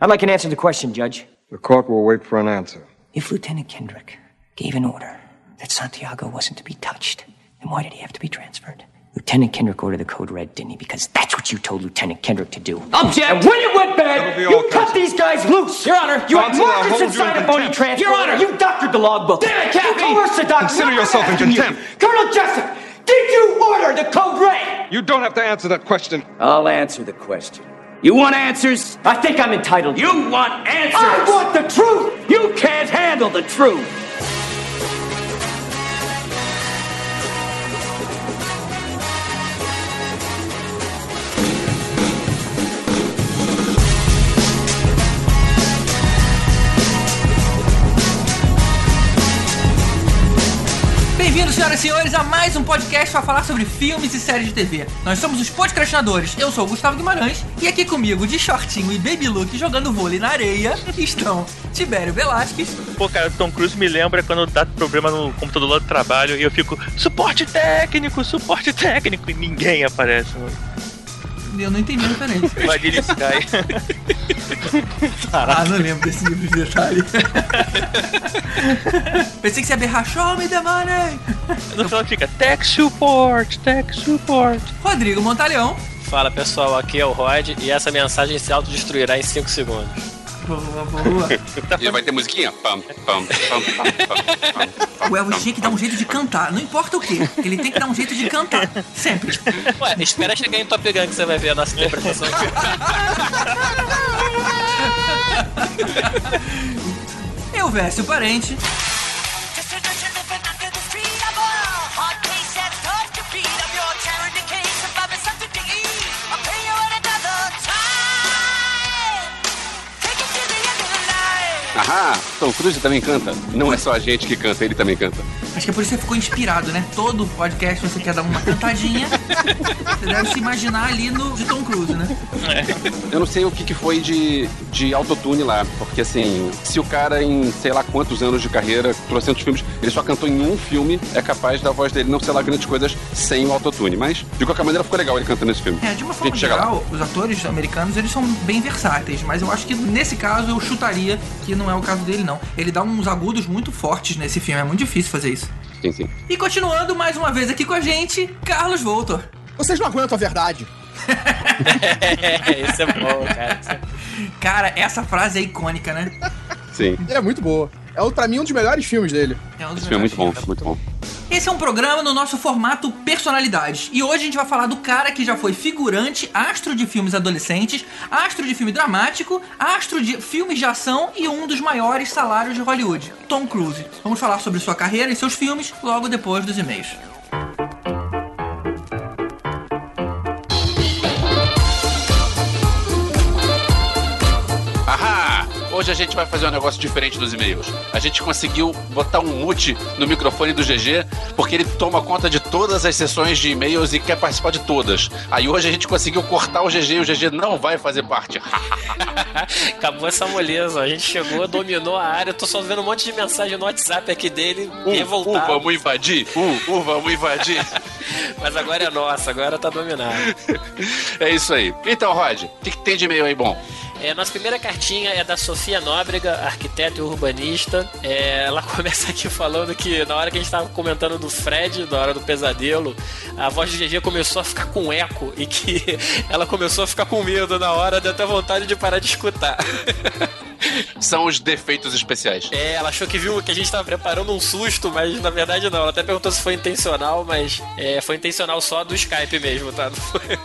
I'd like an answer to the question, Judge. The court will wait for an answer. If Lieutenant Kendrick gave an order that Santiago wasn't to be touched, then why did he have to be transferred? Lieutenant Kendrick ordered the code red, didn't he? Because that's what you told Lieutenant Kendrick to do. Object! And when it went bad, you cut counsel. these guys loose! Your Honor, you had Counsel, I'll Marcus hold inside in a phony transfer. Your Honor! You doctored the logbook. Damn it, Cappy! You coerced the doctor. Consider yourself in asking you. contempt. Colonel Jessup, did you order the code red? You don't have to answer that question. I'll answer the question. You want answers? I think I'm entitled. You want answers? I want the truth! You can't handle the truth. Bem-vindos, senhoras e senhores, a mais um podcast para falar sobre filmes e séries de TV. Nós somos os podcastinadores. Eu sou o Gustavo Guimarães e aqui comigo, de shortinho e baby look, jogando vôlei na areia, estão Tibério Velasquez, Pô, cara, o Tom Cruise me lembra quando dá problema no computador lá do trabalho e eu fico, suporte técnico, suporte técnico, e ninguém aparece. Mano. Eu não entendi a referência. Vanilla Sky. Ah, não lembro desse livro de detalhe. Pensei que você ia berrar, show me the money! No final fica, tech support, tech support. Rodrigo Montaleão. Fala pessoal, aqui é o Rod e essa mensagem se autodestruirá em 5 segundos. Boa, boa. E vai ter musiquinha? Pam, pam, pam, pam, pam, pam. O Elvis tinha que dar um jeito de cantar, não importa o que, ele tem que dar um jeito de cantar, sempre. Ué, espera chegar em Top Gun que você vai ver a nossa interpretação aqui. Eu, Vécio Parente. Ahá, Tom Cruise também canta. Não é só a gente que canta, ele também canta. Acho que é por isso que você ficou inspirado, né? Todo podcast você quer dar uma cantadinha. Você deve se imaginar ali no de Tom Cruise, né? Eu não sei o que, que foi de, de autotune lá, porque assim, se o cara em sei lá quantos anos de carreira, trocentos filmes, ele só cantou em um filme, é capaz da voz dele não ser lá grandes coisas sem o autotune. Mas, de qualquer maneira, ficou legal ele cantando esse filme. É, de uma forma geral, os atores americanos, eles são bem versáteis, mas eu acho que nesse caso eu chutaria que não é o caso dele, não. Ele dá uns agudos muito fortes nesse filme, é muito difícil fazer isso. Sim, sim. E continuando mais uma vez aqui com a gente, Carlos Voltor. Vocês não aguentam a verdade. Isso é bom, cara. É- Cara, essa frase é icônica, né? Sim. Ele é muito boa. É, pra mim, um dos melhores filmes dele. É um dos Esse filme é muito bom, melhores. muito bom. Esse é um programa no nosso formato personalidades. E hoje a gente vai falar do cara que já foi figurante, astro de filmes adolescentes, astro de filme dramático, astro de filmes de ação e um dos maiores salários de Hollywood, Tom Cruise. Vamos falar sobre sua carreira e seus filmes logo depois dos e-mails. Hoje a gente vai fazer um negócio diferente dos e-mails. A gente conseguiu botar um mute no microfone do GG, porque ele toma conta de todas as sessões de e-mails e quer participar de todas. Aí hoje a gente conseguiu cortar o GG e o GG não vai fazer parte. Acabou essa moleza. A gente chegou, dominou a área. Eu tô só vendo um monte de mensagem no WhatsApp aqui dele, Uh, uh, revoltado. vamos invadir? Uh, uh, vamos invadir? Mas agora é nossa, agora tá dominado. é isso aí. Então, Rod, o que, que tem de e-mail aí bom? É, nossa primeira cartinha é da Sofia Nóbrega, arquiteta e urbanista. É, ela começa aqui falando que na hora que a gente tava comentando do Fred, na hora do pesadelo, a voz do GG começou a ficar com eco e que ela começou a ficar com medo na hora, deu até vontade de parar de escutar. São os defeitos especiais. É, ela achou que viu que a gente tava preparando um susto, mas na verdade não. Ela até perguntou se foi intencional, mas é, foi intencional só do Skype mesmo, tá? Não foi-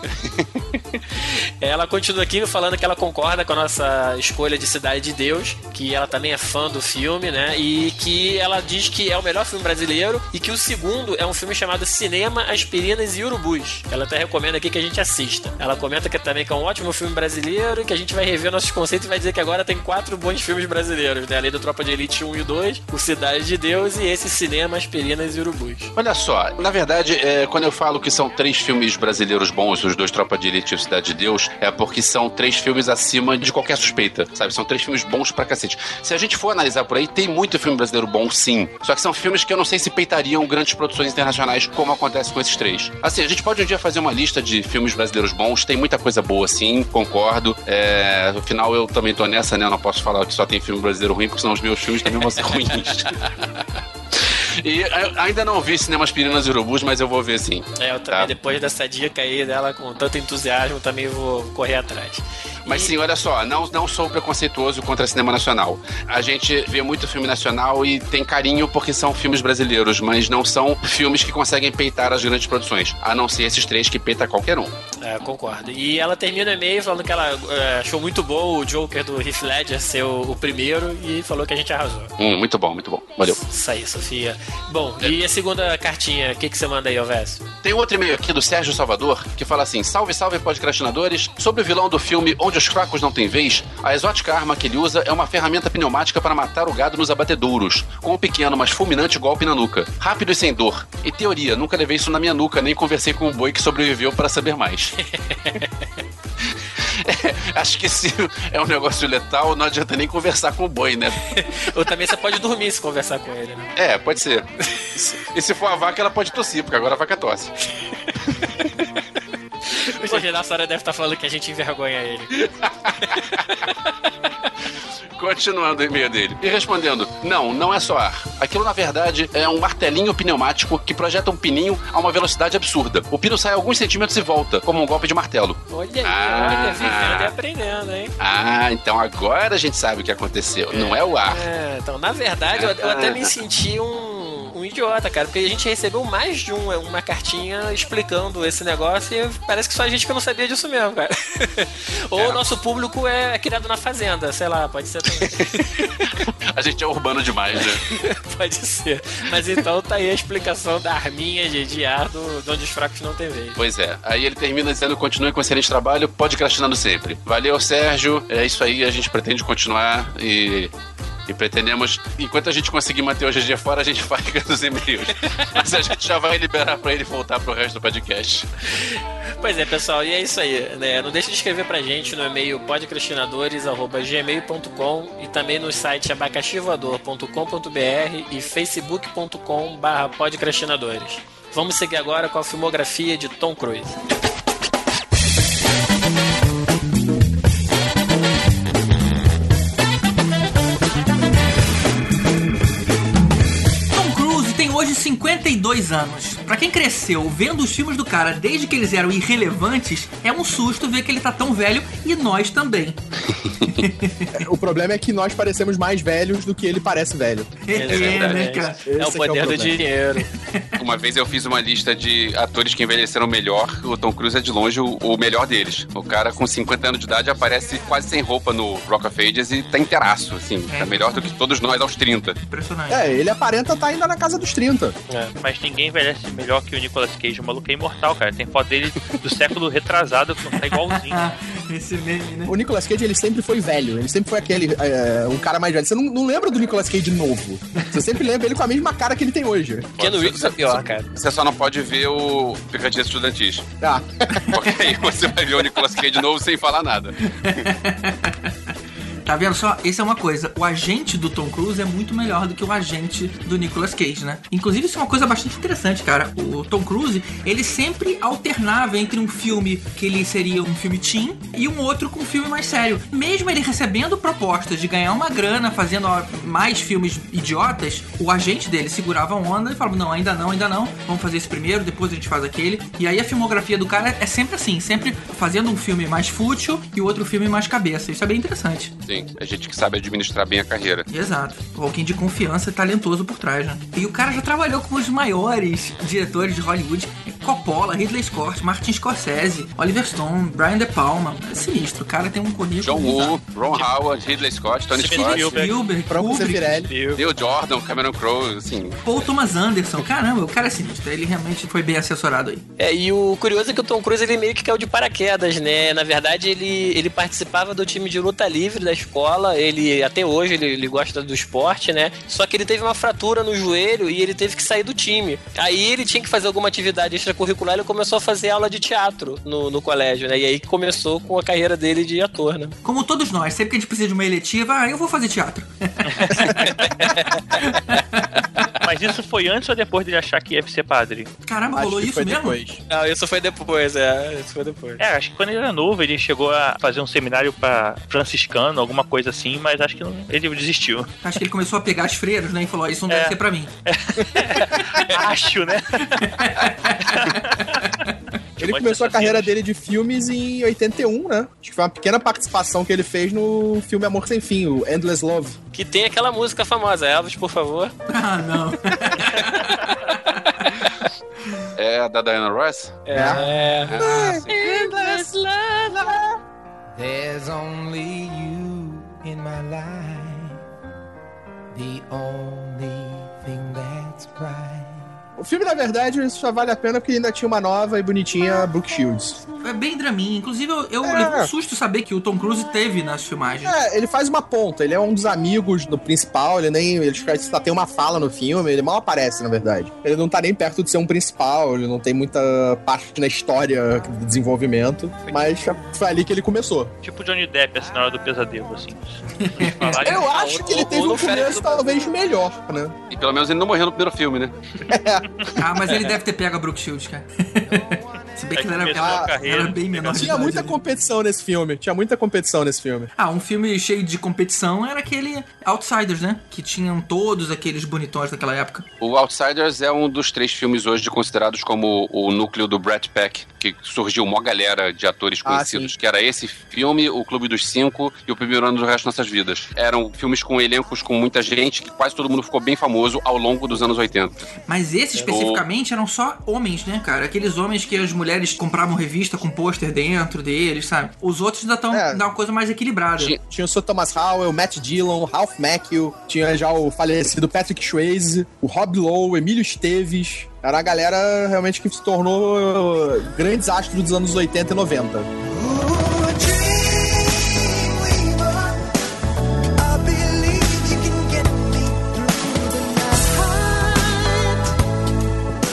ela continua aqui falando que ela concorda com a nossa escolha de Cidade de Deus, que ela também é fã do filme, né? E que ela diz que é o melhor filme brasileiro e que o segundo é um filme chamado Cinema, Aspirinas e Urubus. Ela até recomenda aqui que a gente assista. Ela comenta que também que é um ótimo filme brasileiro e que a gente vai rever nossos conceitos e vai dizer que agora tem quatro bons filmes brasileiros, né? Além do Tropa de Elite 1 e 2, o Cidade de Deus e esse Cinema, Aspirinas e Urubus. Olha só, na verdade, é, quando eu falo que são três filmes brasileiros bons, os dois Tropa de Elite e o Cidade de Deus, é porque são três filmes acima de qualquer suspeita, sabe? São três filmes bons pra cacete. Se a gente for analisar por aí, tem muito filme brasileiro bom, sim. Só que são filmes que eu não sei se peitariam grandes produções internacionais, como acontece com esses três. Assim, a gente pode um dia fazer uma lista de filmes brasileiros bons, tem muita coisa boa, sim, concordo. É, no final eu também tô nessa, né? Eu não posso falar que só tem filme brasileiro ruim, porque senão os meus filmes também vão ser ruins. E ainda não vi Cinema Aspirinas e Urubus, mas eu vou ver sim. É, eu também, Tá. depois dessa dica aí dela com tanto entusiasmo, também vou correr atrás. Mas sim, olha só, não, não sou preconceituoso contra cinema nacional. A gente vê muito filme nacional e tem carinho porque são filmes brasileiros, mas não são filmes que conseguem peitar as grandes produções. A não ser esses três que peita qualquer um. É, concordo. E ela termina o e-mail falando que ela é, achou muito bom o Joker do Heath Ledger ser o, o primeiro e falou que a gente arrasou. Hum, muito bom, muito bom. Valeu. Isso aí, Sofia. Bom, e a segunda cartinha, o que, que você manda aí, Alves? Tem outro e-mail aqui do Sérgio Salvador que fala assim: Salve, salve, podcastinadores. Sobre o vilão do filme Onde os Fracos Não Têm Vez, a exótica arma que ele usa é uma ferramenta pneumática para matar o gado nos abatedouros, com um pequeno, mas fulminante golpe na nuca. Rápido e sem dor. E teoria, nunca levei isso na minha nuca, nem conversei com o boi que sobreviveu para saber mais. É, acho que se é um negócio letal, não adianta nem conversar com o boi, né? Ou também você pode dormir se conversar com ele, né? É, pode ser. E se for a vaca, ela pode tossir, porque agora a vaca tosse. O GG da Sora deve estar falando que a gente envergonha ele. Continuando o e-mail dele. E respondendo: Não, não é só ar. Aquilo, na verdade, é um martelinho pneumático que projeta um pininho a uma velocidade absurda. O pino sai alguns centímetros e volta, como um golpe de martelo. Olha aí, Ah. olha, vivendo e aprendendo, hein? Ah, então agora a gente sabe o que aconteceu. Não é o ar. É, então, na verdade, eu, eu até me senti um, um idiota, cara, porque a gente recebeu mais de um- uma cartinha explicando esse negócio e parece que só a gente que não sabia disso mesmo, cara. Ou É. o nosso público é criado na fazenda, sei lá, pode ser também. A gente é urbano demais, né? pode ser. Mas então tá aí a explicação da arminha de, de ar do, de onde os fracos não têm vez. Pois é. Aí ele termina dizendo: continue com excelente trabalho, pode crastinando sempre. Valeu, Sérgio. É isso aí, a gente pretende continuar e. E pretendemos, enquanto a gente conseguir manter o GG fora, a gente vai nos e-mails. Mas a gente já vai liberar pra ele voltar pro resto do podcast. Pois é, pessoal, e é isso aí. Né? Não deixe de escrever pra gente no e-mail podcastinadores.gmail.com e também no site abacaxivoador.com.br e facebook.com.br podcastinadores. Vamos seguir agora com a filmografia de Tom Cruise. Hoje 52 anos. Pra quem cresceu vendo os filmes do cara desde que eles eram irrelevantes, é um susto ver que ele tá tão velho e nós também. O problema é que nós parecemos mais velhos do que ele parece velho. É, né, cara? É o Esse é é o poder do dinheiro. Uma vez eu fiz uma lista de atores que envelheceram melhor. O Tom Cruise é de longe o, o melhor deles. O cara com 50 anos de idade aparece quase sem roupa no Rock of Ages e tá inteiraço, assim. É. Tá melhor do que todos nós aos 30. Impressionante. É, ele aparenta estar ainda na casa dos 30. Mas ninguém envelhece melhor que o Nicolas Cage. O maluco é imortal, cara. Tem foto dele do século retrasado que não tá igualzinho. Esse meme, né? O Nicolas Cage, ele sempre foi velho. Ele sempre foi aquele, é, um cara mais velho. Você não, não lembra do Nicolas Cage novo. Você sempre lembra ele com a mesma cara que ele tem hoje. Keanu Reeves é pior, cara. Você só não pode ver o Picadinhas Estudantis. Ah, Porque aí você vai ver o Nicolas Cage novo sem falar nada. Tá vendo só? Isso é uma coisa. O agente do Tom Cruise é muito melhor do que o agente do Nicolas Cage, né? Inclusive, isso é uma coisa bastante interessante, cara. O Tom Cruise, ele sempre alternava entre um filme que ele seria um filme teen e um outro com um filme mais sério. Mesmo ele recebendo propostas de ganhar uma grana fazendo mais filmes idiotas, o agente dele segurava a onda e falava: Não, ainda não, ainda não. Vamos fazer esse primeiro, depois a gente faz aquele. E aí a filmografia do cara é sempre assim, sempre fazendo um filme mais fútil e outro filme mais cabeça. Isso é bem interessante. Sim, é gente que sabe administrar bem a carreira. Exato. Alguém de confiança e talentoso por trás, né? E o cara já trabalhou com os maiores diretores de Hollywood: Coppola, Ridley Scott, Martin Scorsese, Oliver Stone, Brian De Palma. É sinistro. O cara tem um currículo. John Woo. Ron Howard, Ridley Scott, Tony Scott, Spielberg. Kubrick. Neil Jordan, Cameron Crowe, assim. Paul Thomas Anderson. Caramba, o cara é sinistro. Ele realmente foi bem assessorado aí. É, e o curioso é que o Tom Cruise ele meio que caiu de paraquedas, né? Na verdade, ele, ele participava do time de luta livre da escola. Ele, até hoje, ele, ele gosta do esporte, né? Só que ele teve uma fratura no joelho e ele teve que sair do time. Aí ele tinha que fazer alguma atividade extracurricular, ele começou a fazer aula de teatro no, no colégio, né? E aí começou com a carreira dele de ator, né? Como todos nós, sempre que a gente precisa de uma eletiva, ah, eu vou fazer teatro. Mas isso foi antes ou depois dele achar que ia ser padre? Caramba, Acho rolou isso mesmo? depois. Não, isso foi depois, é. Isso foi depois. É, acho que quando ele era novo, ele chegou a fazer um seminário pra franciscano, alguma coisa assim, mas acho que não- ele desistiu. Acho que ele começou a pegar as freiras, né? E falou: "Ó, Isso não deve É. ser pra mim. acho, né? Ele Pode começou a carreira assim. dele de filmes em 81, né? Acho que foi uma pequena participação que ele fez no filme Amor Sem Fim, o Endless Love. Que tem aquela música famosa, Elvis, por favor. Ah, não. É a da Diana Ross? É. Ah, sim. There's only you in my life, the only thing that's right. O filme, na verdade, só vale a pena porque ainda tinha uma nova e bonitinha Brooke Shields. É bem draminha. Inclusive, eu, eu É. levei um susto saber que o Tom Cruise teve nas filmagens. É, ele faz uma ponta, ele é um dos amigos do principal, ele nem. Ele só tem uma fala no filme, ele mal aparece, na verdade. Ele não tá nem perto de ser um principal, ele não tem muita parte na história do desenvolvimento, mas foi ali que ele começou. Tipo Johnny Depp, assim, na hora do pesadelo, assim. Eu acho que ele teve um começo talvez melhor, né? E pelo menos ele não morreu no primeiro filme, né? Ah, mas ele deve ter pego a Brooke Shields, cara. Se bem que ela era, Começou a ela, carreira, ela era bem menor Tinha muita ali. competição nesse filme, tinha muita competição nesse filme. Ah, um filme cheio de competição era aquele Outsiders, né? Que tinham todos aqueles bonitões daquela época. O Outsiders é um dos três filmes hoje considerados como o núcleo do Brad Pack, que surgiu uma galera de atores Ah, conhecidos, sim. que era esse filme, O Clube dos Cinco e O Primeiro Ano do Resto de Nossas Vidas. Eram filmes com elencos com muita gente, que quase todo mundo ficou bem famoso ao longo dos anos 80. Mas esses especificamente eram só homens, né, cara? Aqueles homens que as mulheres compravam revista com pôster dentro deles, sabe? Os outros ainda estão É. dá uma coisa mais equilibrada. Tinha- Tinha o Sir Thomas Howell, o Matt Dillon, Ralph Macchio, tinha já o falecido Patrick Swayze, o Rob Lowe, Emílio Esteves. Era a galera realmente que se tornou uh, grandes astros dos anos 80 e 90.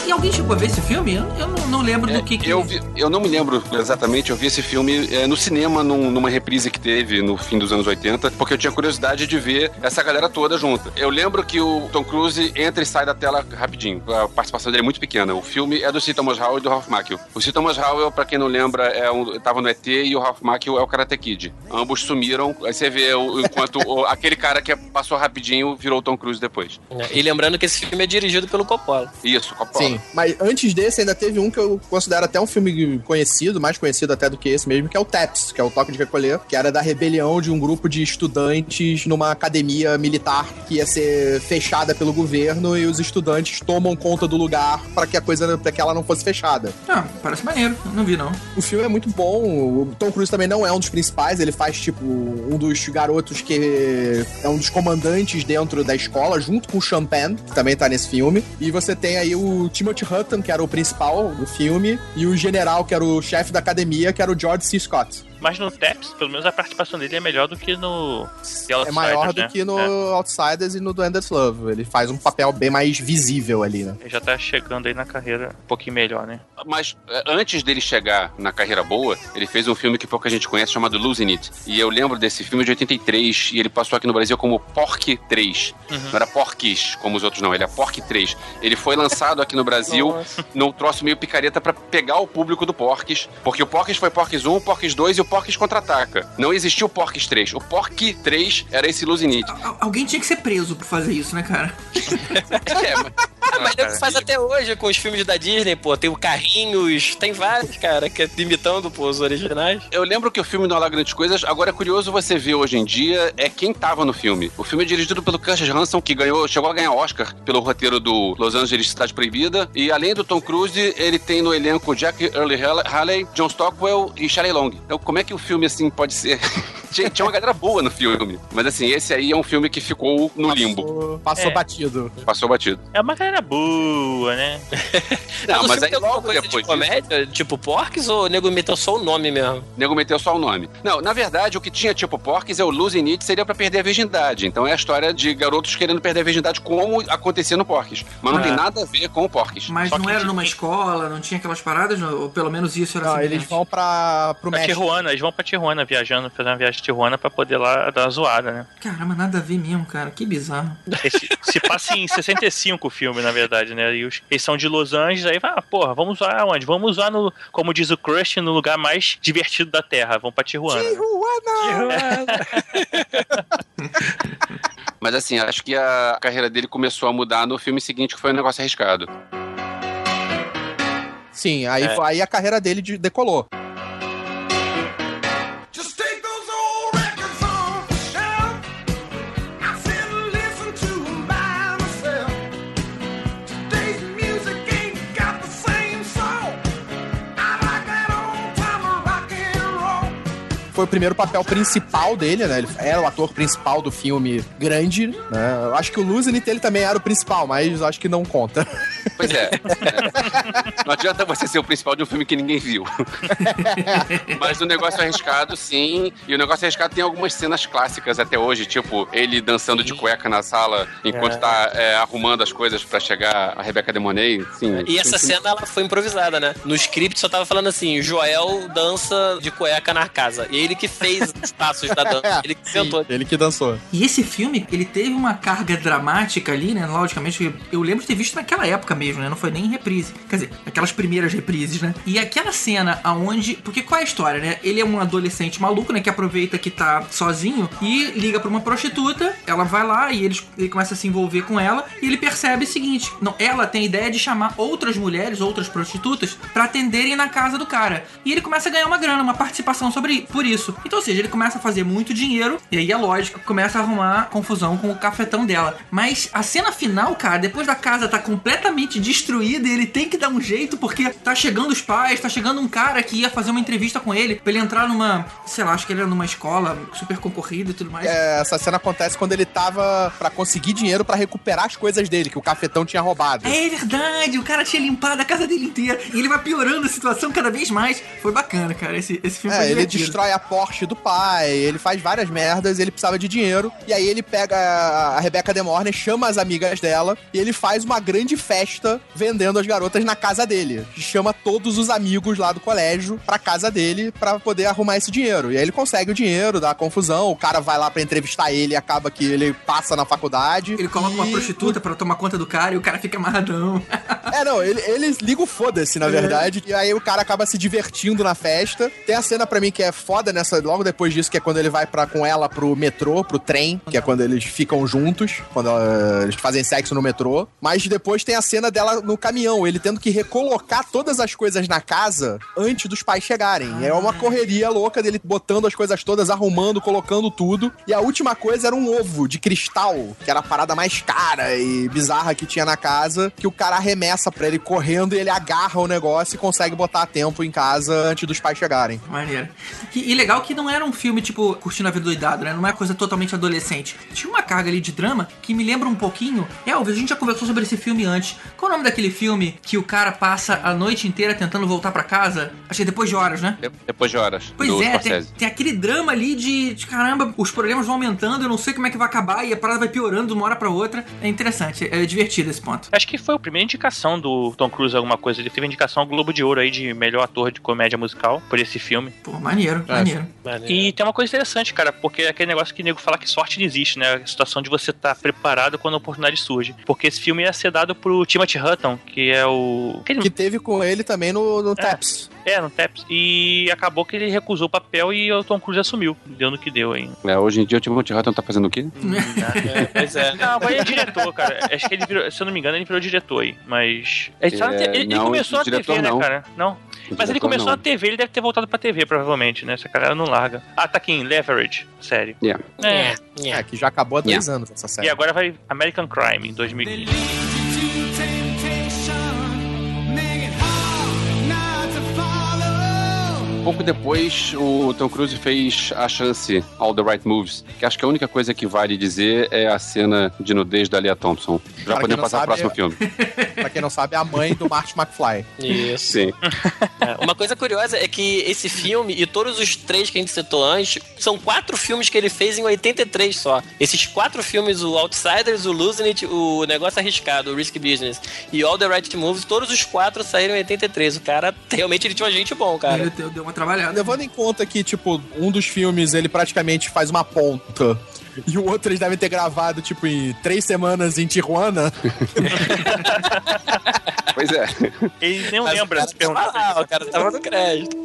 E alguém chegou a ver esse filme? Eu, eu não, não lembro do que que... É, Eu, vi- eu não me lembro exatamente, eu vi esse filme é, no cinema, num- numa reprise que teve no fim dos anos 80, porque eu tinha curiosidade de ver essa galera toda junta. Eu lembro que o Tom Cruise entra e sai da tela rapidinho. A participação dele é muito pequena. O filme é do C. Thomas Howell e do Ralph Macchio. O C. Thomas Howell, pra quem não lembra, é um, tava no ET e o Ralph Macchio é o Karate Kid. Ambos sumiram. Aí você vê o- enquanto o- aquele cara que passou rapidinho virou o Tom Cruise depois. E lembrando que esse filme é dirigido pelo Coppola. Isso, Coppola. Sim, mas antes desse ainda teve um que eu considero até um filme conhecido, mais conhecido até do que esse mesmo, que é o TAPS, que é o Toque de Recolher, que era da rebelião de um grupo de estudantes numa academia militar que ia ser fechada pelo governo e os estudantes tomam conta do lugar para que a coisa, para que ela não fosse fechada. Ah, parece maneiro. Não vi, não. O filme é muito bom. O Tom Cruise também não é um dos principais. Ele faz, tipo, um dos garotos que é um dos comandantes dentro da escola, junto com o Champagne, que também tá nesse filme. E você tem aí o Timothy Hutton, que era o principal do filme, e o general, que era o chefe da academia, que era o George C. Scott. Mas no Taps, pelo menos a participação dele é melhor do que no The É maior do né? que no É. Outsiders e no Do Endless Love. Ele faz um papel bem mais visível ali, né? Ele já tá chegando aí na carreira um pouquinho melhor, né? Mas é, antes dele chegar na carreira boa, ele fez um filme que pouca gente conhece chamado Losing It. E eu lembro desse filme de 83 e ele passou aqui no Brasil como Pork 3. Não era Porquis, como os outros não, ele é Pork 3. Ele foi lançado aqui no Brasil num troço meio picareta pra pegar o público do Porques, porque o Porques foi Porques 1, o Porques 2 e o Porques Contra-Ataca. Não existiu o Porques 3. O Pork 3 era esse Losing It. Al- Alguém tinha que ser preso por fazer isso, né, cara? É, mas- Ah, mas cara. ele faz até hoje com os filmes da Disney, pô. Tem o Carrinhos, tem vários, cara, que é imitando pô, os originais. Eu lembro que o filme não é lá grandes coisas, agora é curioso você ver hoje em dia é quem tava no filme. O filme é dirigido pelo Curtis Hanson, que ganhou, chegou a ganhar Oscar pelo roteiro do Los Angeles Cidade Proibida. E além do Tom Cruise, ele tem no elenco Jack Early Halley, John Stockwell e Shelley Long. Então como é que o filme assim pode ser tinha, tinha uma galera boa no filme. Mas assim, esse aí é um filme que ficou no limbo. Passou, passou É. batido. Passou batido. É uma galera boa, né? Não, mas filme aí logo coisa depois de comédia, tipo Porques, ou o nego meteu só o nome mesmo? O nego meteu só o nome. Não, na verdade, o que tinha tipo Porques é o Losing It seria pra perder a virgindade. Então é a história de garotos querendo perder a virgindade como acontecia no Porques. Mas não Ah. tem nada a ver com o Porques. Mas Só não era numa escola, não tinha aquelas paradas, ou pelo menos isso era Não, semelhante. eles vão pra, pro Pra México. Tijuana, eles vão pra Tijuana viajando, fazer uma viagem de Tijuana pra poder lá dar uma zoada, né? Caramba, nada a ver mesmo, cara. Que bizarro. Esse- se passa em 65 o filme, na verdade, né? E os, eles são de Los Angeles, aí vai, ah, porra, vamos usar onde? Vamos usar no, como diz o Crush, no lugar mais divertido da Terra. Vamos pra Tijuana. Mas assim, acho que a carreira dele começou a mudar no filme seguinte, que foi um negócio arriscado. Sim, aí, É. aí a carreira dele de- decolou. Foi o primeiro papel principal dele, né? Ele era o ator principal do filme grande, né? Eu acho que o Luzinit ele também era o principal, mas acho que não conta. Pois é. Não adianta você ser o principal de um filme que ninguém viu. Mas o negócio arriscado, sim. E o negócio arriscado tem algumas cenas clássicas até hoje, tipo ele dançando de cueca na sala enquanto É. tá é, arrumando as coisas pra chegar a Rebecca Demoney. Sim, E essa sim, cena ela foi improvisada, né? No script só tava falando assim: Joel dança de cueca na casa. E ele que fez os passos da dança. Ele que inventou. Ele que dançou. E esse filme, ele teve uma carga dramática ali, né? Logicamente, eu lembro de ter visto naquela época mesmo, né? Não foi nem em reprise. Quer dizer, aquelas primeiras reprises, né? E aquela cena aonde. Porque qual é a história, né? Ele é um adolescente maluco, né? Que aproveita que tá sozinho e liga pra uma prostituta. Ela vai lá e eles, ele começa a se envolver com ela. E ele percebe o seguinte: não, ela tem a ideia de chamar outras mulheres, outras prostitutas, pra atenderem na casa do cara. E ele começa a ganhar uma grana, uma participação sobre por isso. Então, ou seja, ele começa a fazer muito dinheiro. E aí é lógico, começa a arrumar confusão com o cafetão dela. Mas a cena final, cara, depois da casa tá completamente destruída e ele tem que dar um jeito porque tá chegando os pais, tá chegando um cara que ia fazer uma entrevista com ele pra ele entrar numa, sei lá, acho que ele era numa escola super concorrida e tudo mais. É, essa cena acontece quando ele tava pra conseguir dinheiro pra recuperar as coisas dele, que o cafetão tinha roubado. É verdade, o cara tinha limpado a casa dele inteira e ele vai piorando a situação cada vez mais. Foi bacana, cara. Esse, esse filme É, foi ele destrói a Porsche do pai, ele faz várias merdas, ele precisava de dinheiro. E aí ele pega a a Rebecca De Mornay, chama as amigas dela e ele faz uma grande festa vendendo as garotas na casa dele. Chama todos os amigos lá do colégio pra casa dele pra poder arrumar esse dinheiro. E aí ele consegue o dinheiro, dá confusão, o cara vai lá pra entrevistar ele e acaba que ele passa na faculdade. Ele coloca uma E- prostituta pra tomar conta do cara e o cara fica amarradão. É, não, ele, ele liga o foda-se, na verdade. E aí o cara acaba se divertindo na festa. Tem a cena pra mim que é foda nessa, logo depois disso, que é quando ele vai para com ela pro metrô, pro trem, que é quando eles ficam juntos, quando ela- eles fazem sexo no metrô. Mas depois tem a cena dela no caminhão, ele tendo que recolocar todas as coisas na casa antes dos pais chegarem. É uma correria louca dele botando as coisas todas, arrumando, colocando tudo. E a última coisa era um ovo de cristal, que era a parada mais cara e bizarra que tinha na casa, que o cara arremessa pra ele correndo e ele agarra o negócio e consegue botar a tempo em casa antes dos pais chegarem. Maneiro. E, e legal que não era um filme, tipo, curtindo a vida doidado, né? Não é coisa totalmente adolescente. Tinha uma carga ali de drama que me lembra um pouquinho. Elvis, a gente já conversou sobre esse filme antes. Qual o nome daquele filme que o cara passa a noite inteira tentando voltar pra casa? Achei depois de horas, né? De- Depois de horas. Pois do é, tem, tem aquele drama ali de, de, caramba, os problemas vão aumentando, eu não sei como é que vai acabar e a parada vai piorando de uma hora pra outra. É interessante, é divertido esse ponto. Acho que foi a primeira indicação do Tom Cruise alguma coisa. Ele teve indicação ao Globo de Ouro aí de melhor ator de comédia musical por esse filme. Pô, maneiro, É. maneiro. E tem uma coisa interessante, cara, porque é aquele negócio que o nego fala que sorte não existe, né? A situação de você estar preparado quando a oportunidade surge. Porque esse filme ia ser dado pro Timothy Hutton, que é o. aquele- Que teve com ele também no, no Taps. É, no TEPS. E acabou que ele recusou o papel e o Tom Cruise assumiu. Deu no que deu aí. É, hoje em dia o Timothy Hutton tá fazendo o quê? É, pois é. Não, agora ele é diretor, cara. Acho que ele virou, se eu não me engano, ele virou diretor aí. Mas. Ele, na É, te- ele- ele não, começou na TV, não. né, cara? Não. Mas ele começou não. na TV, ele deve ter voltado pra TV, provavelmente, né? Essa galera não larga. Ah, tá aqui em Leverage, série. Yeah. É. É, É, que já acabou há dois anos essa série. E agora vai American Crime em 2015. you take pouco depois, o Tom Cruise fez a chance All the Right Moves, que acho que a única coisa que vale dizer é a cena de nudez da Leah Thompson. Já Para quem podemos passar pro sabe, próximo filme. Pra quem não sabe, é a mãe do Marty McFly. Isso. Sim. É, Uma coisa curiosa é que esse filme e todos os três que a gente citou antes são quatro filmes que ele fez em 83 só. Esses quatro filmes, o Outsiders, o Losing It, o Negócio Arriscado, o Risky Business e All the Right Moves, todos os quatro saíram em 83. O cara, realmente, ele tinha um agente bom, cara. Ele deu, deu uma trabalhada. Levando em conta que, tipo, um dos filmes ele praticamente faz uma ponta. E o outro eles devem ter gravado, tipo, em três semanas em Tijuana. Pois é. Ele nem Mas lembra o de cara perguntar. lá, o cara tava no crédito.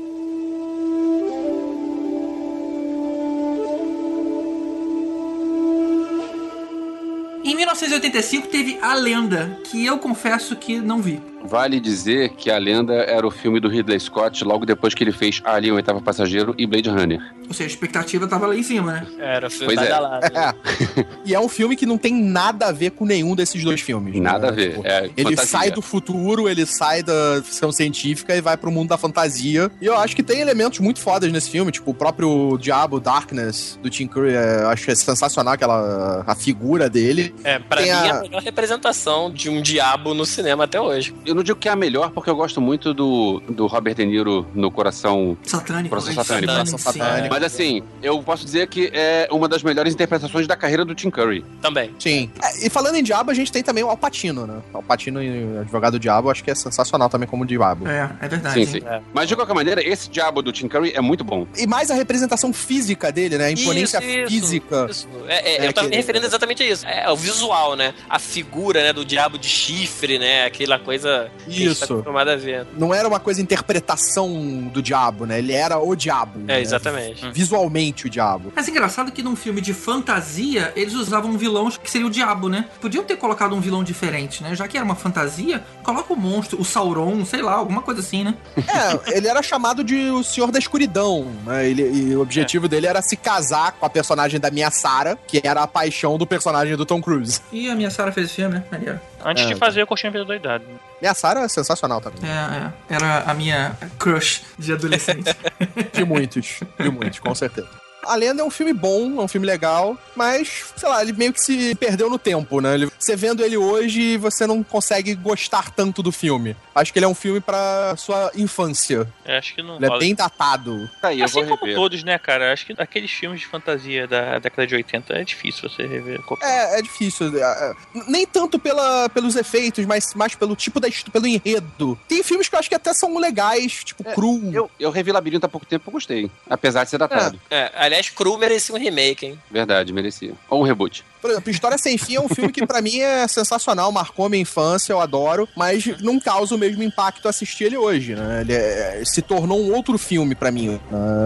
Em 1985 teve A Lenda, que eu confesso que não vi. Vale dizer que a lenda era o filme do Ridley Scott logo depois que ele fez Alien, o Oitavo Passageiro e Blade Runner. Ou seja, a expectativa tava lá em cima, né? Era o filme Pois é. badalado. É. e é um filme que não tem nada a ver com nenhum desses dois filmes. Nada né? a ver. Tipo, É ele fantasia. sai do futuro, ele sai da ficção científica e vai pro mundo da fantasia. E eu acho que tem elementos muito fodas nesse filme, tipo o próprio Diabo Darkness do Tim Curry, é, eu acho que é sensacional aquela a figura dele. É, pra Tem mim é a- a melhor representação de um diabo no cinema até hoje. Eu não digo que é a melhor, porque eu gosto muito do, do Robert De Niro no Coração. Satânico. Coração né? satânico. Coração sim. satânico. Mas assim, eu posso dizer que é uma das melhores interpretações da carreira do Tim Curry. Também. Sim. É, e falando em Diabo, a gente tem também o Alpatino, né? Alpatino e Advogado do Diabo, acho que é sensacional também como Diabo. É, é verdade. Sim, sim. Mas de qualquer maneira, esse diabo do Tim Curry é muito bom. E mais a representação física dele, né? A imponência Isso, isso, física. isso. É, é, É eu tava me referindo exatamente a isso. É o visual, né? A figura, né, do diabo de chifre, né? Aquela coisa tá Isso. acostumado a ver. Não era uma coisa interpretação do diabo, né? Ele era o diabo. É, né? exatamente. Visualmente o diabo. Mas engraçado que num filme de fantasia, eles usavam um vilão que seria o diabo, né? Podiam ter colocado um vilão diferente, né? Já que era uma fantasia, coloca o monstro, o Sauron, sei lá, alguma coisa assim, né? É, ele era chamado de o Senhor da Escuridão, né? Ele, e o objetivo dele era se casar com a personagem da minha Sarah, que era a paixão do personagem do Tom Cruise. E a minha Sarah fez esse filme, né? Maneiro. Antes É. de fazer o Coxinha Vida Doidado. Minha Sarah é sensacional também. É, é. Era a minha crush de adolescente. De muitos, de muitos, com certeza. A Lenda é um filme bom, é um filme legal, mas, sei lá, ele meio que se perdeu no tempo, né? Ele- você vendo ele hoje, você não consegue gostar tanto do filme. Acho que ele é um filme pra sua infância. Eu acho que não Ele é rola. bem datado. Tá aí, eu Assim vou como rever. todos, né, cara? Acho que aqueles filmes de fantasia da década de 80 é difícil você rever. É, é difícil. é, é, Nem tanto pela, pelos efeitos, mas mais pelo tipo da pelo enredo. Tem filmes que eu acho que até são legais, tipo É, Cru. Eu, eu revi Labirinto há pouco tempo e gostei. Apesar de ser datado. É, aliás, Cru merecia um remake, hein? Verdade, merecia. Ou um reboot. Por exemplo, História Sem Fim é um filme que pra mim é sensacional, marcou minha infância, eu adoro, mas não causa o mesmo impacto assistir ele hoje, né? Ele é- se tornou um outro filme pra mim. né?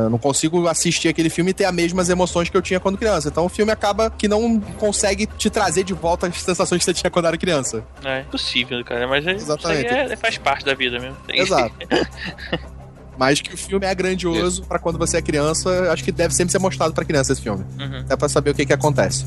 Eu não consigo assistir aquele filme e ter as mesmas emoções que eu tinha quando criança. Então o filme acaba que não consegue te trazer de volta as sensações que você tinha quando era criança. É impossível, cara. Mas é, Exatamente. isso aí é- faz parte da vida mesmo. Exato. Mas que o filme é grandioso pra quando você é criança, acho que deve sempre ser mostrado pra criança esse filme. Uhum. É pra saber o que que acontece.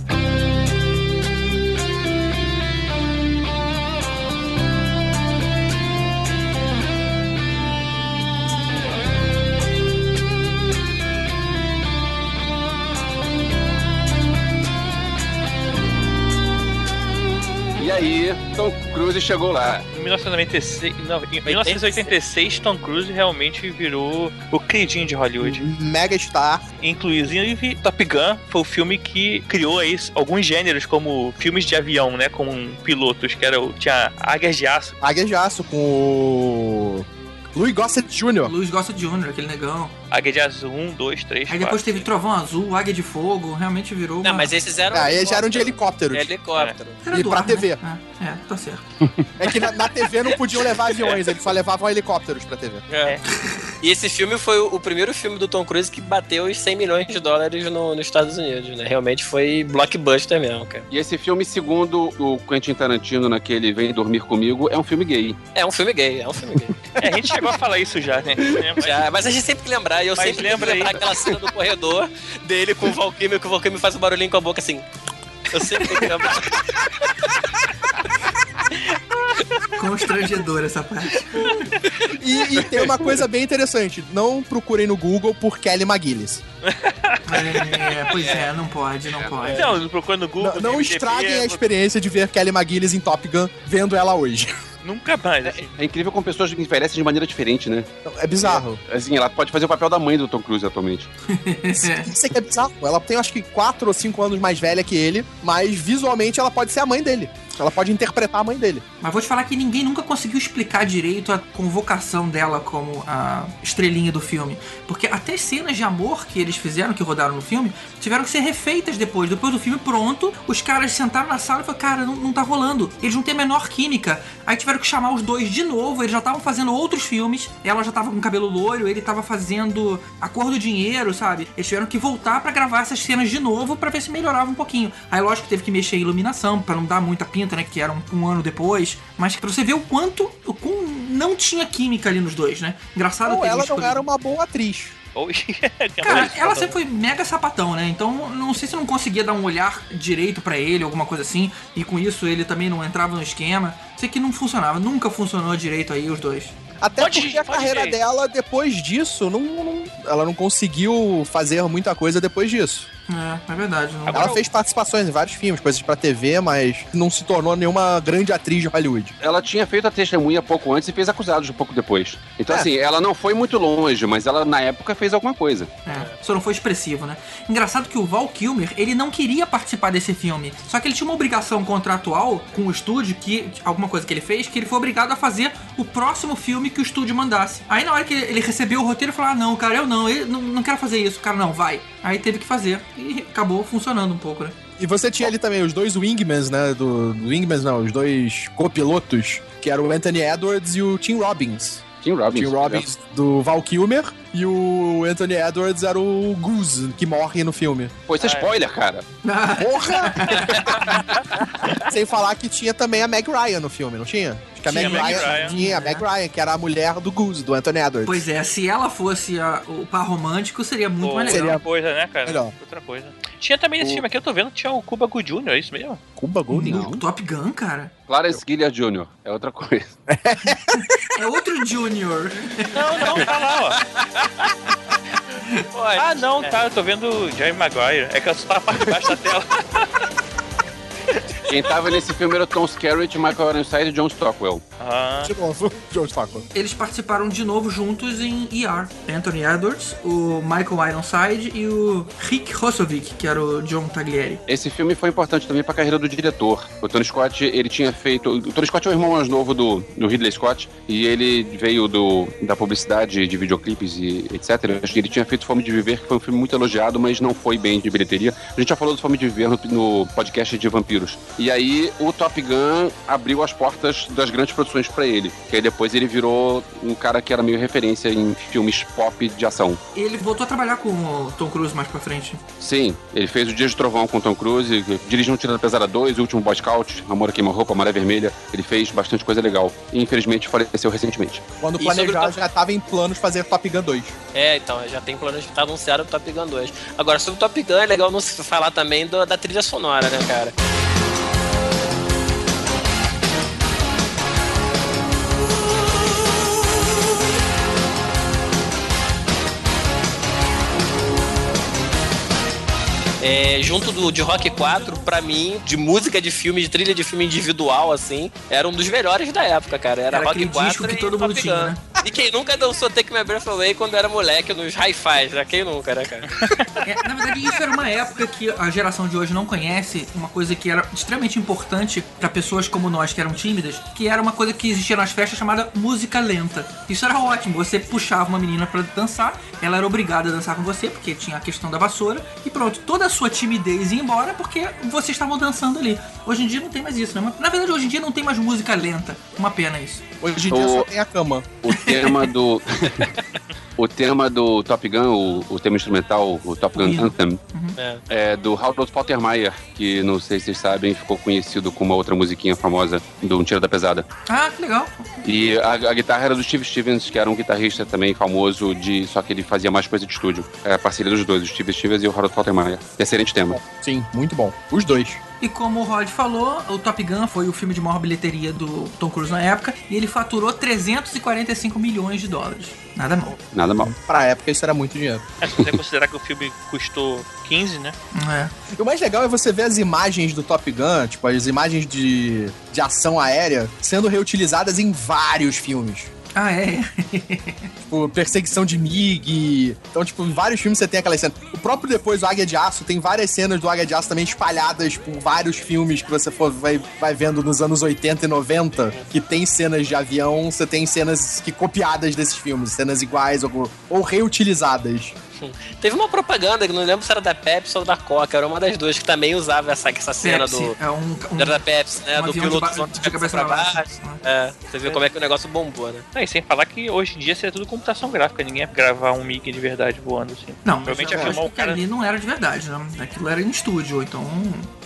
E aí, Tom Cruise chegou lá. Em 1996, não, em 1986, Tom Cruise realmente virou o queridinho de Hollywood. Mega Star. Inclusive, Top Gun foi o filme que criou aí alguns gêneros, como filmes de avião, né? Com pilotos, que era tinha Águias de Aço. Águia de Aço com o. Louis Gossett Jr. Luiz Gosta de Júnior, aquele negão. Águia de Aço 1, 2, 3, Aí 4. depois teve Trovão Azul, Águia de Fogo, realmente virou Não, uma... mas esses eram. Ah, eles já eram de helicóptero. helicópteros. Helicóptero. Era e do pra ar, TV. Né? É, é, tá certo. É que na, na TV não podiam levar aviões, eles só levavam helicópteros pra TV. É. E esse filme foi o primeiro filme do Tom Cruise que bateu os 100 milhões de dólares no- nos Estados Unidos, né? Realmente foi blockbuster mesmo, cara. E esse filme, segundo o Quentin Tarantino naquele Vem Dormir Comigo, é um filme gay. É um filme gay, é um filme gay. É, a gente chegou a falar isso já, né? Mas- Já, mas a gente sempre tem que lembrar, e eu Mas sempre lembro lembrar aí. aquela cena do corredor dele com o Valkyrie, que o Valkyrie faz um barulhinho com a boca assim. Eu sempre tenho que lembrar. Constrangedor essa parte. E, e tem uma coisa bem interessante: não procurem no Google por Kelly McGillis. É, pois é, não pode, não pode. Não, procura no Google. Não, não estraguem a experiência de ver Kelly McGillis em Top Gun vendo ela hoje. Nunca mais, assim. É incrível como pessoas envelhecem de maneira diferente, né? É bizarro. Assim, ela pode fazer o papel da mãe do Tom Cruise atualmente. Isso aqui é bizarro. Ela tem acho que 4 ou 5 anos mais velha que ele, mas visualmente ela pode ser a mãe dele. Ela pode interpretar a mãe dele. Mas vou te falar que ninguém nunca conseguiu explicar direito a convocação dela como a estrelinha do filme. Porque até as cenas de amor que eles fizeram, que rodaram no filme, tiveram que ser refeitas depois. Depois do filme pronto, os caras sentaram na sala e falaram, cara, não, não tá rolando. Eles não têm a menor química. Aí tiveram que chamar os dois de novo. Eles já estavam fazendo outros filmes. Ela já tava com cabelo loiro, ele tava fazendo A Cor do Dinheiro, sabe? Eles tiveram que voltar pra gravar essas cenas de novo pra ver se melhorava um pouquinho. Aí lógico teve que mexer em iluminação pra não dar muita pinta, né? Que era um, um ano depois. Mas pra você ver o quanto, o quão não tinha química ali nos dois, né? Engraçado Ou ela não era uma boa atriz. Cara, ela sempre foi mega sapatão, né? Então, não sei se não conseguia dar um olhar direito pra ele, alguma coisa assim. E com isso ele também não entrava no esquema. Sei que não funcionava, nunca funcionou direito aí os dois. Até Pode- porque a carreira ver. dela, depois disso, não, não- ela não conseguiu fazer muita coisa depois disso. É, é verdade. Não... Ela fez participações em vários filmes, coisas pra TV, mas não se tornou nenhuma grande atriz de Hollywood. Ela tinha feito a testemunha pouco antes e fez acusados um pouco depois. Então, É. assim, ela não foi muito longe, mas ela, na época, fez alguma coisa. É, só não foi expressivo, né? Engraçado que o Val Kilmer, ele não queria participar desse filme. Só que ele tinha uma obrigação contratual com o estúdio, que alguma coisa que ele fez, que ele foi obrigado a fazer o próximo filme que o estúdio mandasse. Aí na hora que ele recebeu o roteiro, ele falou: Ah, não, cara, eu não, eu não, não quero fazer isso. Cara, não, vai. Aí teve que fazer. E acabou funcionando um pouco, né? E você tinha ali também os dois Wingmans, né? Do, do Wingmans, não, os dois copilotos, que eram o Anthony Edwards e o Tim Robbins. Tim Robbins. Tim Robbins do Val Kilmer e o Anthony Edwards era o Goose, que morre no filme. Pô, isso é spoiler, cara. Porra! Sem falar que tinha também a Meg Ryan no filme, não tinha? Acho que a Tinha Meg a Meg Ryan, Ryan. tinha a Meg Ryan, que era a mulher do Goose, do Anthony Edwards. Pois é, se ela fosse a- o par romântico, seria muito Pô, mais legal. outra coisa, né, cara? Melhor. Outra coisa. Tinha também nesse O- filme aqui, eu tô vendo, tinha o Cuba Good Jr., é isso mesmo? Cuba Gooding No Top Gun, cara. Clarence Gilliard Jr. É outra coisa. É outro Junior. Não, não, tá lá, ó. Ah, não, tá, eu tô vendo o Jerry Maguire. É que eu só tava parte de baixo da tela. Quem tava nesse filme era o Tom Skerritt, Michael Ironside e John Stockwell. Ah, De novo, John Stockwell. Eles participaram de novo juntos em ER. Anthony Edwards, o Michael Ironside e o Rick Hossovic, que era o John Taglieri. Esse filme foi importante também pra carreira do diretor. O Tony Scott, ele tinha feito. O Tony Scott é o irmão mais novo do, do Ridley Scott. E ele veio do, da publicidade de videoclipes e etc. Acho que Ele tinha feito Fome de Viver, que foi um filme muito elogiado, mas não foi bem de bilheteria. A gente já falou do Fome de Viver no, no podcast de vampiros. E aí o Top Gun abriu as portas das grandes produções pra ele. Que aí depois ele virou um cara que era meio referência em filmes pop de ação. Ele voltou a trabalhar com o Tom Cruise mais pra frente. Sim, ele fez o Dia de Trovão com Tom Cruise, dirigiu um Tira da Pesada 2, o último Boy Scout, Amor a Queima-Roupa, Maré Vermelha. Ele fez bastante coisa legal. E infelizmente faleceu recentemente. Quando o Top- já tava em planos fazer Top Gun 2. É, então, já tem planos de estar anunciado o Top Gun 2. Agora, sobre o Top Gun, é legal não se falar também do- da trilha sonora, né, cara? É, junto do de Rock 4, pra mim, de música de filme, de trilha de filme individual, assim, era um dos melhores da época, cara. Era, Era Rock aquele 4 disco que todo mundo tinha, né? E quem nunca dançou Take My Breath Away quando era moleque nos hi-fis, né? Quem nunca, né, cara? É, na verdade, isso era uma época que a geração de hoje não conhece, uma coisa que era extremamente importante pra pessoas como nós que eram tímidas, que era uma coisa que existia nas festas chamada música lenta. Isso era ótimo, você puxava uma menina pra dançar, ela era obrigada a dançar com você, porque tinha a questão da vassoura, e pronto, toda a sua timidez ia embora porque vocês estavam dançando ali. Hoje em dia não tem mais isso, né? Na verdade, hoje em dia não tem mais música lenta. Uma pena isso. Hoje em dia O- só tem a cama. O tema do. o tema do Top Gun, o, o tema instrumental, o Top Gun Hino. Anthem, É. é do Harold Faltermeyer, que não sei se vocês sabem, ficou conhecido com uma outra musiquinha famosa do Um Tiro da Pesada. Ah, que legal. E a, a guitarra era do Steve Stevens, que era um guitarrista também famoso, de só que ele fazia mais coisa de estúdio. É a parceria dos dois, o Steve Stevens e o Harold Faltermeyer. Excelente tema. Sim, muito bom. Os dois. E como o Rod falou, o Top Gun foi o filme de maior bilheteria do Tom Cruise na época e ele faturou 345 milhões de dólares. Nada mal. Nada mal. Pra época, isso era muito dinheiro. É, se você considerar que o filme custou 15, né? É. E o mais legal é você ver as imagens do Top Gun, tipo, as imagens de, de ação aérea, sendo reutilizadas em vários filmes. Ah, é. Tipo, perseguição de MiG. Então, tipo, em vários filmes você tem aquelas cenas. O próprio depois, o Águia de Aço, tem várias cenas do Águia de Aço também espalhadas por vários filmes que você for, vai, vai vendo nos anos 80 e 90, que tem cenas de avião, você tem cenas que copiadas desses filmes, cenas iguais ou, ou reutilizadas. Teve uma propaganda que não lembro se era da Pepsi ou da Coca, era uma das duas que também usava essa, essa cena Pepsi, do. é um, um- Era da Pepsi, né? um do de piloto ba- de de cabeça pra cabeça baixo. pra baixo. É, você viu como é que o negócio bombou, né? Não, e sem falar que hoje em dia seria tudo computação gráfica, ninguém ia gravar um Mickey de verdade voando assim. Não, mas Provavelmente eu ia filmar o que cara. ali não era de verdade, né? Aquilo era em estúdio, então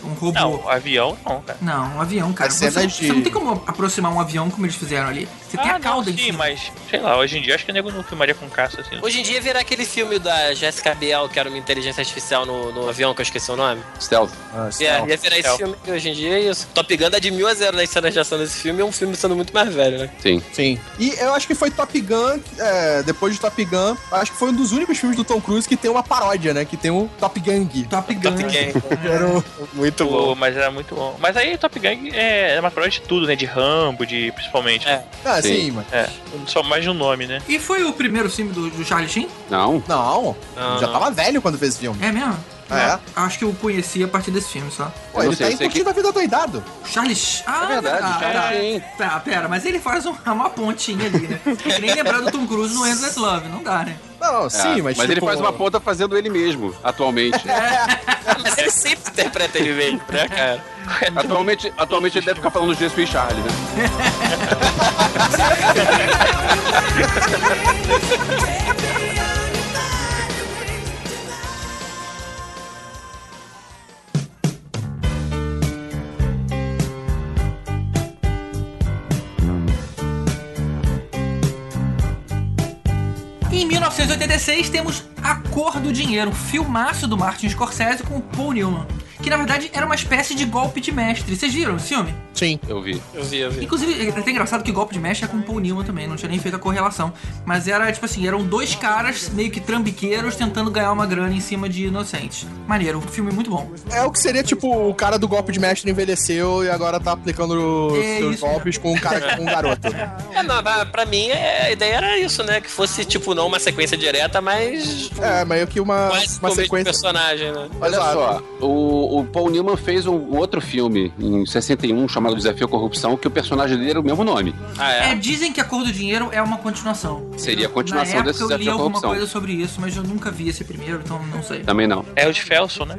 um, um robô. Não, avião não, cara. Não, um avião, cara. As Você, cenas você de- não tem como aproximar um avião como eles fizeram ali. Você tem ah, a cauda não, em sim, cima. mas sei lá, hoje em dia acho que o nego não filmaria com caça assim. Hoje em dia virar aquele filme da Jessica Biel, que era uma inteligência artificial no, no avião, que eu esqueci o nome. Stealth. Ah, É, ia virar esse Stealth. filme que hoje em dia é isso. Top Gun dá de mil a zero nas cenas de ação desse filme, é um filme sendo muito mais velho, né? Sim. Sim. E eu acho que foi Top Gun, é, depois de Top Gun, acho que foi um dos únicos filmes do Tom Cruise que tem uma paródia, né? Que tem o Top Gang. Top Gun. Top Gun. Era o- Muito Pô, mas era muito bom. Mas aí Top Gun é, é uma prova de tudo, né? De Rambo, de principalmente. É. Ah, sim, Sim. mas. É, só mais de um nome, né? E foi o primeiro filme do, do Charlie Sheen? Não. Não, Não, já tava velho quando fez esse filme. É mesmo? É. Acho que eu conheci a partir desse filme só. Pô, ele sei, tá Curtindo a Vida Doidado. Charlie Sheen. Ah, É verdade, ah, tá. Sheen. Tá, pera, mas ele faz um- uma pontinha ali, né? Que nem lembrar do Tom Cruise no Endless Love, não dá, né? Não, É, sim, mas. ele tipo, faz uma ponta fazendo ele mesmo, atualmente. Mas ele sempre interpreta ele mesmo, né, cara? atualmente, atualmente ele deve ficar falando Jesus e Charlie, né? 1986 temos A Cor do Dinheiro, filmaço do Martin Scorsese com Paul Newman. Que na verdade era uma espécie de golpe de mestre. Vocês viram esse filme? Sim. Eu vi. Eu vi, eu vi. Inclusive, é até engraçado que golpe de mestre é com o Paul Newman também, não tinha nem feito a correlação. Mas era tipo assim, eram dois caras meio que trambiqueiros tentando ganhar uma grana em cima de inocentes. Maneiro, um filme muito bom. É o que seria tipo o cara do golpe de mestre envelheceu e agora tá aplicando os É seus isso golpes com um cara com um garoto. É, não, pra, pra mim é, a ideia era isso, né? Que fosse, tipo, não uma sequência direta, mas É, meio que uma, quase uma o sequência. personagem, né? Olha Exato. só, o, o Paul Newman fez um outro filme em 61 chamado Desafio à Corrupção, que o personagem dele era o mesmo nome. Ah, É, é? dizem que A Cor do Dinheiro é uma continuação. Seria a continuação Na época desse eu li Desafio à alguma Corrupção. coisa sobre isso, mas eu nunca vi esse primeiro, então não sei. Também não. É o de Felson, né?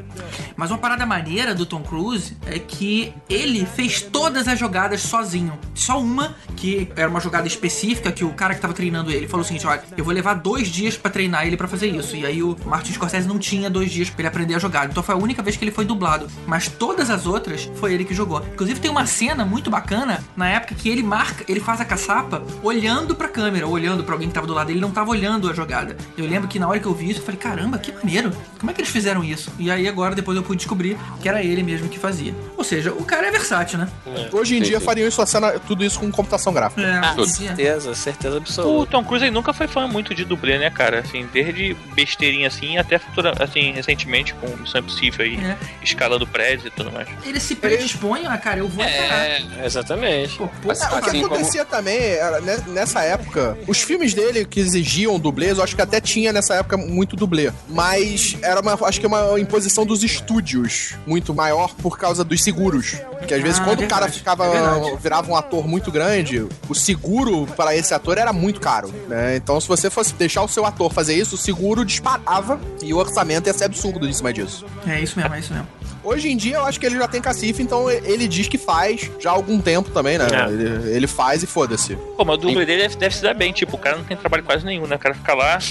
Mas uma parada maneira do Tom Cruise é que ele fez todas as jogadas sozinho. Só uma, que era uma jogada específica, que o cara que tava treinando ele falou o seguinte: olha, eu vou levar dois dias pra treinar ele pra fazer isso. E aí o Martin Scorsese não tinha dois dias pra ele aprender a jogar. Então foi a única vez que ele foi dublado. Mas todas as outras foi ele que jogou. Inclusive tem uma cena muito bacana na época que ele marca, ele faz a caçapa olhando pra câmera, olhando pra alguém que tava do lado dele, ele não tava olhando a jogada. Eu lembro que na hora que eu vi isso, eu falei, caramba, que maneiro. Como é que eles fizeram isso? E aí agora depois eu pude descobrir que era ele mesmo que fazia. Ou seja, o cara é versátil, né? Hoje em Sim, dia sim. fariam isso, a cena, tudo isso com computação gráfica. É, Ah, certeza, certeza O absoluta. Tom Cruise nunca foi fã muito de dublê, né, cara? Assim, desde besteirinha assim, até futura, assim, recentemente com Missão Impossível aí, É. escalando prédios e tudo mais. Ele se predispõe, ah, cara, eu vou encarar. É, exatamente. Pô, pô, Assim, É, o que assim como- acontecia também, era, né, nessa época, os filmes dele que exigiam dublês, eu acho que até tinha nessa época muito dublê. Mas era uma, acho que uma imposição dos estúdios muito maior por causa dos seguros. Que às vezes Ah, quando o cara ficava, é virava um ator muito grande, o seguro para esse ator era muito caro. né? Então se você fosse deixar o seu ator fazer isso, o seguro disparava e o orçamento ia ser absurdo em cima disso. É isso mesmo, é isso mesmo. Hoje em dia eu acho que ele já tem cacife, então ele diz que faz já há algum tempo também, né? É. Ele, ele faz e foda-se. Pô, mas o dublê dele deve, deve se dar bem. Tipo, o cara não tem trabalho quase nenhum, né? O cara fica lá.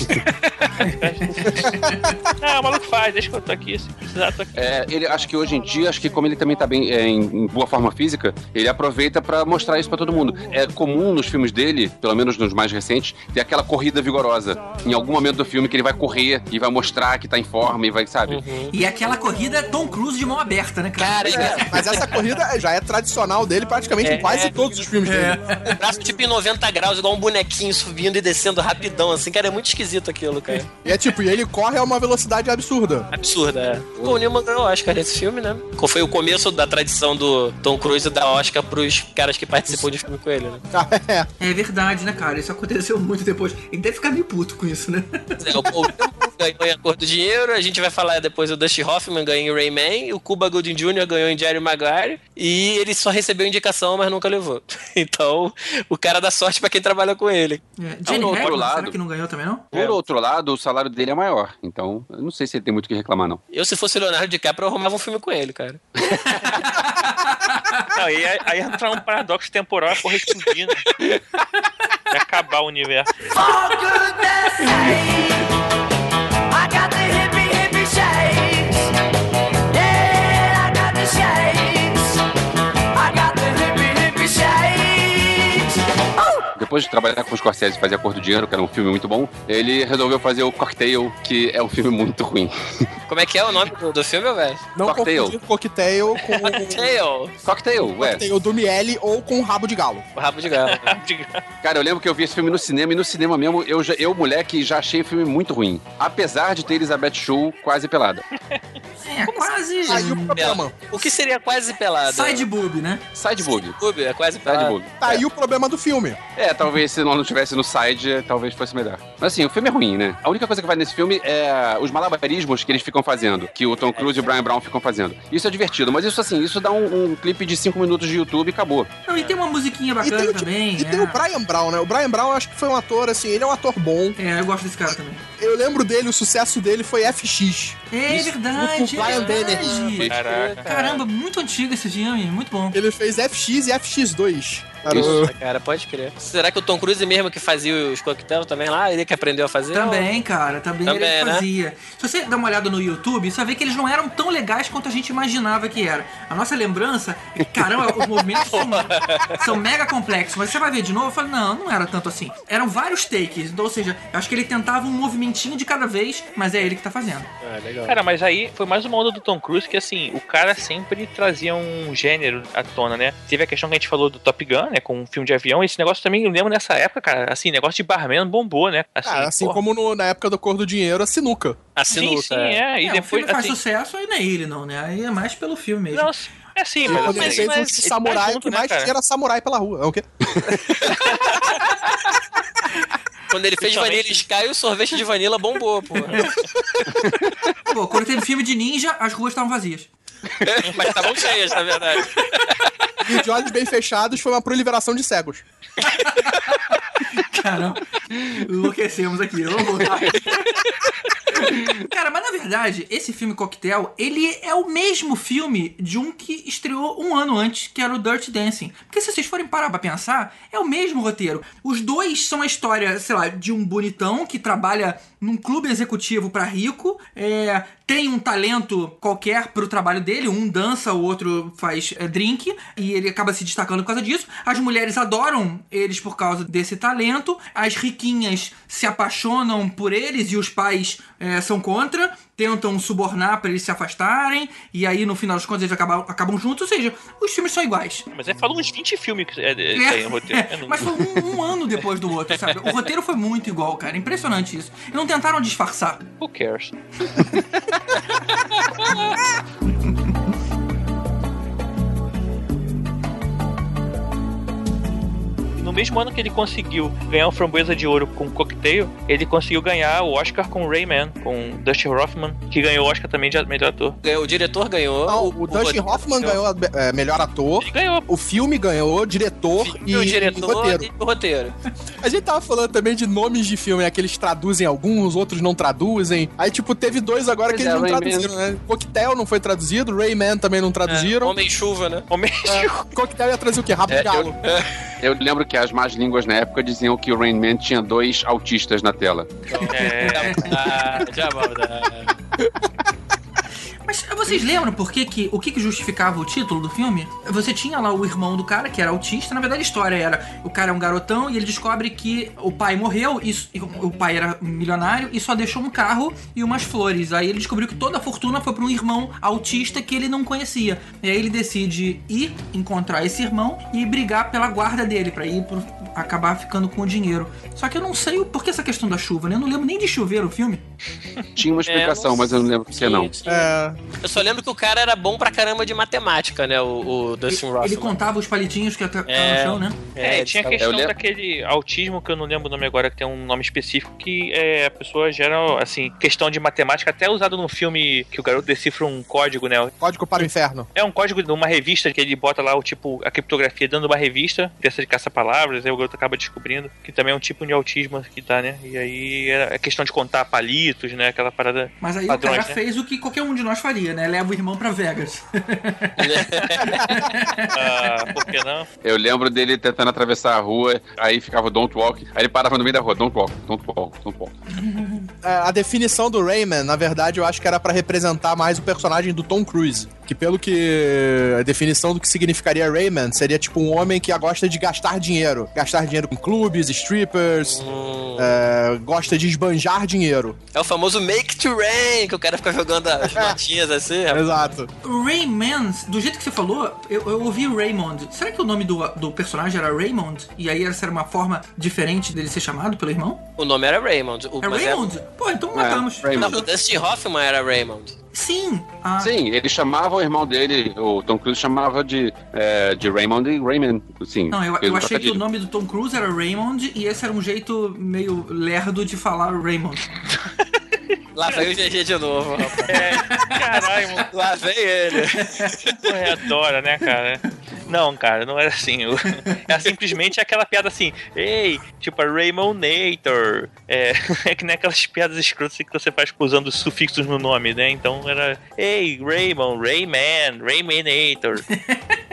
ah, o maluco faz, deixa que eu tô aqui. Se precisar, tô aqui. É, ele acho que hoje em dia, acho que como ele também tá bem é, em, em boa forma física, ele aproveita pra mostrar isso pra todo mundo. É comum nos filmes dele, pelo menos nos mais recentes, ter aquela corrida vigorosa. Em algum momento do filme que ele vai correr e vai mostrar que tá em forma e vai, sabe? E aquela corrida é Tom Cruise de mão aberta, né, cara? Cara, É, mas essa corrida já é tradicional dele praticamente em quase todos os filmes dele. o braço tipo em 90 graus, igual um bonequinho subindo e descendo rapidão, assim, cara, é muito esquisito aquilo, cara. E é tipo, e ele corre a uma velocidade absurda. Absurda, é. Pô, o Newman ganhou o Oscar nesse filme, né? Qual foi o começo da tradição do Tom Cruise dar Oscar pros caras que participam de filme com ele, né? é. É verdade, né, cara? Isso aconteceu muito depois. Ele deve ficar meio puto com isso, né? É, o Paul ganhou em Acordo do Dinheiro, a gente vai falar depois o Dusty Hoffman ganhou em Rayman, o Cuba Gooding Jr. ganhou em Jerry Maguire, e ele só recebeu indicação, mas nunca levou. Então, o cara dá sorte pra quem trabalha com ele. É, Jenny outro Hackman, lado- será que não ganhou também, não? Por outro lado, o salário dele é maior. Então, eu não sei se ele tem muito o que reclamar, não. Eu, se fosse Leonardo DiCaprio, eu arrumava um filme com ele, cara. Não, aí, aí entra um paradoxo temporal e explodindo. E acabar o universo. For goodness sake, Depois de trabalhar com o Scorsese e fazer Acordo do Dinheiro, que era um filme muito bom, ele resolveu fazer o Cocktail, que é um filme muito ruim. Como é que é o nome do, do filme, velho? Não Cocktail. confundir coquetel com Tail, Cocktail, ué. cocktail do Miele ou com rabo de galo. o rabo de galo. Cara, eu lembro que eu vi esse filme no cinema e no cinema mesmo, eu, já- eu moleque, já achei o filme muito ruim. Apesar de ter Elizabeth Shue quase pelada. É, quase. Aí o problema. O que seria quase pelado? Side boob, né? Side boob. Boob, é quase Side pelado. boob. Tá aí o problema do filme. É, talvez se nós não tivesse no side, talvez fosse melhor. Mas assim, o filme é ruim, né? A única coisa que vai nesse filme é os malabarismos que eles ficam fazendo, que o Tom Cruise e o Brian Brown ficam fazendo. Isso é divertido, mas isso assim, isso dá um, um clipe de 5 minutos de YouTube e acabou. Não, e tem uma musiquinha E bacana tem, o- também. e é. tem o Brian Brown, né? O Brian Brown, eu acho que foi um ator, assim, ele é um ator bom. É, eu gosto desse cara também. Eu lembro dele, o sucesso dele foi FX. É Isso, verdade. Brian verdade. Bennett. Caraca. Caramba, muito antigo esse filme, muito bom. Ele fez FX e FX2. Isso. o- Cara, pode crer. Será que o Tom Cruise mesmo que fazia os coquetéis também lá, ele que aprendeu a fazer? Também, cara, também, Também, ele né? fazia. Se você dá uma olhada no YouTube, você vai ver que eles não eram tão legais quanto a gente imaginava que era. A nossa lembrança é que, caramba, os movimentos são, são mega complexos. Mas você vai ver de novo, eu falo, não, não era tanto assim. Eram vários takes, então, ou seja, eu acho que ele tentava um movimentinho de cada vez, mas é ele que tá fazendo. Ah, legal. Cara, mas aí foi mais uma onda do Tom Cruise que, assim, o cara sempre trazia um gênero à tona, né? Teve a questão que a gente falou do Top Gun, né? Com um filme de avião. Esse negócio também, eu lembro nessa época, cara, assim, negócio de barman bombou, né? Assim, Ah, assim como no- na época do Cor do Dinheiro, a sinuca. A Sim, sinuca. sim, é. E é, o depois, filme faz assim... sucesso, aí não é ele não, né? Aí é mais pelo filme mesmo. Não, é sim, mas... Ele mas- fez mas um ele tá samurai, junto, o que né, mais cara? tinha era samurai pela rua. É o quê? Quando ele fez Principalmente- Vanilla Sky, o sorvete de vanilla bombou, pô. Pô, quando teve filme de ninja, as ruas estavam vazias. Mas estavam cheias, na verdade. E de olhos bem fechados foi uma proliferação de cegos. Caramba, enlouquecemos aqui. Vamos voltar. Cara, mas na verdade, esse filme Coquetel, ele é o mesmo filme de um que estreou um ano antes, que era o Dirty Dancing. Porque se vocês forem parar pra pensar, é o mesmo roteiro. Os dois são a história, sei lá, de um bonitão que trabalha num clube executivo pra rico, é, tem um talento qualquer pro trabalho dele, um dança, o outro faz é, drink, e ele acaba se destacando por causa disso. As mulheres adoram eles por causa desse talento, as riquinhas se apaixonam por eles e os pais é, são contra, tentam subornar pra eles se afastarem, e aí no final das contas eles acabam, acabam juntos, ou seja, os filmes são iguais. Mas ele falou uns 20 filmes que é, é, aí no roteiro. É, mas foi um, um ano depois do outro, sabe? O roteiro foi muito igual, cara. Impressionante isso. E não tentaram disfarçar. Who cares? No mesmo ano que ele conseguiu ganhar o Framboesa de Ouro com Cocktail, ele conseguiu ganhar o Oscar com Rayman, com Dustin Hoffman, que ganhou o Oscar também de melhor ator. Ganhou- O diretor ganhou. Não, o, Dustin roteiro Hoffman ganhou é, melhor ator. Ele ganhou. O filme ganhou, diretor E, e, o diretor roteiro. e o roteiro. A gente tava falando também de nomes de filme, né? Que eles traduzem alguns, outros não traduzem. Aí, tipo, teve dois agora Pois que eles é, não Rayman. traduziram, né? Coquetel não foi traduzido, Rayman também não traduziram. Homem-chuva, né? Homem Coquetel ia trazer o quê? Rabo É, de galo. Eu lembro que as más línguas na época diziam que o Rain Man tinha dois autistas na tela. É. Ah, já. Mas vocês lembram por que, que o que, que justificava o título do filme? Você tinha lá o irmão do cara, que era autista. Na verdade, a história era: o cara é um garotão e ele descobre que o pai morreu, e, e o pai era milionário e só deixou um carro e umas flores. Aí ele descobriu que toda a fortuna foi para um irmão autista que ele não conhecia. E aí ele decide ir encontrar esse irmão e brigar pela guarda dele, pra ir pro, acabar ficando com o dinheiro. Só que eu não sei o porquê essa questão da chuva, né? Eu não lembro nem de chover o filme. Tinha uma explicação, mas eu não lembro por que não. É, Eu só lembro que o cara era bom pra caramba de matemática, né? O, o Dustin Hoffman. Ele contava os palitinhos que estavam É. no chão, né? É, tinha a questão daquele autismo, que eu não lembro o nome agora, que tem um nome específico, que é, a pessoa gera, assim, questão de matemática, até usado no filme que o garoto decifra um código, né? código para o inferno. É um código de uma revista que ele bota lá o tipo, a criptografia de uma revista, dessa de caça-palavras, aí o garoto acaba descobrindo que também é um tipo de autismo que tá, né? E aí é a questão de contar palitos, né? Aquela parada. Mas aí Padrões, o cara né? fez o que qualquer um de nós faria, né? Leva o irmão pra Vegas. Ah, por que não? Eu lembro dele tentando atravessar a rua, aí ficava Don't Walk, aí ele parava no meio da rua, Don't Walk, Don't Walk, Don't Walk. É, a definição do Rayman, na verdade, eu acho que era pra representar mais o personagem do Tom Cruise. Que pelo que a definição do que significaria Rayman seria tipo um homem que gosta de gastar dinheiro. Gastar dinheiro com clubes, strippers, é, gosta de esbanjar dinheiro. É o famoso Make to Rain, que o cara fica jogando as notinhas assim. rapaz. Exato. Rayman, do jeito que você falou, eu, eu ouvi Raymond. Será que o nome do, do personagem era Raymond? E aí essa era uma forma diferente dele ser chamado pelo irmão? O nome era Raymond. O, É Raymond? Pô, então matamos. Raymond. Não, o Dustin Hoffman era Raymond. Sim. Ah, Sim, ele chamava o irmão dele, o Tom Cruise chamava de, é, de Raymond e Rayman, sim. Não, eu, eu um achei que o nome do Tom Cruise era Raymond e esse era um jeito meio lerdo de falar Raymond. Lá vem o GG de novo, rapaz. É, caralho, mano. Lá vem ele. Porra, adora, né, cara? Não, cara, não era assim. O- É simplesmente aquela piada assim, ei, tipo a Raymonator. É, é que nem aquelas piadas escrotas que você faz usando os sufixos no nome, né? Então era, ei, Raymond, Rayman, Raymanator,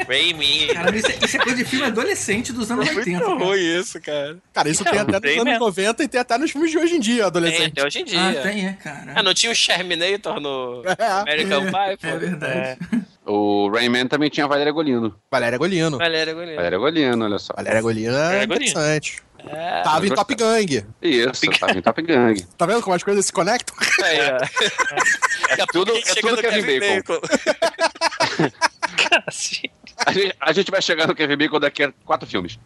Rayme. Cara, isso é, isso é coisa de filme adolescente dos anos 80. cara. ruim isso, cara. Cara, isso tem até nos Rayman. anos 90 e tem até nos filmes de hoje em dia, Tem adolescente. até hoje em dia. Ah, tem, é, cara. Ah, não tinha o Sherminator no É. American Pie, pô? É verdade. O Rayman também tinha Valéria Golino. Valéria Golino. Valéria Golino. Valéria Golino, olha só. Valéria Golino é interessante. É, Tava em Top Gang. Isso, tava em Top Gang. Tá vendo como as coisas se conectam? aí, ó. Daqui a tudo- pouco a gente é tudo Kevin Bacon. Assim. A gente, a gente vai chegar no Kevin Bacon daqui a quatro filmes.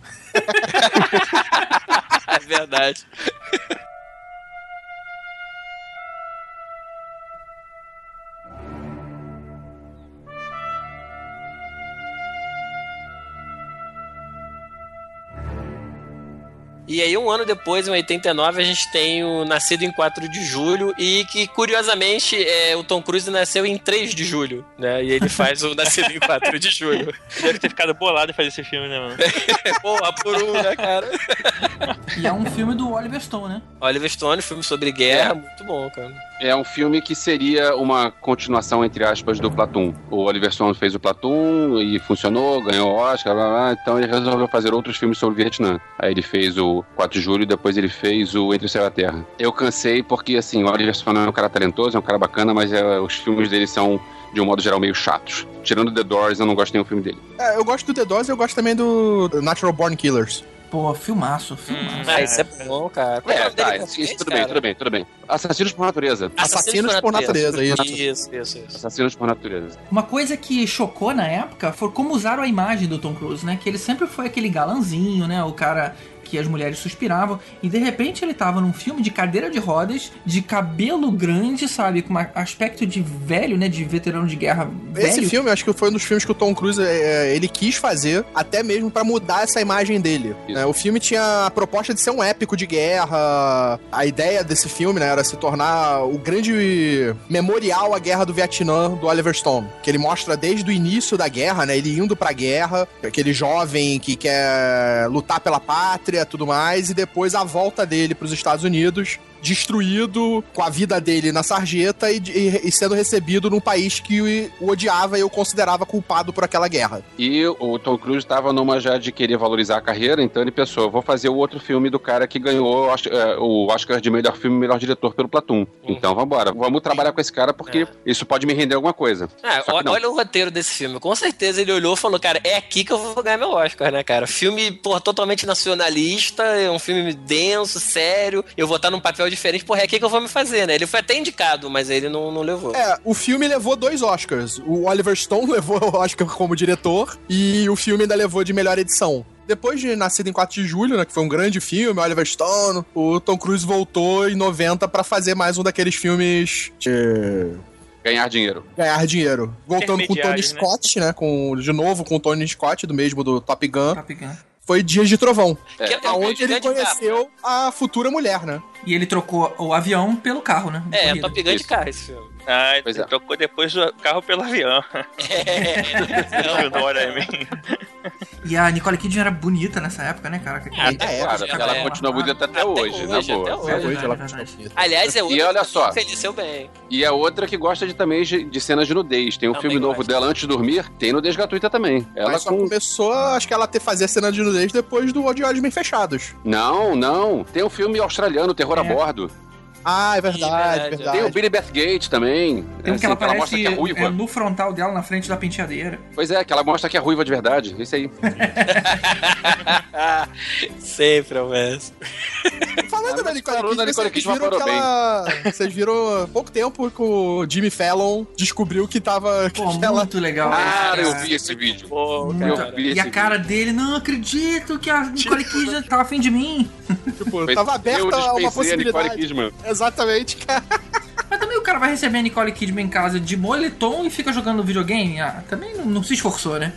é verdade. E aí, um ano depois, em 89, a gente tem o Nascido em 4 de Julho, e que, curiosamente, é, o Tom Cruise nasceu em 3 de julho, né? E ele faz o Nascido em 4 de julho. Deve ter ficado bolado em fazer esse filme, né, mano? Porra, por um, né, cara? E é um filme do Oliver Stone, né? Oliver Stone, filme sobre guerra, muito bom, cara. É um filme que seria uma continuação, entre aspas, do Platum. O Oliver Stone fez o Platum e funcionou, ganhou Oscar, blá, blá, então ele resolveu fazer outros filmes sobre o Vietnã. Aí ele fez o 4 de Julho e depois ele fez o Entre o Céu e a Terra. Eu cansei porque, assim, o Oliver Stone é um cara talentoso, é um cara bacana, mas é, os filmes dele são, de um modo geral, meio chatos. Tirando The Doors, eu não gosto nenhum filme dele. É, eu gosto do The Doors e eu gosto também do Natural Born Killers. Pô, filmaço, filmaço. Ah, isso é bom, cara. Como é, É, tá, isso, português, tudo bem, cara? tudo bem, tudo bem. Assassinos por Natureza. Assassinos por Natureza, isso. Isso, isso, isso. Assassinos por Natureza. Uma coisa que chocou na época foi como usaram a imagem do Tom Cruise, né? Que ele sempre foi aquele galanzinho, né? O cara que as mulheres suspiravam. E de repente ele tava num filme de cadeira de rodas, de cabelo grande, sabe? Com um aspecto de velho, né? De veterano de guerra velho. Esse filme, acho que foi um dos filmes que o Tom Cruise é, ele quis fazer, até mesmo pra mudar essa imagem dele. né? o filme tinha a proposta de ser um épico de guerra. A ideia desse filme, né, era se tornar o grande memorial à guerra do Vietnã do Oliver Stone, que ele mostra desde o início da guerra, né, ele indo pra guerra, aquele jovem que quer lutar pela pátria, tudo mais, e depois a volta dele pros Estados Unidos destruído com a vida dele na sarjeta e, e- e sendo recebido num país que o, o odiava e eu considerava culpado por aquela guerra. E o Tom Cruise estava numa já de querer valorizar a carreira, então ele pensou, vou fazer o outro filme do cara que ganhou é, o Oscar de melhor filme e melhor diretor pelo Platum. Então vambora, vamos trabalhar com esse cara porque isso pode me render alguma coisa. O- não. olha o roteiro desse filme. Com certeza ele olhou e falou, cara, é aqui que eu vou ganhar meu Oscar, né, cara? Filme, pô, totalmente nacionalista, é um filme denso, sério. Eu vou estar num papel diferente, porra, é aqui que eu vou me fazer, né? Ele foi até indicado, mas ele não, não levou. É, o filme levou dois Oscars. O Oliver Stone levou o Oscar como diretor e o filme ainda levou de melhor edição. Depois de Nascido em 4 de Julho, né, que foi um grande filme, Oliver Stone, o Tom Cruise voltou em 90 pra fazer mais um daqueles filmes de Ganhar dinheiro. ganhar dinheiro. Voltando com o Tony né? Scott, né, com de novo com o Tony Scott, do mesmo do Top Gun. Top Gun. Foi Dias de Trovão, Que é um aonde ele grande carro. conheceu a futura mulher, né? E ele trocou o avião pelo carro, né? É, corrida. Top Gun de carro esse filme. Ah, Pois ele é. trocou depois o carro pelo avião. É, what I mean? E a Nicole Kidman era bonita nessa época, né, cara? Ah, Ainda é, Cara, ela ela é. continua bonita até, Até hoje, na hoje, boa. até Até hoje. hoje ela continua bonita. Aliás, é E outra olha que só. envelheceu bem. E é outra que gosta de, também de, de cenas de nudez. Tem um Também filme novo gosto. dela antes de dormir, tem nudez gratuita também. Ela Mas só com. começou, acho que ela ter fazer cena de nudez depois do De Olhos Bem Fechados. Não, não. Tem um filme australiano, Terror a É. Bordo. Ah, é verdade, verdade. verdade. Tem o Billy Bathgate também. Tem um assim, que ela ela mostra aparece que é ruiva. é, no frontal dela, na frente da penteadeira. Pois é, que ela mostra que é ruiva de verdade. Isso aí. Sempre é o mesmo. Falando Ah, da Nicole Kidman, vocês viram que ela... Vocês viram há pouco tempo que o Jimmy Fallon descobriu que tava... Pô, que ela... muito legal. Cara, eu cara. vi esse vídeo. Pô, Eu vi E esse a cara dele, não acredito que a Nicole Kidman tava afim de mim. Tipo, tava aberta uma dispensei a Nicole possibilidade. Kidman. Exatamente, cara. Mas também o cara vai receber a Nicole Kidman em casa de moletom e fica jogando videogame? Ah, também não, não se esforçou, né?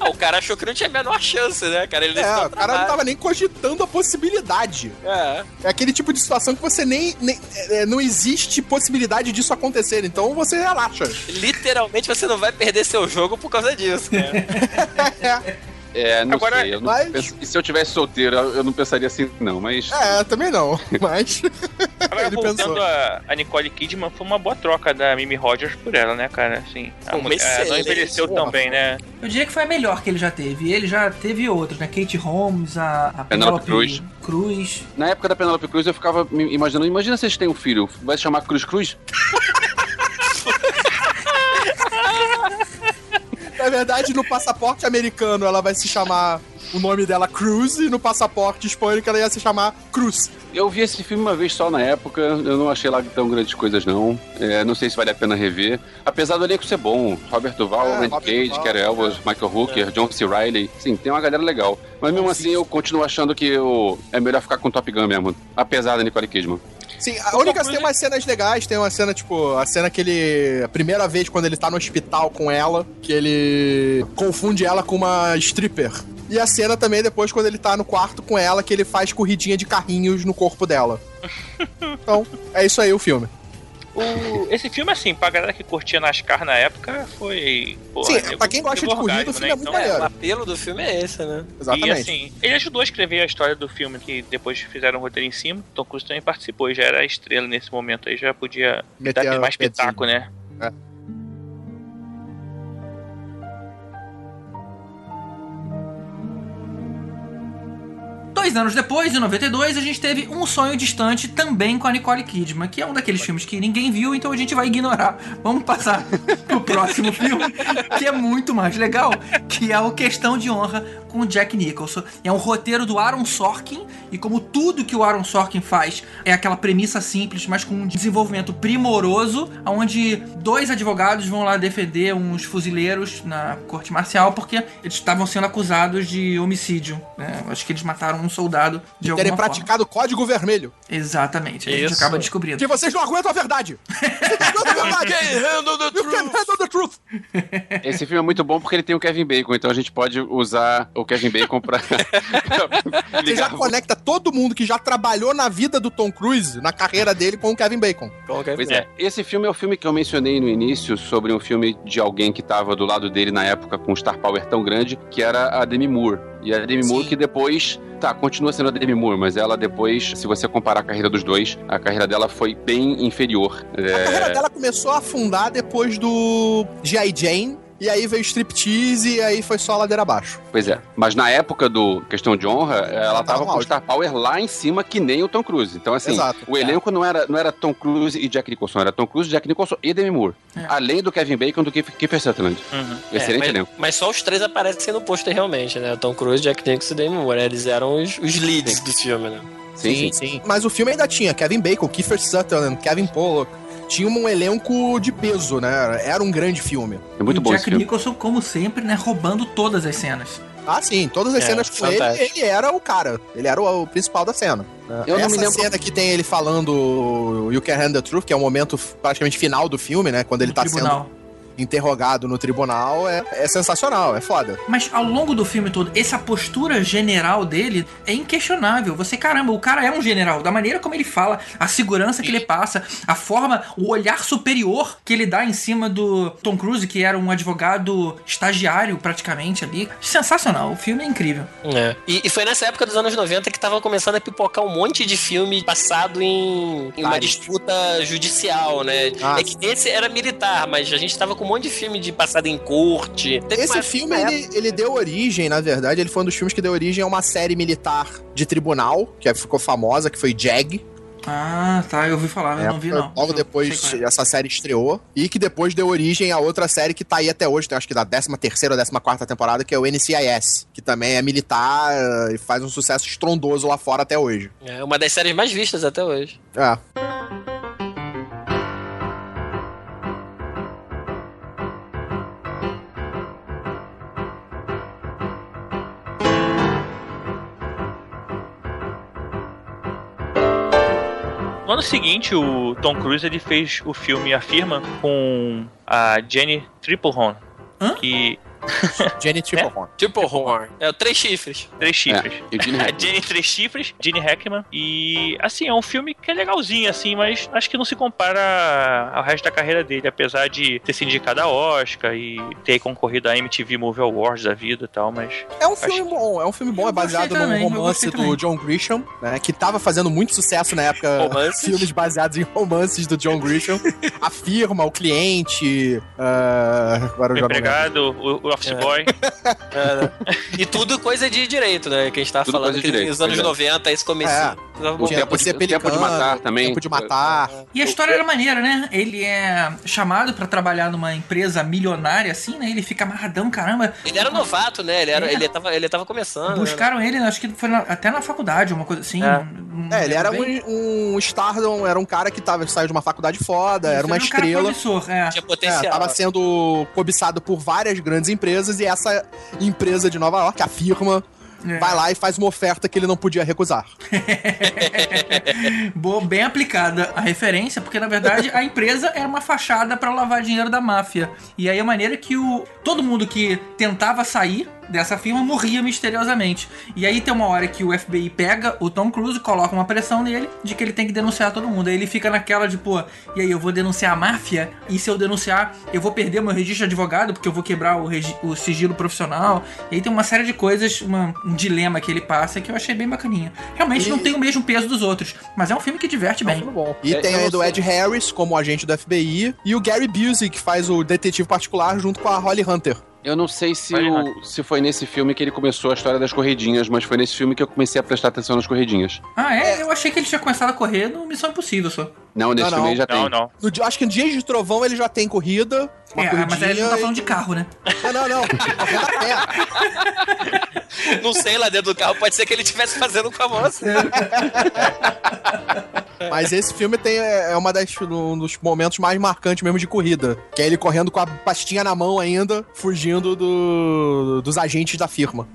Ah, o cara achou que não tinha a menor chance, né, cara? Ele É, o cara não tava nem cogitando a possibilidade. É. É aquele tipo de situação que você nem... nem- é, não existe possibilidade disso acontecer, então você relaxa. Literalmente você não vai perder seu jogo por causa disso, cara. É, não Agora- sei. Eu não Mas- penso- e se eu tivesse solteiro, eu não pensaria assim, não. Mas É, também não, mas... Agora, Ele voltando pensou. a, a Nicole Kidman, foi uma boa troca da Mimi Rogers por ela, né, cara? Assim, a mulher- não envelheceu bem, né? Eu diria que foi a melhor que ele já teve. Ele já teve outros, né? Kate Holmes, a, a Penélope Penélope Cruz. na época da Penelope Cruz eu ficava me imaginando, imagina se eles têm um filho, vai se chamar Cruz Cruz? Na verdade, no passaporte americano ela vai se chamar o nome dela Cruz e no passaporte hispânico ela ia se chamar Cruz. Eu vi esse filme uma vez só na época, eu não achei lá tão grandes coisas não. É, não sei se vale a pena rever. Apesar do elenco ser bom, Robert Duval, É, Randy Cage, Duvall, Kerry Elwes, Michael Hooker, John C. Reilly. Sim, tem uma galera legal. Mas mesmo assim eu continuo achando que eu- é melhor ficar com Top Gun mesmo. Apesar da Nicole Kidman. Sim, a única tem umas cenas legais, tem uma cena, tipo, a cena que ele. A primeira vez quando ele tá no hospital com ela, que ele confunde ela com uma stripper. E a cena também depois quando ele tá no quarto com ela, que ele faz corridinha de carrinhos no corpo dela. Então, é isso aí o filme. O- esse filme, assim, pra galera que curtia NASCAR na época, foi. Pô, Sim, nego- pra quem gosta de corrida, o filme é muito Então, maneiro. O apelo do filme é esse, né? Exatamente. E assim, ele ajudou a escrever a história do filme, que depois fizeram o roteiro em cima. Tom Cruise também participou, já era a estrela nesse momento aí, já podia Meter dar mais espetáculo, né? Dois anos depois, em 92, a gente teve Um Sonho Distante, também com a Nicole Kidman, que é um daqueles filmes que ninguém viu, então a gente vai ignorar. Vamos passar pro próximo filme, que é muito mais legal, que é o Questão de Honra com o Jack Nicholson. É um roteiro do Aaron Sorkin, e como tudo que o Aaron Sorkin faz é aquela premissa simples, mas com um desenvolvimento primoroso, onde dois advogados vão lá defender uns fuzileiros na corte marcial porque eles estavam sendo acusados de homicídio. né? Acho que eles mataram um soldado de alguma Terem forma. praticado código vermelho. Exatamente, a gente Isso. acaba descobrindo. Que vocês não aguentam a verdade. Vocês não aguentam a verdade. You can handle the truth. Esse filme é muito bom porque ele tem o Kevin Bacon, então a gente pode usar o Kevin Bacon pra. Você já conecta todo mundo que já trabalhou na vida do Tom Cruise, na carreira dele, com o Kevin Bacon. Pois é, esse filme é o filme que eu mencionei no início sobre um filme de alguém que tava do lado dele na época com um star power tão grande, que era a Demi Moore. E a Demi Moore que depois, tá, continua sendo a Demi Moore, mas ela depois, se você comparar a carreira dos dois, a carreira dela foi bem inferior. A É, carreira dela começou a afundar depois do G.I. Jane, e aí veio striptease, e aí foi só ladeira abaixo. Pois é. Mas na época do Questão de Honra, ela tava tava com o. Star Power lá em cima, que nem o Tom Cruise. Então, assim, Exato. o elenco não, era, não era Tom Cruise e Jack Nicholson, era Tom Cruise, Jack Nicholson e Demi Moore. É. Além do Kevin Bacon do Kiefer Sutherland. Uhum. Excelente É, mas, elenco. mas só os três aparecem no pôster realmente, né? O Tom Cruise, Jack Nicholson e Demi Moore. Eles eram os, os leads do filme, né? Sim, sim. sim. Mas o filme ainda tinha Kevin Bacon, Kiefer Sutherland, Kevin Pollock. Tinha um elenco de peso, né? Era um grande filme. É muito e o bom esse Jack filme. Nicholson, como sempre, né, roubando todas as cenas. Ah, sim, todas as É, cenas com ele, ele era o cara. Ele era o, o principal da cena. né? Eu não Essa me lembro- cena que tem ele falando You Can Handle the Truth, que é o momento praticamente final do filme, né? Quando ele no tá tribunal. sendo interrogado no tribunal, é, é sensacional, é foda. Mas ao longo do filme todo, essa postura general dele é inquestionável. Você, caramba, o cara é um general. Da maneira como ele fala, a segurança que ele passa, a forma, o olhar superior que ele dá em cima do Tom Cruise, que era um advogado estagiário praticamente ali. Sensacional. O filme é incrível. É. E, e foi nessa época dos anos 90 que tava começando a pipocar um monte de filme passado em, em uma disputa judicial, né? Ah, é que esse era militar, mas a gente tava com monte de filme de passado em corte. Teve Esse uma- filme, ele, ele deu origem, na verdade, ele foi um dos filmes que deu origem a uma série militar de tribunal, que ficou famosa, que foi JAG. Ah, tá. Eu ouvi falar, eu É, não vi, não. Logo depois é. essa série estreou. E que depois deu origem a outra série que tá aí até hoje, tem acho que da 13 terceira ou 14 quarta temporada, que é o NCIS, que também é militar e faz um sucesso estrondoso lá fora até hoje. É uma das séries mais vistas até hoje. É. No ano seguinte, o Tom Cruise ele fez o filme A Firma com a Jenny Triplehorn. Hã? Que. Jenny Triplehorn. Tipo horror. É o Três Chifres. Três chifres. É, e Hackman. Jenny Três Chifres, Gene Hackman. E, assim, é um filme que é legalzinho, assim, mas acho que não se compara ao resto da carreira dele, apesar de ter sido indicado a Oscar e ter concorrido a MTV Movie Awards da vida e tal, mas. É um filme bom, é um filme bom, Eu é baseado num romance do. John Grisham, né? Que tava fazendo muito sucesso na época. Romances? Filmes baseados em romances do John Grisham. A firma, o cliente. ah, agora eu O empregado, o, o office É. boy. É, né? e tudo coisa de direito, né? Que a gente tava Tudo falando que direito, nos anos é. 90, esse começo. É. O Tinha tempo, de, o tempo de matar também. Tempo de matar. E a história era maneira, né? Ele é chamado pra trabalhar numa empresa milionária, assim, né? Ele fica amarradão, caramba. Ele era novato, né? Ele, era, É. ele, tava, ele tava começando. né? Buscaram ele, acho que foi na- até na faculdade, uma coisa assim. É. não É, ele era bem. um, um Stardom, era um cara que tava, saiu de uma faculdade foda, era Isso, uma um cara estrela. promissor, é. Tinha É, potencial. tava sendo cobiçado por várias grandes empresas e essa empresa de Nova York, a firma, É. vai lá e faz uma oferta que ele não podia recusar. Boa, bem aplicada a referência, porque na verdade a empresa era uma fachada pra lavar dinheiro da máfia. E aí a maneira que o todo mundo que tentava sair dessa firma morria misteriosamente. E aí tem uma hora que o FBI pega o Tom Cruise, coloca uma pressão nele de que ele tem que denunciar todo mundo. Aí ele fica naquela de, pô, e aí eu vou denunciar a máfia? E se eu denunciar, eu vou perder meu registro de advogado porque eu vou quebrar o, o sigilo profissional. E aí tem uma série de coisas, uma- um dilema que ele passa que eu achei bem bacaninha. Realmente E- não tem o mesmo peso dos outros, mas é um filme que diverte bem. bom. E É, tem sei. Ed Harris como agente do FBI e o Gary Busey, que faz o detetive particular junto com a Holly Hunter. Eu não sei se, o- se foi nesse filme que ele começou a história das corridinhas, mas foi nesse filme que eu comecei a prestar atenção nas corridinhas. Ah, é? Eu achei que ele tinha começado a correr no Missão Impossível só. Não, nesse Não, filme não. já Não, tem. não. No dia- acho que no Dias de Trovão ele já tem corrida. Uma É, mas aí a gente tá e- falando de carro, né? Não, não, não. Correndo a pé. Não sei, lá dentro do carro pode ser que ele estivesse fazendo com a moça. Mas esse filme tem, é uma das, um dos momentos mais marcantes mesmo de corrida. Que é ele correndo com a pastinha na mão ainda, fugindo do- dos agentes da firma.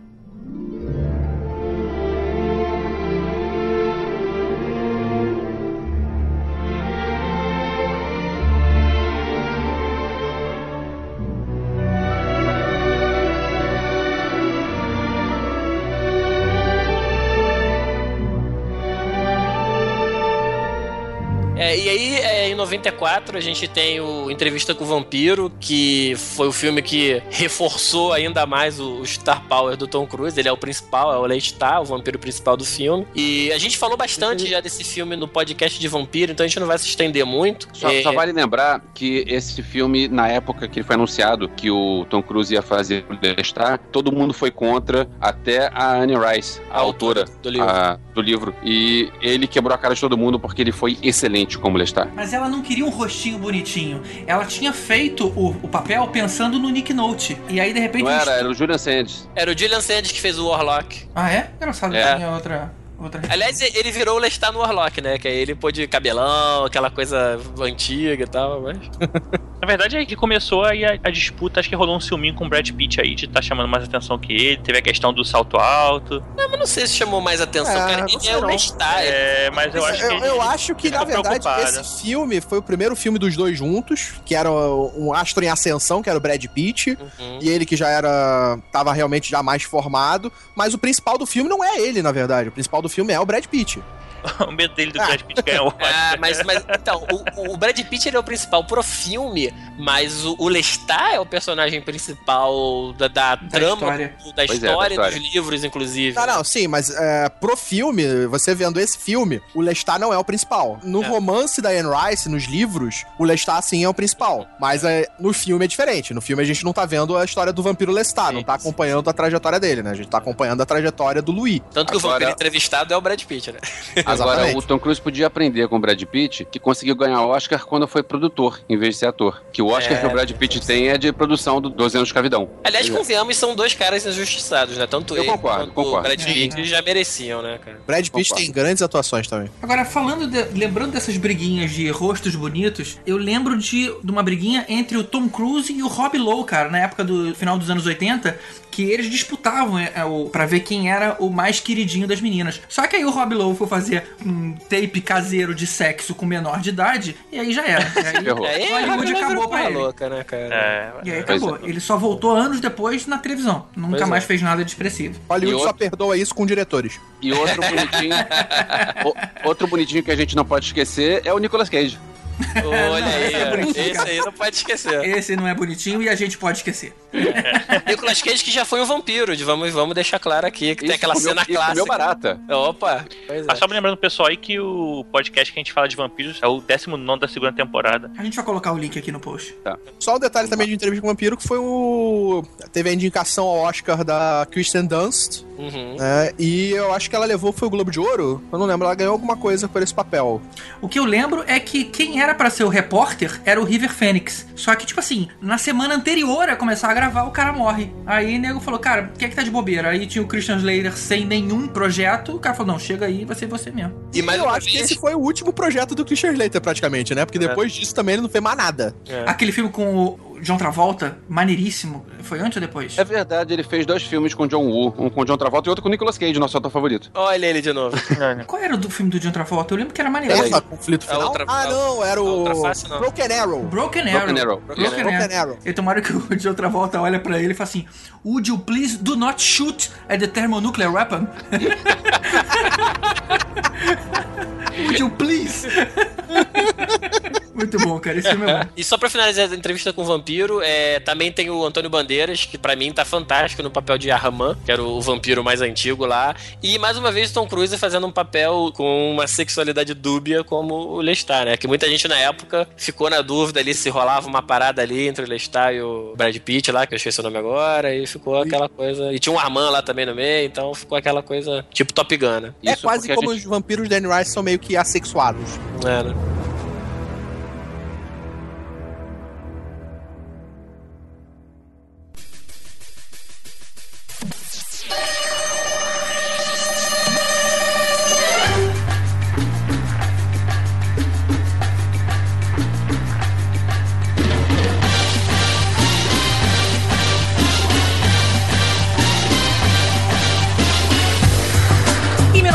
94, a gente tem o Entrevista com o Vampiro, que foi o filme que reforçou ainda mais o, o Star Power do Tom Cruise. Ele é o principal, é o Lestat, o vampiro principal do filme. E a gente falou bastante já desse filme no podcast de vampiro, então a gente não vai se estender muito. Só, É, só vale lembrar que esse filme, na época que ele foi anunciado que o Tom Cruise ia fazer o Lestat, todo mundo foi contra, até a Anne Rice, a, A autora autora do livro. a- do livro. E ele quebrou a cara de todo mundo porque ele foi excelente como Lestat. Mas ela não queria um rostinho bonitinho. Ela tinha feito o, o papel pensando no Nick Note. E aí, de repente. Não era, era o Julian Sands. Era o Julian Sands que fez o Warlock. Ah, é? Engraçado, É. tinha outra. Outra... Aliás, ele virou o Lestat no Warlock, né? Que aí ele pôde cabelão, aquela coisa antiga e tal, mas... Na verdade, é que começou aí a, a disputa, acho que rolou um ciúminho com o Brad Pitt aí, de tá chamando mais atenção que ele, teve a questão do salto alto. Não, mas não sei se chamou mais atenção, É, cara. Ele é o. Lestat. ele- É, mas eu acho que eu, ele eu acho que, na verdade, preocupado. esse filme foi o primeiro filme dos dois juntos, que era um astro em ascensão, que era o Brad Pitt, Uhum. e ele que já era. tava realmente já mais formado. Mas o principal do filme não é ele, na verdade. O principal do filme é o Brad Pitt. o medo dele do Brad Pitt ganhar o Ah, mas, mas então, o, o Brad Pitt ele é o principal pro filme, mas o, o Lestat é o personagem principal da, da, trama, história. do- da Pois é, da história, história. dos livros, inclusive. Não, não, sim, mas é, pro filme, você vendo esse filme, o Lestat não é o principal. No É. romance da Anne Rice, nos livros, o Lestat sim é o principal. Mas é, no filme é diferente. No filme a gente não tá vendo a história do vampiro Lestat, Sim, não tá sim. acompanhando a trajetória dele, né? A gente tá acompanhando a trajetória do Louis. Tanto que o Agora- vampiro entrevistado é o Brad Pitt, né? Agora, o Tom Cruise podia aprender com o Brad Pitt, que conseguiu ganhar Oscar quando foi produtor, em vez de ser ator. Que o Oscar É, que o Brad Pitt tem é de produção do 12 anos de escravidão. Aliás, convenhamos, são dois caras injustiçados, né? Tanto Eu ele concordo, quanto concordo. o Brad Pitt É. já mereciam, né, cara? Brad Pitt Concordo. tem grandes atuações também. Agora, falando, de- lembrando dessas briguinhas de rostos bonitos, eu lembro de, de uma briguinha entre o Tom Cruise e o Rob Lowe, cara, na época do final dos anos 80, que eles disputavam é, é, o, pra ver quem era o mais queridinho das meninas. Só que aí o Rob Lowe foi fazer um tape caseiro de sexo com menor de idade, e aí já era. E aí, Hollywood agora acabou pra ele. louca, né, cara? É, E aí acabou. é. Ele só voltou anos depois na televisão. Nunca Pois mais é. fez nada de expressivo. Hollywood E só outro- perdoa isso com diretores. E outro bonitinho. o- outro bonitinho que a gente não pode esquecer é o Nicolas Cage. Olha aí, Esse é esse aí não pode esquecer. Esse não é bonitinho e a gente pode esquecer. Nicolas Cage que já foi um vampiro, de- vamos, vamos deixar claro aqui, que tem Isso, aquela comeu- cena comeu clássica. barata. Opa, pois Ah, é. só me lembrando, pessoal, aí que o podcast que a gente fala de vampiros é o 19 da segunda temporada. A gente vai colocar o link aqui no post. Só um detalhe também de entrevista com o vampiro, que foi o. Teve a indicação ao Oscar da Kristen Dunst. Uhum. né? e eu acho que ela levou foi o Globo de Ouro. Eu não lembro, ela ganhou alguma coisa por esse papel. O que eu lembro é que quem era pra ser o repórter era o River Phoenix. Só que, tipo assim, na semana anterior a começar a gravar, o cara morre. Aí o nego falou, cara, o que é que tá de bobeira? Aí tinha o Christian Slater sem nenhum projeto. O cara falou, não, chega aí, vai ser você mesmo. E mais eu acho que vez- esse foi o último projeto do Christian Slater, praticamente, né? Porque depois disso também ele não fez mais nada. É. Aquele filme com o John Travolta, maneiríssimo. Foi antes ou depois? É verdade, ele fez dois filmes com John Woo, um com John Travolta e outro com Nicolas Cage, nosso ator favorito. Olha ele de novo. Qual era o do filme do John Travolta? Eu lembro que era maneiro. Essa conflito A final? outra- ah, a- não, era o face, não. Broken Arrow. Broken Arrow. Broken Arrow. Broken, Broken Arrow. Broken Arrow. E tomara que o John Travolta olha pra ele e fala assim: Would you please do not shoot at the thermonuclear weapon? Would you please? Muito bom, cara. Esse filme é bom. E só pra finalizar a entrevista com o vampiro, é, também tem o Antônio Bandeiras, que pra mim tá fantástico no papel de Ahriman, que era o vampiro mais antigo lá. E mais uma vez Tom Cruise fazendo um papel com uma sexualidade dúbia como o Lestat, né? Que muita gente na época ficou na dúvida ali se rolava uma parada ali entre o Lestat e o Brad Pitt lá, que eu esqueci o nome agora, e ficou aquela coisa. E tinha um Armand lá também no meio, então ficou aquela coisa tipo Top Gun, né? É Isso quase porque a como gente- os vampiros da Anne Rice são meio que assexuados. É, né?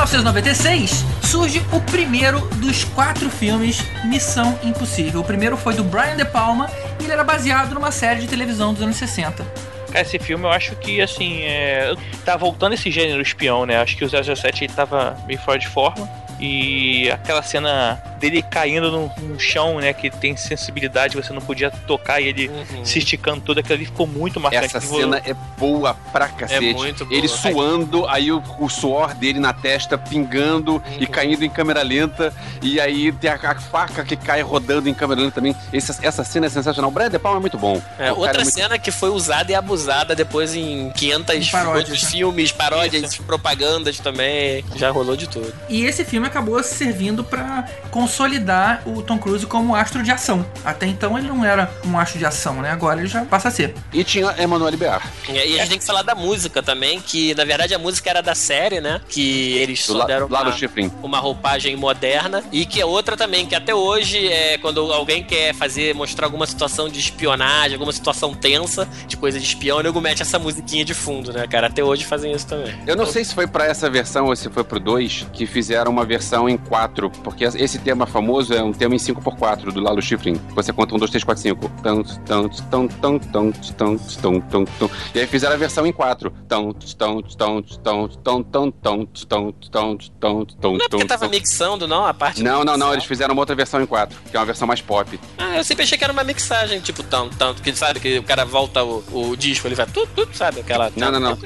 1996, surge o primeiro dos quatro filmes Missão Impossível. O primeiro foi do Brian De Palma e ele era baseado numa série de televisão dos anos 60. Cara, esse filme eu acho que, assim, é... tá voltando esse gênero espião, né? Acho que o 007 ele tava meio fora de forma. E aquela cena dele caindo no, no chão, né? Que tem sensibilidade, você não podia tocar e ele Uhum. se esticando todo, aquilo ali ficou muito marcante. Essa Vou- cena é boa pra cacete. muito boa. Ele suando, aí o, o suor dele na testa pingando e Uhum. caindo em câmera lenta. E aí tem a, a faca que cai rodando em câmera lenta também. Essa, essa cena é sensacional. O Brad De Palma é muito bom. É, outra é muito- cena que foi usada e abusada depois em 500 Paródias, né? filmes, paródias, propagandas também. Já rolou de tudo. E esse filme acabou servindo pra consolidar o Tom Cruise como astro de ação. Até então ele não era um astro de ação, né? Agora ele já passa a ser. E tinha Emanuele Bear. E e a gente tem que falar da música também, que na verdade a música era da série, né? Que eles só deram lá uma, uma roupagem moderna. E que é outra também, que até hoje, é, quando alguém quer fazer, mostrar alguma situação de espionagem, alguma situação tensa, de coisa de espião, o nego mete essa musiquinha de fundo, né, cara? Até hoje fazem isso também. Eu não sei se foi pra essa versão ou se foi pro 2 que fizeram uma versão em 4, porque esse tema famoso é um tema em 5x4 do Lalo Schifrin. Você conta 1, 2, 3, 4, 5. Tão, tão, tão, tão, tão, tão, tão, tão, tão. E aí fizeram a versão em 4. Tão, tão, tão, tão, tão, tão, tão, tão, tão, tão, tão, Não é porque tão, tava tão. mixando, não, a parte Não, não, não, eles fizeram uma outra versão em 4, que é uma versão mais pop. Ah, eu sempre achei que era uma mixagem, tipo, tanto, tanto, que sabe que o cara volta o, o disco, ele vai tudo, tudo, sabe? Aquela. Não, não, não.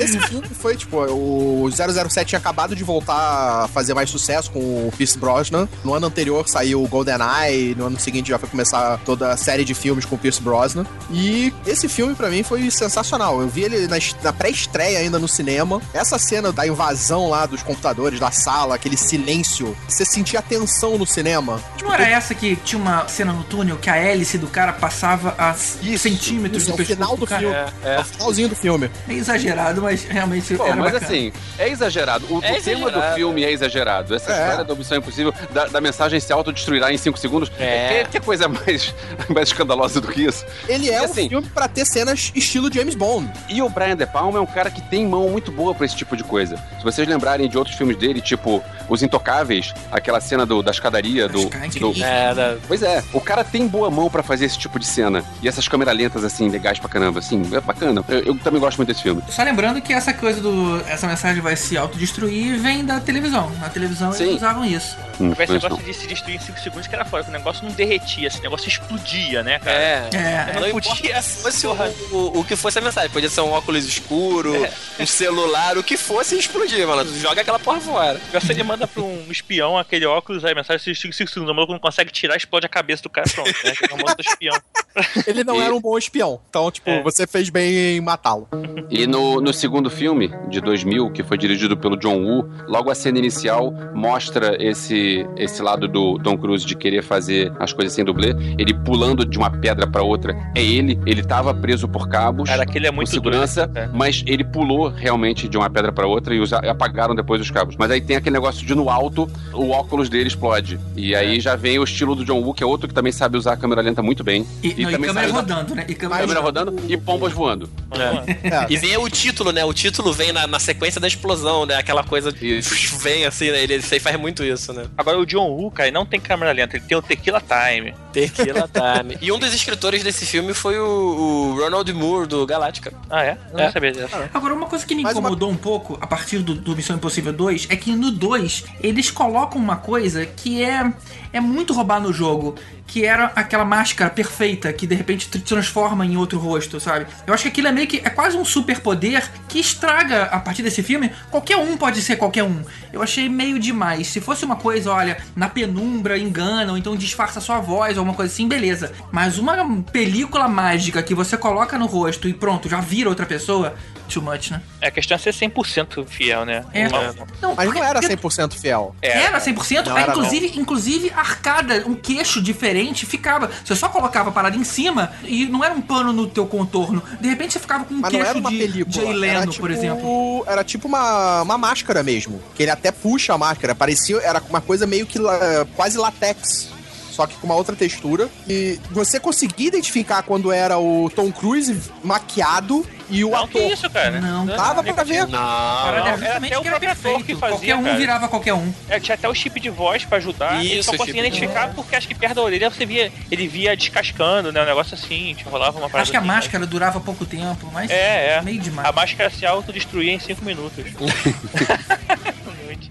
Esse filme foi, tipo, o 007 tinha acabado de voltar a fazer mais sucesso com o Pierce Brosnan. No ano anterior saiu o GoldenEye, no ano seguinte já foi começar toda a série de filmes com o Pierce Brosnan. E esse filme, pra mim, foi sensacional. Eu vi ele na, na pré-estreia ainda no cinema. Essa cena da invasão lá dos computadores, da sala, aquele silêncio, você sentia a tensão no cinema. Tipo, Não era essa que tinha uma cena no túnel que a hélice do cara passava a centímetros Isso, do pescoço final do cara? filme. É, É o finalzinho do filme. É exagerado, mas realmente Pô, era mas bacana. assim, é exagerado. O, É o tema exagerado. do filme é exagerado. Essa É. história da Missão Impossível, da, da mensagem se autodestruirá em 5 segundos, É. que, que coisa mais, mais escandalosa do que isso? Ele é E um assim- filme pra ter cenas estilo James Bond. E o Brian De Palma é um cara que tem mão muito boa pra esse tipo de coisa. Se vocês lembrarem de outros filmes dele, tipo Os Intocáveis, aquela cena do, da escadaria, do, Cara, do. É, da- Pois é, o cara tem boa mão pra fazer esse tipo de cena. E essas câmeras lentas, assim, legais pra caramba. Assim, é bacana. Eu, eu também gosto muito desse filme. Só lembrando que essa coisa do. Essa mensagem vai se autodestruir vem da televisão. Na televisão Sim. eles usavam isso. Hum, Esse mas não. negócio de se destruir em 5 segundos que era fora, que o negócio não derretia, esse negócio explodia, né, cara? é. É. Não importa se fosse o, o, o que fosse a mensagem. Podia ser um óculos escuro, um celular, o que fosse explodir, mano. Tu joga aquela porra fora. Se ele manda pra um espião aquele óculos, aí a mensagem 5 segundos, o maluco não consegue tirar, explode a cabeça do cara, pronto, né? Que é um espião. Ele não E- era um bom espião. Então, tipo, É. você fez bem em matá-lo. E no, no segundo filme, de 2000, que foi dirigido pelo John Woo, logo a cena inicial mostra esse, esse lado do Tom Cruise de querer fazer as coisas sem dublê. Ele pulando de uma pedra pra outra. É ele, ele tava preso por cabos. Cara, aquele é muito segurança, doido, cara. mas ele pulou realmente de uma pedra pra outra e usa- apagaram depois os cabos. Mas aí tem aquele negócio de no alto, o óculos dele explode. E aí já vem o estilo do John Woo, que é outro que também sabe usar a câmera lenta muito bem. E, não, e também câmera sabe usar- rodando, né? E câmera, câmera rodando e pombas voando. É. E vem o título, né? O título vem na, na sequência da explosão, né? Aquela coisa de. Isso. Vem assim, né? Ele, ele faz muito isso, né? Agora o John Woo, cara, ele não tem câmera lenta, ele tem o Tequila Time. Tequila Time. E um dos escritores desse filme foi o, o Ronald Moore, do Galáctica. Ah, é? Eu É. não sabia dessa. Agora, uma coisa que me Mas uma- incomodou um pouco a partir do, do Missão Impossível 2 é que no 2 eles colocam uma coisa que é, é muito roubar no jogo. Que era aquela máscara perfeita que de repente te transforma em outro rosto, sabe? Eu acho que aquilo é meio que. É quase um superpoder que estraga a partir desse filme. Qualquer um pode ser qualquer um. Eu achei meio demais. Se fosse uma coisa, olha, na penumbra engana, ou então disfarça sua voz, ou uma coisa assim, beleza. Mas uma película mágica que você coloca no rosto e pronto, já vira outra pessoa, too much, né? É, a questão é ser 100% fiel, né? É. Uma- Não, Mas não era porque 100% fiel. Era 100%, Não era, inclusive, inclusive arcada, um queixo diferente ficava. Você só colocava a parada em cima e não era um pano no teu contorno. De repente você ficava com um Mas não queixo de película. Leno, tipo, por exemplo. Era tipo uma, uma máscara mesmo. Que ele até puxa a máscara. Parecia. Era uma coisa meio que la- quase latex. Só que com uma outra textura. E você conseguia identificar quando era o Tom Cruise maquiado e o Não, ator. que isso, cara? Não, Dava pra ver. Não, não, era até o que era próprio ator que fazia, qualquer um cara. virava qualquer um. É, tinha até o chip de voz pra ajudar. ele Isso, só o conseguia chip de identificar porque acho que perto da orelha você via. Ele via descascando, né? Um negócio assim, tipo, rolava uma parada. Acho que a assim, máscara durava pouco tempo, mas É, é. meio demais. A máscara se autodestruía em 5 minutos.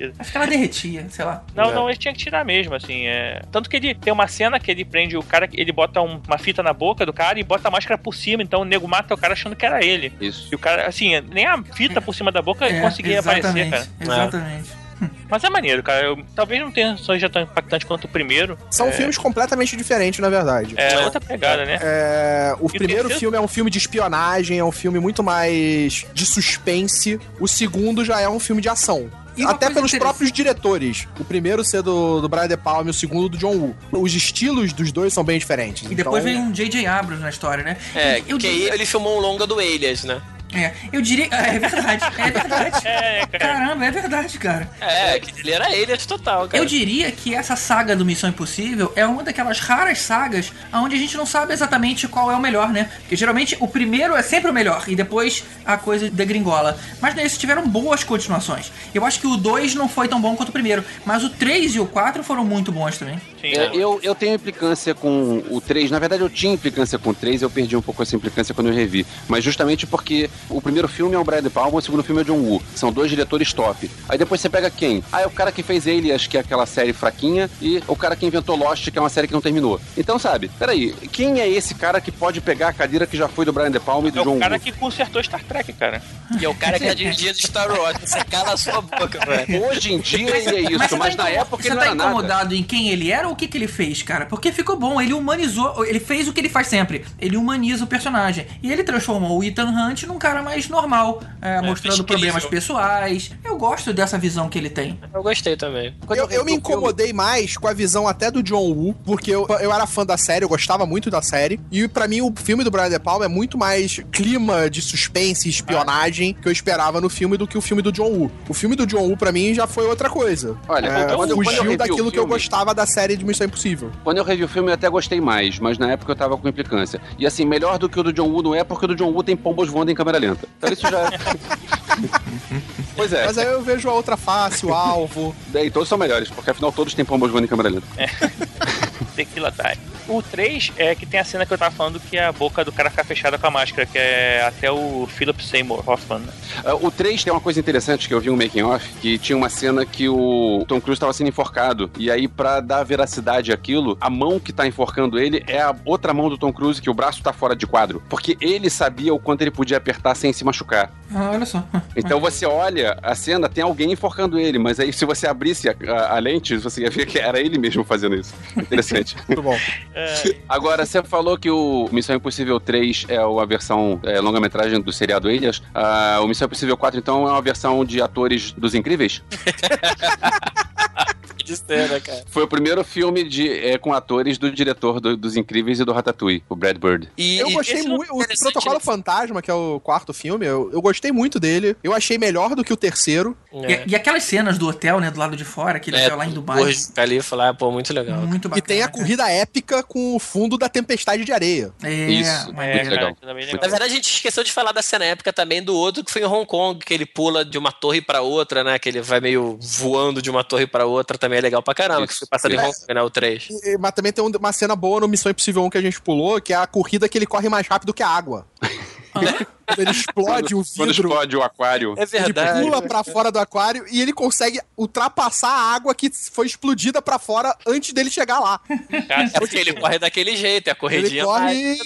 Mentira. Acho que ela derretia, sei lá. Não, É. não, ele tinha que tirar mesmo, assim. É... Tanto que ele tem uma cena que ele prende o cara, ele bota um- uma fita na boca do cara e bota a máscara por cima, então o nego mata o cara achando que era ele. Isso. E o cara, assim, nem a fita por cima da boca É, conseguia aparecer, exatamente, cara. Exatamente. Mas é maneiro, cara. Eu- talvez não tenha seja tão impactante quanto o primeiro. São é, filmes completamente diferentes, na verdade. É, outra pegada, né? É, o E o primeiro terceiro? filme é um filme de espionagem, é um filme muito mais de suspense. O segundo já é um filme de ação. E Até pelos próprios diretores. O primeiro ser do, do Brian De Palma e o segundo do John Woo. Os estilos dos dois são bem diferentes. E depois então, vem um J.J. Abrams na história, né? É, eu, que aí ele filmou um longa do Alias, né? É, eu diria. É verdade, é verdade. É, cara. Caramba, é verdade, cara. É, que ele era Alias total, cara. Eu diria que essa saga do Missão Impossível é uma daquelas raras sagas onde a gente não sabe exatamente qual é o melhor, né? Porque geralmente o primeiro é sempre o melhor e depois a coisa degringola. Mas nesses tiveram boas continuações. Eu acho que o 2 não foi tão bom quanto o primeiro, mas o 3 e o 4 foram muito bons também. Sim, É, eu, eu tenho implicância com o 3. Na verdade, eu tinha implicância com o 3 eu perdi um pouco essa implicância quando eu revi. Mas justamente porque o primeiro filme é o Brian De Palma, o segundo filme é o John Woo. São dois diretores top. Aí depois você pega quem? Ah, é o cara que fez Alias, que é aquela série fraquinha, e o cara que inventou Lost, que é uma série que não terminou. Então, sabe, peraí, quem é esse cara que pode pegar a cadeira que já foi do Brian De Palma e do É John o cara Woo? que consertou Star Trek, cara. E é o cara que é dirigido de Star Wars. Você cala a sua boca, velho. Hoje em dia ele é isso, mas, você tá na época você ele não tá era nada. incomodado em quem ele era ou o que, que ele fez, cara? Porque ficou bom, ele humanizou, ele fez o que ele faz sempre. Ele humaniza o personagem. E ele transformou o Ethan Hunt num cara mais normal, é, mostrando incrível. problemas pessoais. Eu gosto dessa visão que ele tem. Eu gostei também. Quando Eu, eu me filme- incomodei mais com a visão até do John Woo, porque eu, eu era fã da série, eu gostava muito da série. E pra mim, o filme do Brian De Palma é muito mais clima de suspense e espionagem que eu esperava no filme do que o filme do John Woo. O filme do John Woo, pra mim, já foi outra coisa. Olha, É, quando eu- quando eu fugiu revi o daquilo que eu filme- gostava da série de Missão Impossível. Quando eu revi o filme, eu até gostei mais, mas na época eu tava com implicância. E assim, melhor do que o do John Woo não é, porque o do John Woo tem pombos voando em câmera lenta. Então isso já. pois é, Mas aí eu vejo a outra face, o alvo. daí todos são melhores, porque afinal todos têm pombos voando em câmera lenta. Tequila Time. O 3 é que tem a cena que eu tava falando que a boca do cara ficar fechada com a máscara, que é até o Philip Seymour Hoffman. né? Ah, o 3 tem uma coisa interessante que eu vi um making off, que tinha uma cena que o Tom Cruise estava sendo enforcado. E aí, pra dar veracidade àquilo, a mão que tá enforcando ele é a outra mão do Tom Cruise, que o braço tá fora de quadro. Porque ele sabia o quanto ele podia apertar sem se machucar. Ah, olha só. Então você olha a cena, tem alguém enforcando ele, mas aí se você abrisse a, a- a lente, você ia ver que era ele mesmo fazendo isso. Interessante. Muito bom. Agora, você falou que o Missão Impossível 3 é a versão é, longa-metragem do seriado Alias. Ah, o Missão Impossível 4, então, é uma versão de atores dos Incríveis? Né, cara? Foi o primeiro filme de, é, com atores do diretor do- dos Incríveis e do Ratatouille, o Brad Bird. E, Eu e gostei muito. O Protocolo né? Fantasma, que é o quarto filme, eu, eu gostei muito dele. Eu achei melhor do que o terceiro. É. E, e aquelas cenas do hotel, né, do lado de fora, aquele É, hotel lá em Dubai. Burj Khalifa lá, pô, muito legal. Muito bacana. e tem a cara. corrida épica com o fundo da tempestade de areia. É, Isso, É, Muito legal. Também Na legal. verdade, a gente esqueceu de falar da cena épica também do outro que foi em Hong Kong, que ele pula de uma torre pra outra, né? Que ele vai meio voando de uma torre pra outra, também é legal pra caramba, que Isso, foi passado em isso. Hong Kong, né? O 3. E- mas também tem um- uma cena boa no Missão Impossível 1 que a gente pulou, que é a corrida que ele corre mais rápido que a água. Quando ele explode o Quando vidro. explode o aquário. É Ele verdade. pula pra fora do aquário e ele consegue ultrapassar a água que foi explodida pra fora antes dele chegar lá. É porque ele corre daquele jeito, é a Ele corridinha corre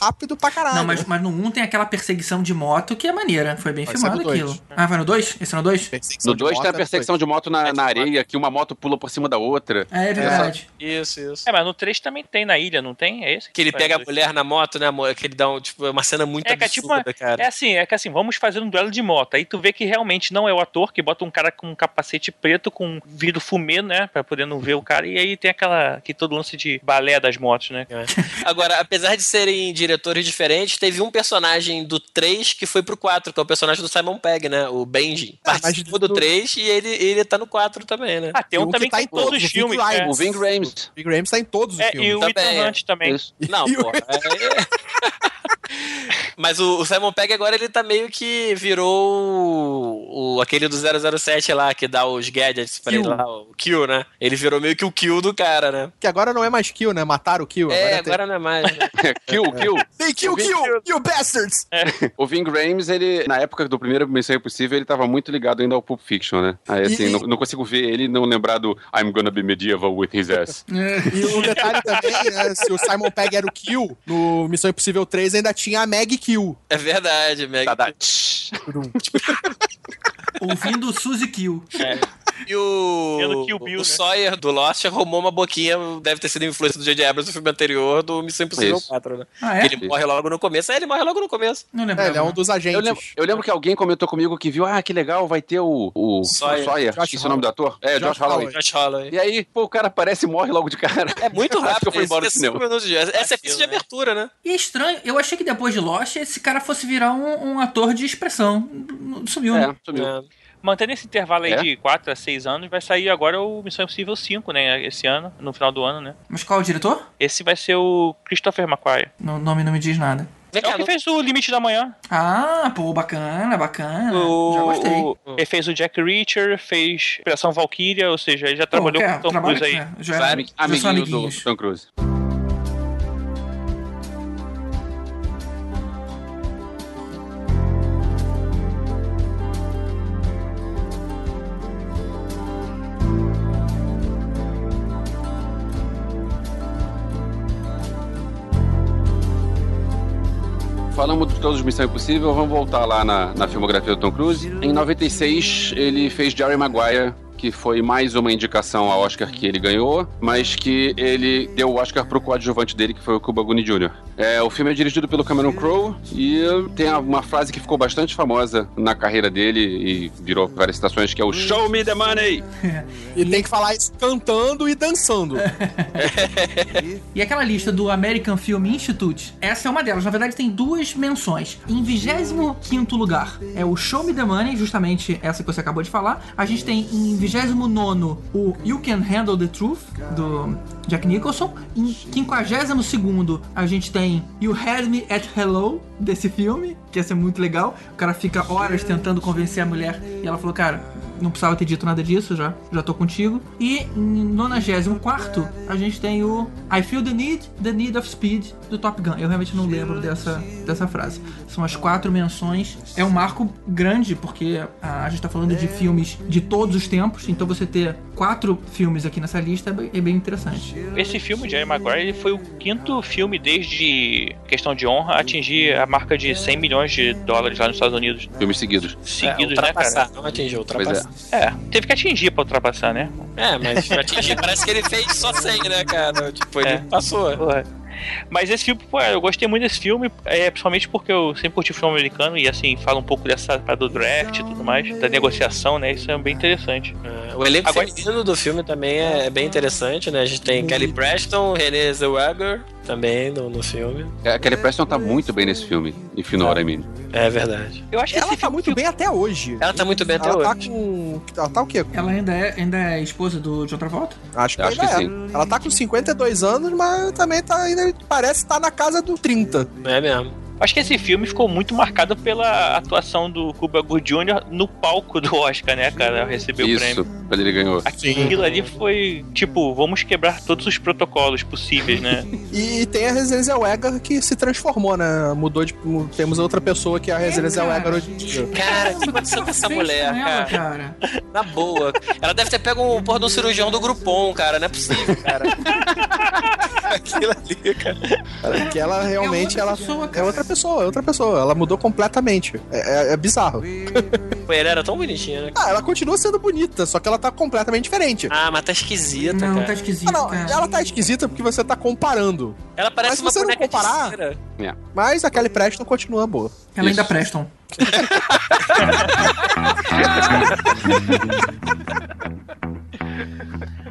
rápido pra caralho. Não, mas, mas no 1 tem aquela perseguição de moto que é maneira. Foi bem filmado dois. aquilo. Ah, vai no 2? Esse é no 2? Perseguição No de 2 moto tem a é perseguição de moto na, na areia, que uma moto pula por cima da outra. É, é verdade. Isso, isso. É, mas no 3 também tem na ilha, não tem? É esse? Que ele Vai, pega a mulher na moto, né, amor? Que ele dá um, tipo, é uma cena muito É, que é tipo uma, absurda, cara. é assim, é que assim, vamos fazer um duelo de moto. Aí tu vê que realmente não é o ator que bota um cara com um capacete preto com um vidro fumê, né, Pra poder não ver o cara. E aí tem aquela que todo lance de balé das motos, né? É. Agora, apesar de serem diretores diferentes, teve um personagem do 3 que foi pro 4, que é o personagem do Simon Pegg, né? O Benji. Ah, mas Participou do do- 3 e ele, ele tá no 4 também, né? Ah, tem um um também que tá em tá em todos os o Ving filmes. Rhames. É, O Ving Rhames. Big Rams tá em todos os É, filmes. e o Também, Ethan é. Hunt também. Isso. Não, o- pô. é- Mas o, o Simon Pegg agora ele tá meio que virou o, o- aquele do 007 lá que dá os gadgets pra Kill. ele lá, o Kill, né? Ele virou meio que o Kill do cara, né? Que agora não é mais kill, né? Mataram o kill. É, tem- agora não é mais. né? kill, kill. Tem kill, kill, you bastards! O Ving Rhames, ele, na época do primeiro Missão Impossível, ele tava muito ligado ainda ao Pulp Fiction, né? Aí, assim, E- não, não consigo ver ele e não lembrar do I'm gonna be medieval with his ass. E o detalhe também, né? Se o Simon Pegg era o kill, no Missão Impossível 3 ainda tinha a Meg Kill. É verdade, Meg. Tá, tá. Tsh. Ouvindo Suzy Kill. E o, Kill Bill, o né? Sawyer do Lost arrumou uma boquinha, deve ter sido influência do J.J. Abrams no filme anterior do Missão Impossível Isso. 4, né? Ah, é? Que ele morre logo no começo. É, ele morre logo no começo. Não lembro. É, ele é um dos agentes. Eu lembro, eu lembro que alguém comentou comigo que viu, ah, que legal, vai ter o, o Sawyer. Sawyer, Josh esqueci o nome do ator. É, Josh Josh, Holloway. Josh Holloway. E aí, pô, o cara aparece e morre logo de cara. É muito Acho que rápido. eu fui embora do é cinema. de- Essa é a Aquilo, ficha de né? abertura, né? E é estranho, eu achei que depois de Lost esse cara fosse virar um, um ator de expressão. Sumiu, né? É, sumiu. É. Mantendo esse intervalo aí É? de 4 a 6 anos, vai sair agora o Missão Impossível 5, né? Esse ano, no final do ano, né? Mas qual é o diretor? Esse vai ser o Christopher McQuarrie. O nome não me diz nada. É o que fez o Limite da Manhã. Ah, pô, bacana, bacana. O, Já gostei. o- ele fez o Jack Reacher, fez Operação Valkyria, ou seja, ele já Pô, trabalhou quer- com o Tom trabalha Cruise aí. com- Já, amiguinho do. Tom Cruise. Falamos de todos os Missão Impossível, vamos voltar lá na, na filmografia do Tom Cruise. Em 96, ele fez Jerry Maguire, que foi mais uma indicação ao Oscar que ele ganhou, mas que ele deu o Oscar pro coadjuvante dele, que foi o Cuba Gooding Jr. É, o filme é dirigido pelo Cameron Crowe e tem uma frase que ficou bastante famosa na carreira dele e virou várias citações, que é o Show me the money! E tem que falar isso cantando e dançando. E aquela lista do American Film Institute, essa é uma delas. Na verdade, tem duas menções. Em 25 lugar é o Show Me the Money, justamente essa que você acabou de falar. A gente tem em 29 o You Can Handle the Truth, do Jack Nicholson. Em 52 a gente tem You Had Me at Hello, desse filme, que ia ser muito legal. O cara fica horas tentando convencer a mulher e ela falou, cara, não precisava ter dito nada disso, já, já tô contigo. E em 94 a gente tem o I Feel the Need, The Need of Speed do Top Gun. Eu realmente não lembro dessa, dessa frase. São as quatro menções. É um marco grande, porque a, a gente tá falando de filmes de todos os tempos, então você ter quatro filmes aqui nessa lista é bem, é bem interessante. Esse filme, Jerry Maguire, ele foi o quinto filme desde Questão de Honra a atingir a marca de 100 milhões de dólares lá nos Estados Unidos. Filmes seguidos. Seguidos, é, né, cara? não atingiu, Pois ultrapassar. é. É, teve que atingir pra ultrapassar, né? É, mas atingir, parece que ele fez só 100, né, cara? Tipo, ele É. passou. Porra. Mas esse filme, pô, eu gostei muito desse filme, é, principalmente porque eu sempre curti filme americano e assim, fala um pouco dessa do draft e tudo mais, da negociação, né? Isso é bem interessante. É, O elenco Agora- feminino do filme também é, é bem interessante, né? A gente tem Kelly Preston, Renée Zellweger também no, no filme. É, A Kelly Preston tá muito bem nesse filme, em Finora, Emílio. É verdade. Eu acho que Ela tá filme muito bem até hoje. Ela tá muito bem até Ela tá hoje. com. Ela tá o quê? Ela ainda é, ainda é esposa do John Travolta? Acho que, Acho que é. sim. Ela tá com 52 anos, mas também tá ainda. Parece estar na casa do 30. É mesmo. Acho que esse filme ficou muito marcado pela atuação do Cuba Gooding Jr. no palco do Oscar, né, cara? Recebeu o Isso, prêmio. quando ele ganhou. Aquilo ali foi, tipo, vamos quebrar todos os protocolos possíveis, né? E tem a Residência Zellweger que se transformou, né? Mudou de. Temos outra pessoa que é a Residência cara. Zellweger hoje em dia. Cara, o que aconteceu com essa mulher, ela, cara? Na boa. Ela deve ter pego o porra um cirurgião do Groupon, cara. Não é possível, cara. Aquilo ali, cara. Que ela realmente É outra ela pessoa, é cara. outra pessoa, é outra pessoa. Ela mudou completamente. É, é- é bizarro. Pô, ela era tão bonitinha, né? Ah, ela continua sendo bonita, só que ela tá completamente diferente. Ah, mas tá esquisita, Não, cara. tá esquisito, Ah, não, cara. ela tá esquisita porque você tá comparando. Ela parece Mas se uma você não boneca comparar- de cera. Mas a Kelly Preston continua boa. Ela ainda Isso.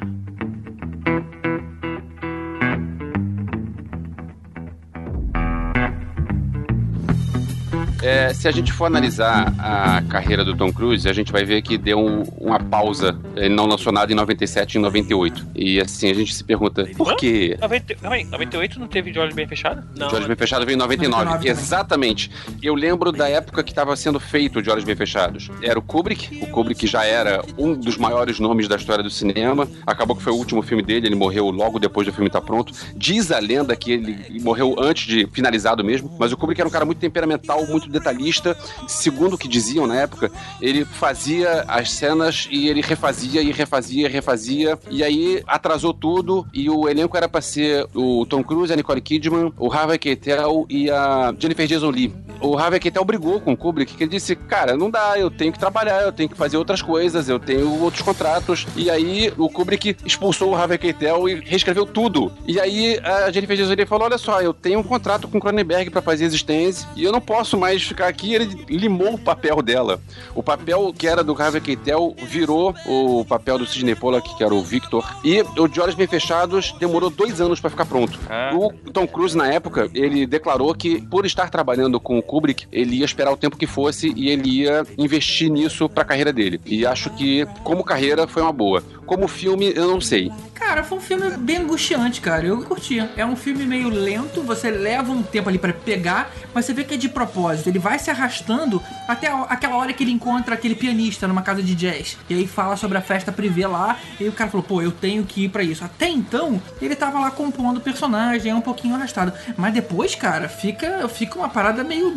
É, se a gente for analisar a carreira do Tom Cruise, a gente vai ver que deu um- uma pausa. Ele não lançou nada em 97 e em 98. E assim, a gente se pergunta, por quê? 90, calma aí, 98 não teve de olhos bem fechados? Não, De Olhos Bem Fechados veio em 99. 99 também. Exatamente. Eu lembro da época que estava sendo feito De Olhos Bem Fechados. Era o Kubrick. O Kubrick já era um dos maiores nomes da história do cinema. Acabou que foi o último filme dele. Ele morreu logo depois do filme estar pronto. Diz a lenda que ele morreu antes de finalizado mesmo. Mas o Kubrick era um cara muito temperamental, muito detalhista. Segundo o que diziam na época, ele fazia as cenas e ele refazia e refazia e refazia. E aí atrasou tudo. E o elenco era pra ser o Tom Cruise, a Nicole Kidman, o Harvey Keitel e a Jennifer Jason Leigh. O Harvey Keitel brigou com o Kubrick, que ele disse, cara, não dá, eu tenho que trabalhar, eu tenho que fazer outras coisas, eu tenho outros contratos. E aí o Kubrick expulsou o Harvey Keitel e reescreveu tudo. E aí a Jennifer Jason Leigh falou, olha só, eu tenho um contrato com o Cronenberg pra fazer existência e eu não posso mais ficar aqui. Ele limou o papel dela. O papel que era do Harvey Keitel virou o papel do Sidney Pollack, que era o Victor. E o De Olhos Bem Fechados demorou dois anos pra ficar pronto. Ah. O Tom Cruise, na época, ele declarou que, por estar trabalhando com o Kubrick, ele ia esperar o tempo que fosse e ele ia investir nisso pra carreira dele. E acho que, como carreira, foi uma boa. Como filme, eu não sei. Cara, foi um filme bem angustiante, cara. Eu curtia. É um filme meio lento, você leva um tempo ali pra pegar, mas você vê que é de propósito. Ele vai se arrastando até a- aquela hora que ele encontra aquele pianista numa casa de jazz. E aí fala sobre a festa privê lá. E o cara falou, pô, eu tenho que ir pra isso. Até então, ele tava lá compondo o personagem, é um pouquinho arrastado. Mas depois, cara, fica, fica uma parada meio.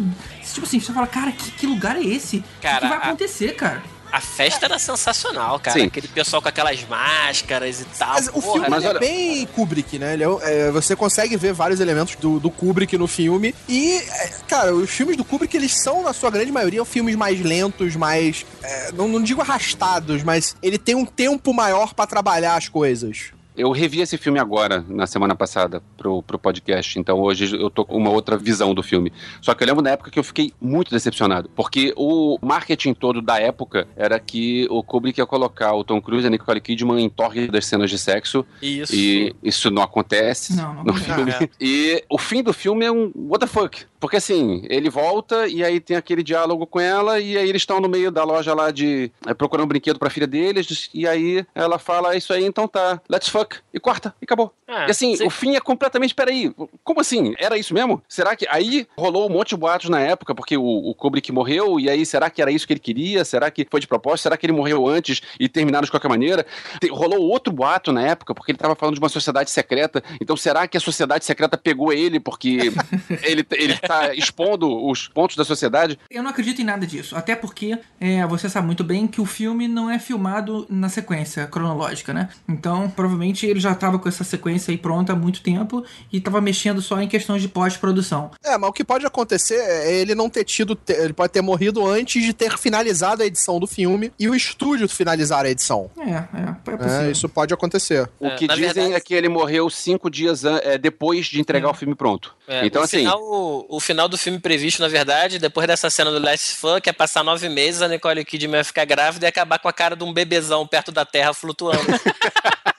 Tipo assim, você fala, cara, que, que lugar é esse? O que Cara, que vai a- acontecer, cara? A festa era sensacional, cara. Sim. Aquele pessoal com aquelas máscaras e tal. Mas o filme mas olha- é bem Kubrick, né? Ele é- é, você consegue ver vários elementos do, do Kubrick no filme. E, é, cara, os filmes do Kubrick, eles são, na sua grande maioria, filmes mais lentos, mais. é, não, não digo arrastados, mas ele tem um tempo maior pra trabalhar as coisas. Eu revi esse filme agora, na semana passada, pro, pro podcast. Então hoje eu tô com uma outra visão do filme. Só que eu lembro na época que eu fiquei muito decepcionado. Porque o marketing todo da época era que o Kubrick ia colocar o Tom Cruise e a Nicole Kidman em torre das cenas de sexo. Isso. E isso não acontece Não, não no acontece. filme. É. E o fim do filme é um what the fuck. Porque assim, ele volta e aí tem aquele diálogo com ela, e aí eles estão no meio da loja lá de. é, procurando um brinquedo pra filha deles, e aí ela fala: "É isso aí, então tá, let's fuck. E corta, e acabou. E assim, sim. o fim é completamente. Peraí, como assim? Era isso mesmo? Será que. Aí rolou um monte de boatos na época, porque o, o Kubrick morreu, e aí será que era isso que ele queria? Será que foi de propósito? Será que ele morreu antes e terminaram de qualquer maneira? Te- rolou outro boato na época, porque ele tava falando de uma sociedade secreta. Então será que a sociedade secreta pegou ele porque ele, ele tá expondo os pontos da sociedade? Eu não acredito em nada disso. Até porque é, você sabe muito bem que o filme não é filmado na sequência cronológica, né? Então, provavelmente ele já tava com essa sequência aí pronta há muito tempo e tava mexendo só em questões de pós-produção. É, mas o que pode acontecer é ele não ter tido. Ele pode ter morrido antes de ter finalizado a edição do filme e o estúdio finalizar a edição. É, é, é É, isso pode acontecer. O É, que na dizem verdade- é que ele morreu cinco dias é, depois de entregar o filme pronto. É, então, no assim. final, o, o o final do filme previsto, na verdade, depois dessa cena do Last Fuck, é passar nove meses, a Nicole Kidman ia ficar grávida e acabar com a cara de um bebezão perto da Terra flutuando.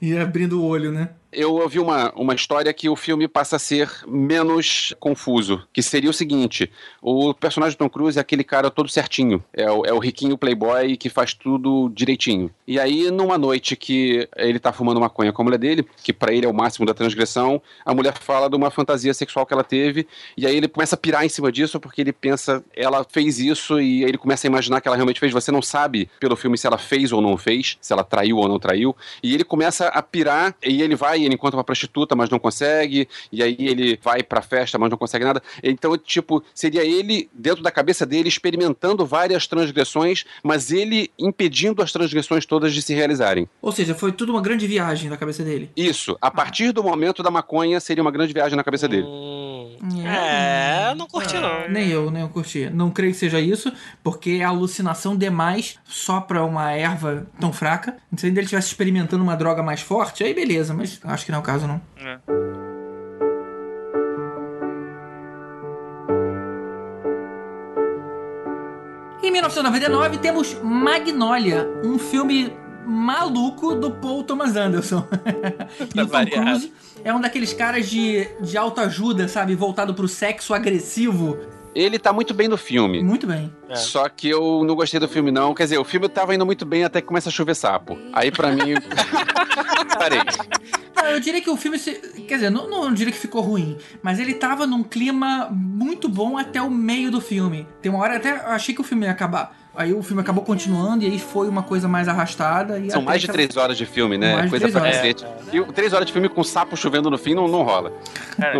E abrindo o olho, né? Eu ouvi uma, uma história que o filme passa a ser menos confuso, que seria o seguinte, o personagem do Tom Cruise é aquele cara todo certinho, é o, é o riquinho playboy que faz tudo direitinho. E aí, numa noite que ele tá fumando maconha com a mulher dele, que pra ele é o máximo da transgressão, a mulher fala de uma fantasia sexual que ela teve, e aí ele começa a pirar em cima disso, porque ele pensa, ela fez isso, e aí ele começa a imaginar que ela realmente fez. Você não sabe pelo filme se ela fez ou não fez, se ela traiu ou não traiu, e ele começa a pirar, e ele vai, ele encontra uma prostituta, mas não consegue, e aí ele vai pra festa, mas não consegue nada. Então, tipo, seria ele, dentro da cabeça dele, experimentando várias transgressões, mas ele impedindo as transgressões todas de se realizarem. Ou seja, foi tudo uma grande viagem na cabeça dele. Isso, a partir do momento da maconha, seria uma grande viagem na cabeça dele. Hum, é, não curti não. Nem eu, nem eu curti. Não creio que seja isso, porque é alucinação demais só pra uma erva tão fraca. Se ainda ele estivesse experimentando uma droga mais forte, aí beleza, mas acho que não é o caso, não. É. Em 1999 temos Magnolia, um filme maluco do Paul Thomas Anderson. e o Tom. Cruise é um daqueles caras de, de autoajuda, sabe? Voltado pro sexo agressivo. Ele tá muito bem no filme. Muito bem. Só que eu não gostei do filme, não. Quer dizer, o filme tava indo muito bem até que começa a chover sapo. Aí, pra mim. Parei. Não, eu diria que o filme. se- Quer dizer, não, não diria que ficou ruim, mas ele tava num clima muito bom até o meio do filme. Tem uma hora até eu achei que o filme ia acabar. Aí o filme acabou continuando e aí foi uma coisa mais arrastada. E São mais de três horas de filme, né? Mais de Coisa três pra horas. cacete. E o- três horas de filme com sapo chovendo no fim não, não rola. Cara,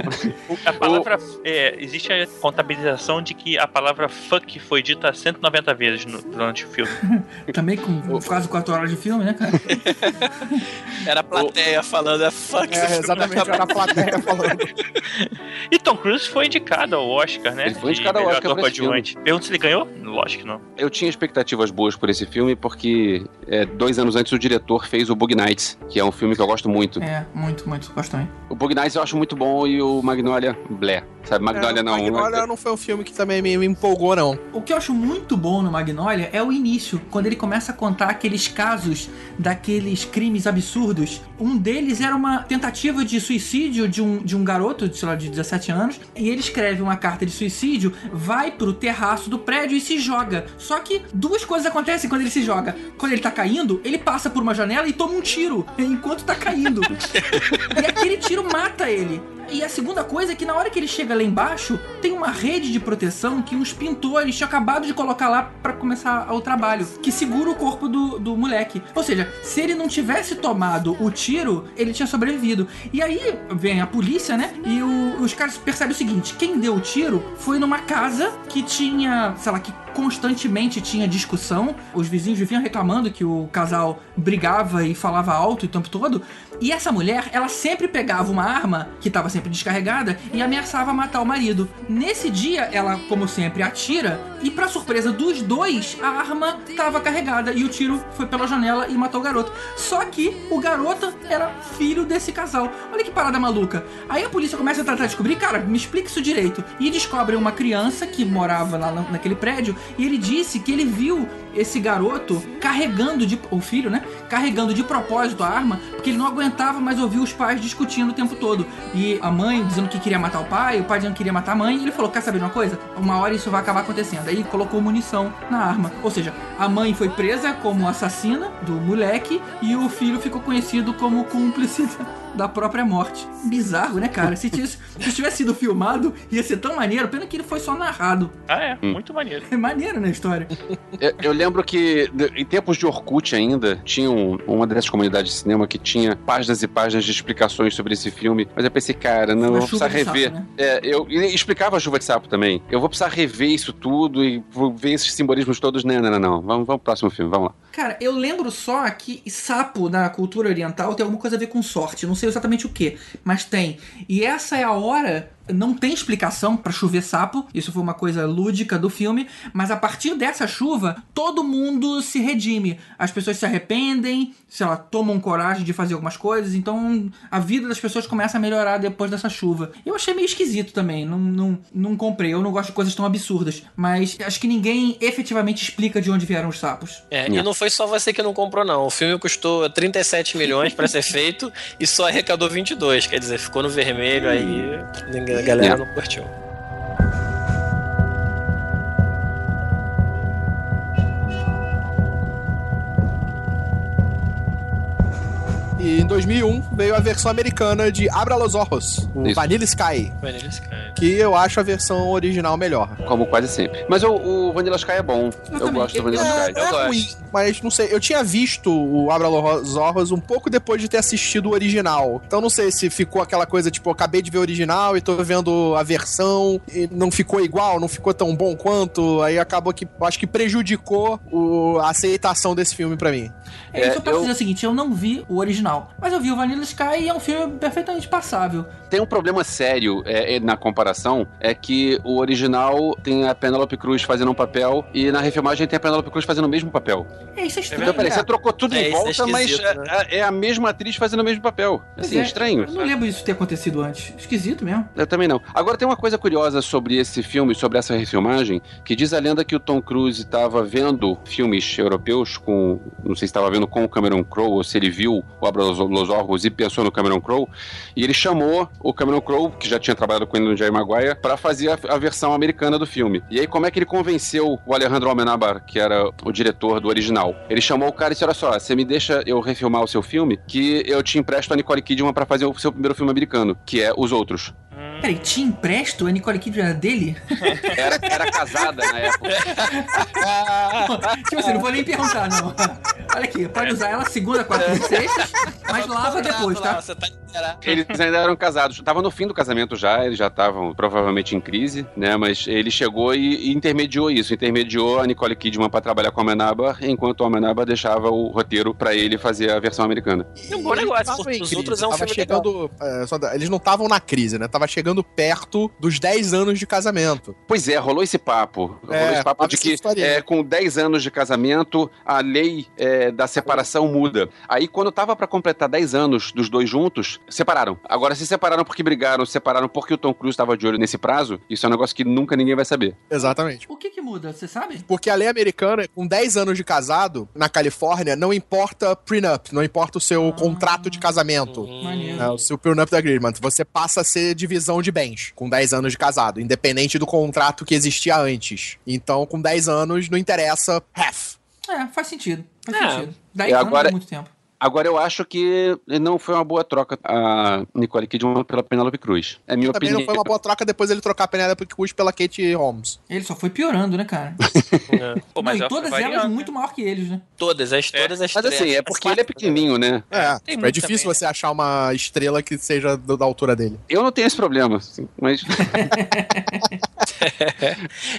a palavra. é, existe a contabilização de que a palavra fuck foi dita 190 vezes no- durante o filme. Também com quase quatro horas de filme, né, cara? Era a plateia falando, é fuck. É, exatamente, era a plateia falando. E Tom Cruise foi indicado ao Oscar, né? Ele foi indicado ao Oscar coadjuvante. Pergunta se ele ganhou? Lógico que não. Eu tinha expectativas boas por esse filme porque é, dois anos antes o diretor fez o Bug Nights, que é um filme que eu gosto muito. É, muito, muito. Gosto também. O Bug Nights eu acho muito bom e o Magnolia, blé. Sabe, Magnolia É, não. Magnolia não foi um filme que também me, me empolgou, não. O que eu acho muito bom no Magnolia é o início, quando ele começa a contar aqueles casos daqueles crimes absurdos. Um deles era uma tentativa de suicídio de um, de um garoto, de, sei lá, de 17 anos, e ele escreve uma carta de suicídio, vai pro terraço do prédio e se joga. Só que duas coisas acontecem quando ele se joga. Quando ele tá caindo, ele passa por uma janela e toma um tiro enquanto tá caindo. e aquele tiro mata ele. E a segunda coisa é que na hora que ele chega lá embaixo, tem uma rede de proteção que uns pintores tinham acabado de colocar lá pra começar o trabalho, que segura o corpo do, do moleque. Ou seja, se ele não tivesse tomado o tiro, ele tinha sobrevivido. E aí vem a polícia, né? E o- os caras percebem o seguinte: quem deu o tiro foi numa casa que tinha, sei lá, que constantemente tinha discussão. Os vizinhos viviam reclamando que o casal brigava e falava alto o tempo todo. E essa mulher, ela sempre pegava uma arma que estava sempre descarregada e ameaçava matar o marido. Nesse dia, ela, como sempre, atira e, pra surpresa dos dois, a arma estava carregada e o tiro foi pela janela e matou o garoto. Só que o garoto era filho desse casal. Olha que parada maluca. Aí a polícia começa a tentar descobrir, cara, me explica isso direito. E descobre uma criança que morava lá na- naquele prédio e ele disse que ele viu esse garoto carregando de o filho, né? Carregando de propósito a arma, porque ele não aguentava mais ouvir os pais discutindo o tempo todo. E a mãe dizendo que queria matar o pai, o pai dizendo que queria matar a mãe, e ele falou: "Quer saber uma coisa? Uma hora isso vai acabar acontecendo". Aí colocou munição na arma. Ou seja, a mãe foi presa como assassina do moleque e o filho ficou conhecido como cúmplice da própria morte. Bizarro, né, cara? Se tivesse, se tivesse sido filmado, ia ser tão maneiro. Pena que ele foi só narrado. Ah, é. Muito maneiro. É maneiro, né, a história? Eu, eu lembro que em tempos de Orkut ainda, tinha um- uma dessas comunidades de cinema que tinha páginas e páginas de explicações sobre esse filme. Mas eu pensei, cara, não, eu vou precisar de sapo, rever. né? É, eu e explicava a chuva de sapo também. Eu vou precisar rever isso tudo e vou ver esses simbolismos todos. Não, não, não, não. Vamos, vamos pro próximo filme, vamos lá. Cara, eu lembro só que sapo na cultura oriental tem alguma coisa a ver com sorte. Não sei exatamente o que, mas tem. E essa é a hora não tem explicação pra chover sapo. Isso foi uma coisa lúdica do filme. Mas a partir dessa chuva, todo mundo se redime. As pessoas se arrependem, sei lá, tomam coragem de fazer algumas coisas. Então a vida das pessoas começa a melhorar depois dessa chuva. Eu achei meio esquisito também. Não, não, não comprei. Eu não gosto de coisas tão absurdas. Mas acho que ninguém efetivamente explica de onde vieram os sapos. É, e não foi só você que não comprou, não. O filme custou 37 milhões pra ser feito e só arrecadou 22. Quer dizer, ficou no vermelho aí, ninguém- a galera É. não curtiu. E em 2001 veio a versão americana de Abra los Ojos, o Isso. Vanilla Sky, Vanilla Sky. que eu acho a versão original melhor. Como quase sempre. Mas o, o Vanilla Sky é bom. Eu, também. gosto do Vanilla é, Sky. é gosto. ruim, mas não sei. Eu tinha visto o Abra los Ojos um pouco depois de ter assistido o original. Então não sei se ficou aquela coisa, tipo, eu acabei de ver o original e tô vendo a versão e não ficou igual, não ficou tão bom quanto. Aí acabou que, eu acho que prejudicou o- a aceitação desse filme pra mim. É, É, isso eu posso eu- dizer o seguinte, eu não vi o original, mas eu vi o Vanilla Sky e é um filme perfeitamente passável. Tem um problema sério é, é, na comparação, é que o original tem a Penélope Cruz fazendo um papel e na refilmagem tem a Penélope Cruz fazendo o mesmo papel. É, isso é estranho. Então, peraí, você trocou tudo É, em é volta, mas esquisito, né? é, é a mesma atriz fazendo o mesmo papel. Assim, é, estranho. Eu não lembro isso ter acontecido antes. Esquisito mesmo. Eu também não. Agora tem uma coisa curiosa sobre esse filme, sobre essa refilmagem, que diz a lenda que o Tom Cruise estava vendo filmes europeus com, não sei se estava vendo com o Cameron Crowe ou se ele viu o Abra los Los Ojos e pensou no Cameron Crowe, e ele chamou o Cameron Crowe, que já tinha trabalhado com ele no Jerry Maguire, para fazer a, a versão americana do filme. E aí como é que ele convenceu o Alejandro Amenábar, que era o diretor do original? Ele chamou o cara e disse: "Olha só, você me deixa eu refilmar o seu filme, que eu te empresto a Nicole Kidman para fazer o seu primeiro filme americano, que é Os Outros." Peraí, te empresto? A Nicole Kidman era dele? Era, era casada na época. tipo assim, não vou nem perguntar, não. Olha aqui, pode usar ela segunda, quarta e sexta, mas lava depois, tá? Tá. Eles ainda eram casados. Tava no fim do casamento já, eles já estavam provavelmente em crise, né? Mas ele chegou e, e intermediou isso. Intermediou a Nicole Kidman pra trabalhar com o Amenábar, enquanto o Amenábar deixava o roteiro pra ele fazer a versão americana. É um bom negócio, porque os outros é um filme chegando, é, só eles não estavam na crise, né? Tava chegando perto dos 10 anos de casamento. Pois é, rolou esse papo. É, rolou esse papo de que é, com 10 anos de casamento, a lei é, da separação muda. Aí, quando tava pra completar 10 anos dos dois juntos, separaram. Agora, se separaram porque brigaram, se separaram porque o Tom Cruise tava de olho nesse prazo, isso é um negócio que nunca ninguém vai saber. Exatamente. O que que muda, você sabe? Porque a lei americana, com 10 anos de casado, na Califórnia, não importa prenup, não importa o seu contrato de casamento. Maneiro. É, o seu prenup agreement. Você passa a ser divisão de bens com 10 anos de casado, independente do contrato que existia antes. Então, com 10 anos, não interessa half. É, faz sentido. Faz É. sentido. 10 E anos agora- é muito tempo. Agora, eu acho que não foi uma boa troca a Nicole Kidman pela Penelope Cruz. É minha Também opinião. não foi uma boa troca depois ele trocar a Penélope Cruz pela Kate Holmes. Ele só foi piorando, né, cara? Pô, Não, mas e ela todas foi elas variando, muito maior que eles, né? Todas, as, todas as Mas assim, é porque ele é pequenininho, né? É, Tem é difícil também, você achar uma estrela que seja do- da altura dele. Eu não tenho esse problema, assim, mas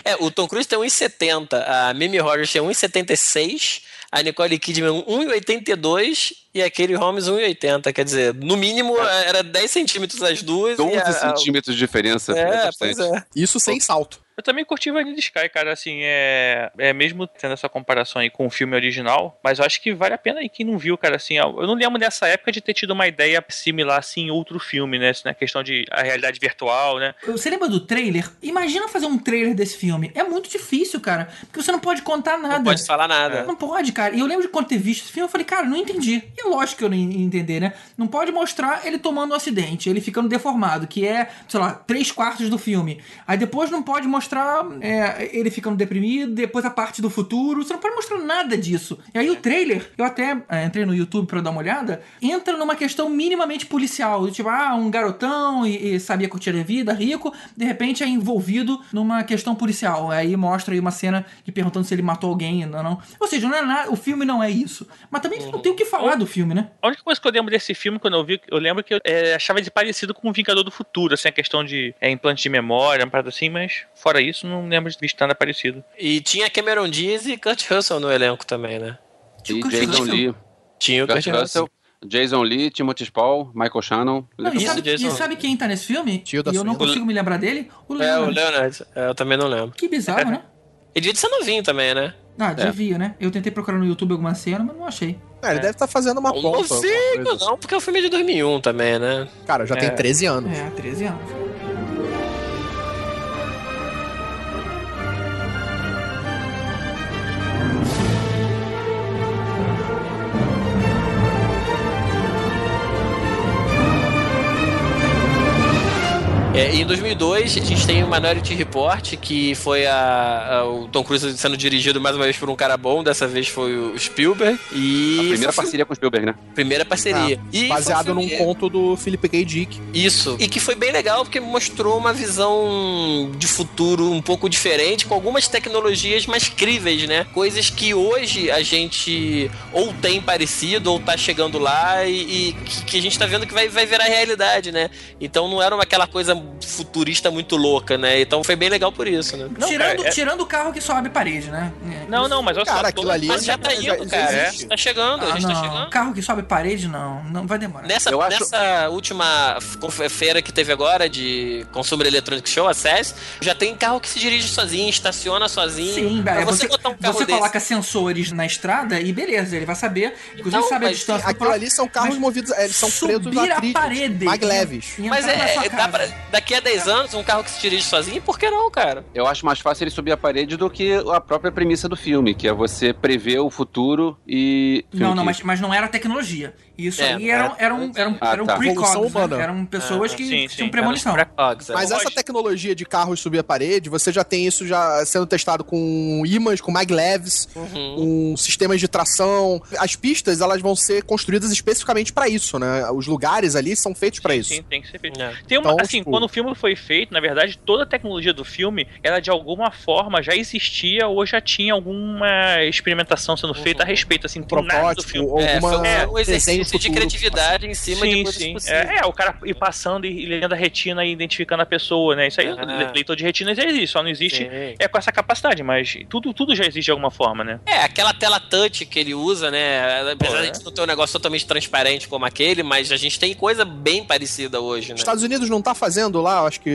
É, o Tom Cruise tem 1,70, a Mimi Rogers tem 1,76, a Nicole Kidman 1,82 e a Katie Holmes 1,80. Quer dizer, no mínimo era 10 centímetros as duas. 12 e a, centímetros de diferença. É, pois é. Isso sem salto. Eu também curti Vanilla Sky, cara, assim, é, é mesmo tendo essa comparação aí com o filme original, mas eu acho que vale a pena aí quem não viu, cara, assim, eu não lembro nessa época de ter tido uma ideia similar, assim, em outro filme, né, na questão de a realidade virtual, né, Você lembra do trailer? Imagina fazer um trailer desse filme. É muito difícil, cara. Porque você não pode contar nada. Não pode falar nada. Não pode, cara. E eu lembro de quando ter visto esse filme, eu falei, cara, não entendi. E é lógico que eu não ia entender, né? Não pode mostrar ele tomando um acidente, ele ficando deformado, que é, sei lá, três quartos do filme. Aí depois não pode mostrar é, ele ficando deprimido, depois a parte do futuro. Você não pode mostrar nada disso. E aí o trailer, eu até é, entrei no YouTube pra dar uma olhada, entra numa questão minimamente policial. Tipo, ah, um garotão e, e sabia curtir a vida, rico, de repente é envolvido numa questão policial. Aí mostra aí uma cena de perguntando se ele matou alguém ou não. Ou seja, não é nada, o filme não é isso. Mas também não tem o que falar do filme, né? A única coisa que eu lembro desse filme, quando eu vi, eu lembro que eu é, achava ele parecido com o Vingador do Futuro, assim, a questão de é, implante de memória, uma parada assim, mas fora isso, não lembro de visto nada parecido. E tinha Cameron Diaz e Kurt Russell no elenco também, né? E Jason. Lee. Tinha o Kurt Kurt Russell. Russell. Jason Lee, Timothy Spall, Michael Shannon. Não, e, sabe, Jason. e sabe quem tá nesse filme? Tio da e eu não consigo me lembrar dele? O É, o Leonard. Leonard. É, eu também não lembro. Que bizarro, né? Ele devia de ser novinho também, né? Ah, devia, né? Eu tentei procurar no YouTube alguma cena, mas não achei. É, ele deve estar fazendo uma Não ponta. alguma coisa não, porque o filme é de 2001 também, né? assim. Cara, já tem 13 anos. É, 13 anos. É, e em 2002, a gente tem o Minority Report, que foi a, a- o Tom Cruise sendo dirigido mais uma vez por um cara bom, dessa vez foi o Spielberg. E A primeira parceria com o Spielberg, né? primeira parceria. E foi um Baseado filme- num conto do Philip K. Dick. Isso. E que foi bem legal porque mostrou uma visão de futuro um pouco diferente, com algumas tecnologias mais críveis, né? Coisas que hoje a gente ou tem parecido ou tá chegando lá e, e que, que a gente tá vendo que vai, vai virar realidade, né? Então não era uma, aquela coisa futurista muito louca, né? Então foi bem legal por isso, né? Não, tirando, cara, é- tirando o carro que sobe parede, né? É. Não, não, mas olha Cara, só. aquilo ali Mas já tá já- indo, já cara. existe. Tá chegando, a Ah, gente tá não. chegando. Carro que sobe parede, não. Não vai demorar. Nessa, Eu acho- nessa última feira que teve agora de Consumer Electronic Show, a CES, já tem carro que se dirige sozinho, estaciona sozinho. Sim, Pra é, você, você, botar um carro você desse. coloca sensores na estrada e beleza, ele vai saber. Inclusive Então, sabe a distância Aquilo próprio- ali são carros mas movidos, é, eles são presos subir a a parede. magleves. Mas sua é, dá pra, daqui a 10 anos, um carro que se dirige sozinho, por que não, cara? Eu acho mais fácil ele subir a parede do que a própria premissa do filme, que é você prever o futuro e. Não, não, mas, mas não era tecnologia. Isso É, aí eram, eram, eram, Ah, eram tá. precogs, né? humana. Eram pessoas Ah, que sim, tinham sim. premonição. Precogs, é. Mas essa tecnologia de carros subir a parede, você já tem isso já sendo testado com ímãs, com magleves, Uhum. com sistemas de tração. As pistas, elas vão ser construídas especificamente pra isso, né? Os lugares ali são feitos pra isso. Sim, tem que ser feito. É. Tem uma, Então, assim, tipo- quando o filme foi feito, na verdade, toda a tecnologia do filme, ela de alguma forma já existia ou já tinha alguma experimentação sendo feita a respeito, assim, do nada do Protótipo, filme. ou É, alguma foi um desenho exercício de futuro. criatividade em cima de sim, coisas sim. possíveis. É, é, o cara ir passando e lendo a retina e identificando a pessoa, né? Isso aí, Ah. leitor de retina já existe, só não existe Sim. é com essa capacidade, mas tudo, tudo já existe de alguma forma, né? É, aquela tela touch que ele usa, né? Apesar de a gente não ter um negócio totalmente transparente como aquele, mas a gente tem coisa bem parecida hoje, né? Os Estados Unidos não tá fazendo lá, acho que,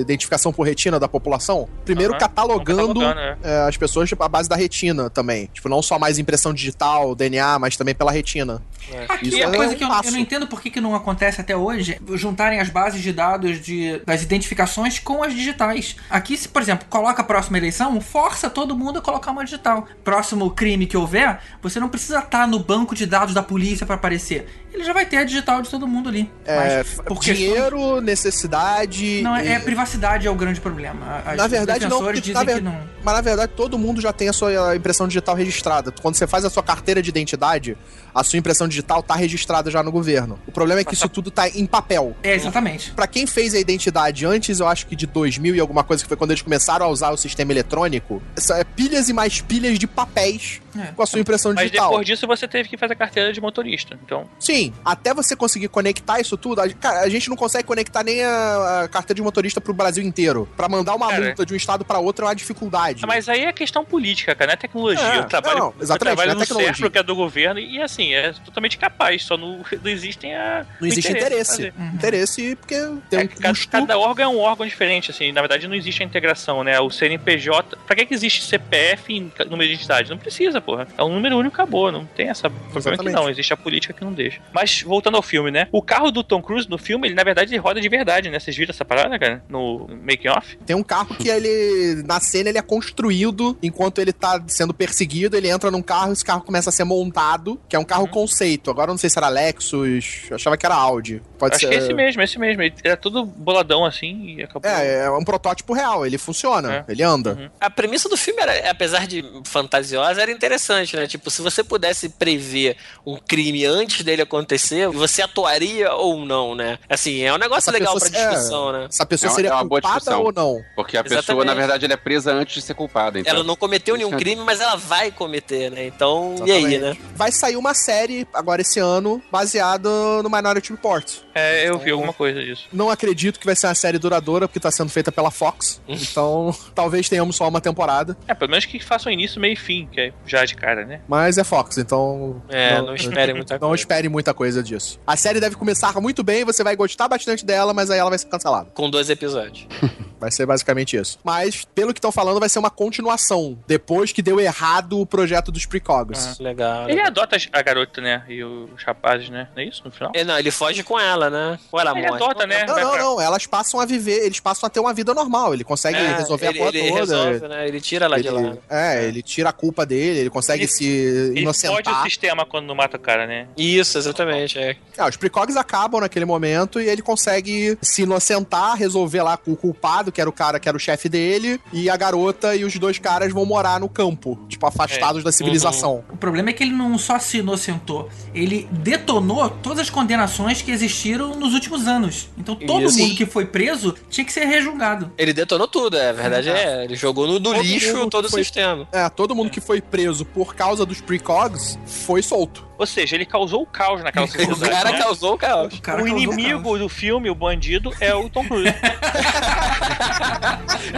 identificação por retina da população? Primeiro catalogando, tão catalogando, é. é, as pessoas tipo, à base da retina também. Tipo, não só mais impressão digital, DNA, mas também pela retina. Aqui Isso é uma é coisa um que eu, eu não entendo por que, que não acontece até hoje, juntarem as bases de dados de, das identificações com as digitais. Aqui, se, por exemplo, coloca a próxima eleição, força todo mundo a colocar uma digital. Próximo crime que houver, você não precisa estar no banco de dados da polícia para aparecer. Ele já vai ter a digital de todo mundo ali. É, Mas, por questão- dinheiro, necessidade. Não, é, é e- privacidade é o grande problema. As- Na verdade, não, porque na ver- que não. Mas na verdade, todo mundo já tem a sua impressão digital registrada. Quando você faz a sua carteira de identidade, a sua impressão digital tá registrada já no governo. O problema é que isso tudo tá em papel. É, exatamente. Pra quem fez a identidade antes, eu acho que de 2000 e alguma coisa, que foi quando eles começaram a usar o sistema eletrônico, é pilhas e mais pilhas de papéis É. com a sua impressão Mas digital. depois disso você teve que fazer carteira de motorista. Então, Sim, até você conseguir conectar isso tudo, a, cara, a gente não consegue conectar nem a, a carteira de motorista pro Brasil inteiro. Pra mandar uma Cara. multa de um estado pra outro é uma dificuldade. mas aí é questão política, cara, não é tecnologia. É, eu trabalho, não, eu exatamente, trabalho não é no tecnologia. CERPRO, que é do governo, e assim, é totalmente capaz, só não, não existem a. não existe de interesse. fazer. Interesse porque tem É um que cada, cada órgão é um órgão diferente, assim, na verdade não existe a integração, né? O CNPJ. Pra que, que existe CPF em ca- número de identidade? Não precisa, porra. É um número único acabou. Não tem essa. Problema que não, existe a política que não deixa. Mas voltando ao filme, né? O carro do Tom Cruise no filme, ele na verdade ele roda de verdade, né? Vocês viram essa parada, cara? No making off? Tem um carro que ele, na cena, ele é construído enquanto ele tá sendo perseguido. Ele entra num carro, esse carro começa a ser montado, que é um carro Uhum. conceito. Agora eu não sei se era Lexus, eu achava que era Audi. Pode Acho ser. que é esse mesmo, esse mesmo. Ele era todo boladão assim e acabou. É, é um protótipo real, ele funciona, É. ele anda. Uhum. A premissa do filme, era, apesar de fantasiosa, era interessante, né? Tipo, se você pudesse prever um crime antes dele acontecer, você atuaria ou não, né? Assim, é um negócio Essa legal pessoa- pra discussão, né? Essa pessoa É uma- seria é uma boa culpada discussão. ou não? Porque a pessoa, Exatamente. na verdade, ela é presa antes de ser culpada. Então. Ela não cometeu nenhum é- crime, mas ela vai cometer, né? Então, e aí, né? Vai sair uma série agora esse ano baseada no Minority Report. É, eu vi alguma coisa disso. Não acredito que vai ser uma série duradoura, porque tá sendo feita pela Fox. Então, talvez tenhamos só uma temporada. É, pelo menos que façam início, meio e fim, que é já de cara, né? Mas é Fox, então. É, não espere muita Não coisa. espere muita coisa disso. A série deve começar muito bem, você vai gostar bastante dela, mas aí ela vai ser cancelada. Com dois episódios. Vai ser basicamente isso. Mas, pelo que estão falando, vai ser uma continuação. Depois que deu errado o projeto dos Precogs. Legal. Ele adota a garota, né? E os rapazes, né? Não é isso no final? É, não, ele foge com ela, né? Ou ela Ele morre. adota, né? Não, não, não. Elas passam a viver, eles passam a ter uma vida normal. Ele consegue É, resolver ele, a porra ele toda. resolve, né? Ele tira ela de lá. Ele, é, ele tira a culpa dele, ele consegue Ele- se Ele fode o inocentar. sistema quando não mata o cara, né? Isso, exatamente. É. Ah, os precogs acabam naquele momento e ele consegue se inocentar, resolver lá com o culpado, que era o cara que era o chefe dele, e a garota e os dois caras vão morar no campo, tipo, afastados da civilização. O problema é que ele não só se inocentou, ele detonou todas as condenações que existiram nos últimos anos. Então todo Isso. mundo que foi preso tinha que ser rejulgado. Ele detonou tudo, é. A verdade é. Ele jogou no, no Todo lixo todo o foi- sistema. É, todo mundo que foi preso por causa dos precogs foi solto. Ou seja, ele causou o caos naquela O sociedade. cara né? causou o caos. O, cara o inimigo caos. do filme, o bandido, é o Tom Cruise.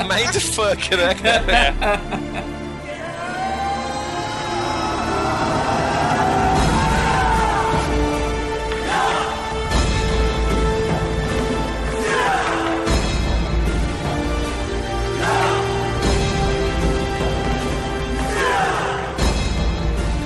Mindfuck, né, cara?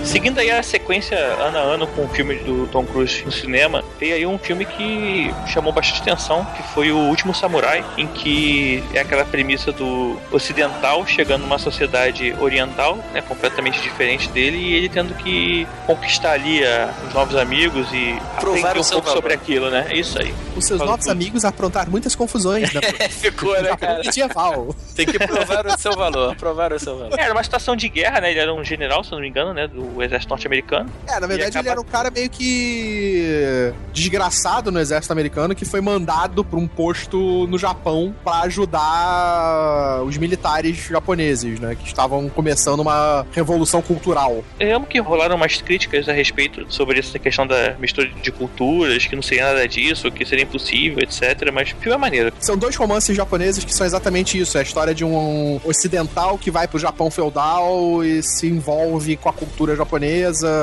Seguindo aí a sequência ano a ano com o filme do Tom Cruise no cinema, tem aí um filme que chamou bastante atenção, que foi o Último Samurai, em que é aquela premissa do ocidental chegando numa sociedade oriental, né, completamente diferente dele, e ele tendo que conquistar ali a- os novos amigos e Provar um seu pouco valor. sobre aquilo, né? É isso aí. Os seus Fala novos tudo. amigos aprontaram muitas confusões, né? Ficou, né, cara? medieval. Tem que provar o seu valor. Provar o seu valor. É, Era uma situação de guerra, né? Ele era um general, se eu não me engano, né? Do exército norte-americano. É, na verdade E ele acaba- era um cara meio que desgraçado no exército americano que foi mandado pra um posto no Japão pra ajudar os militares japoneses, né? Que estavam começando uma revolução cultural. Eu amo que rolaram umas críticas a respeito sobre essa questão da mistura de culturas, que não seria nada disso, que seria impossível, etc. Mas o filme é maneiro. São dois romances japoneses que são exatamente isso. É a história de um ocidental que vai pro Japão feudal e se envolve com a cultura japonesa,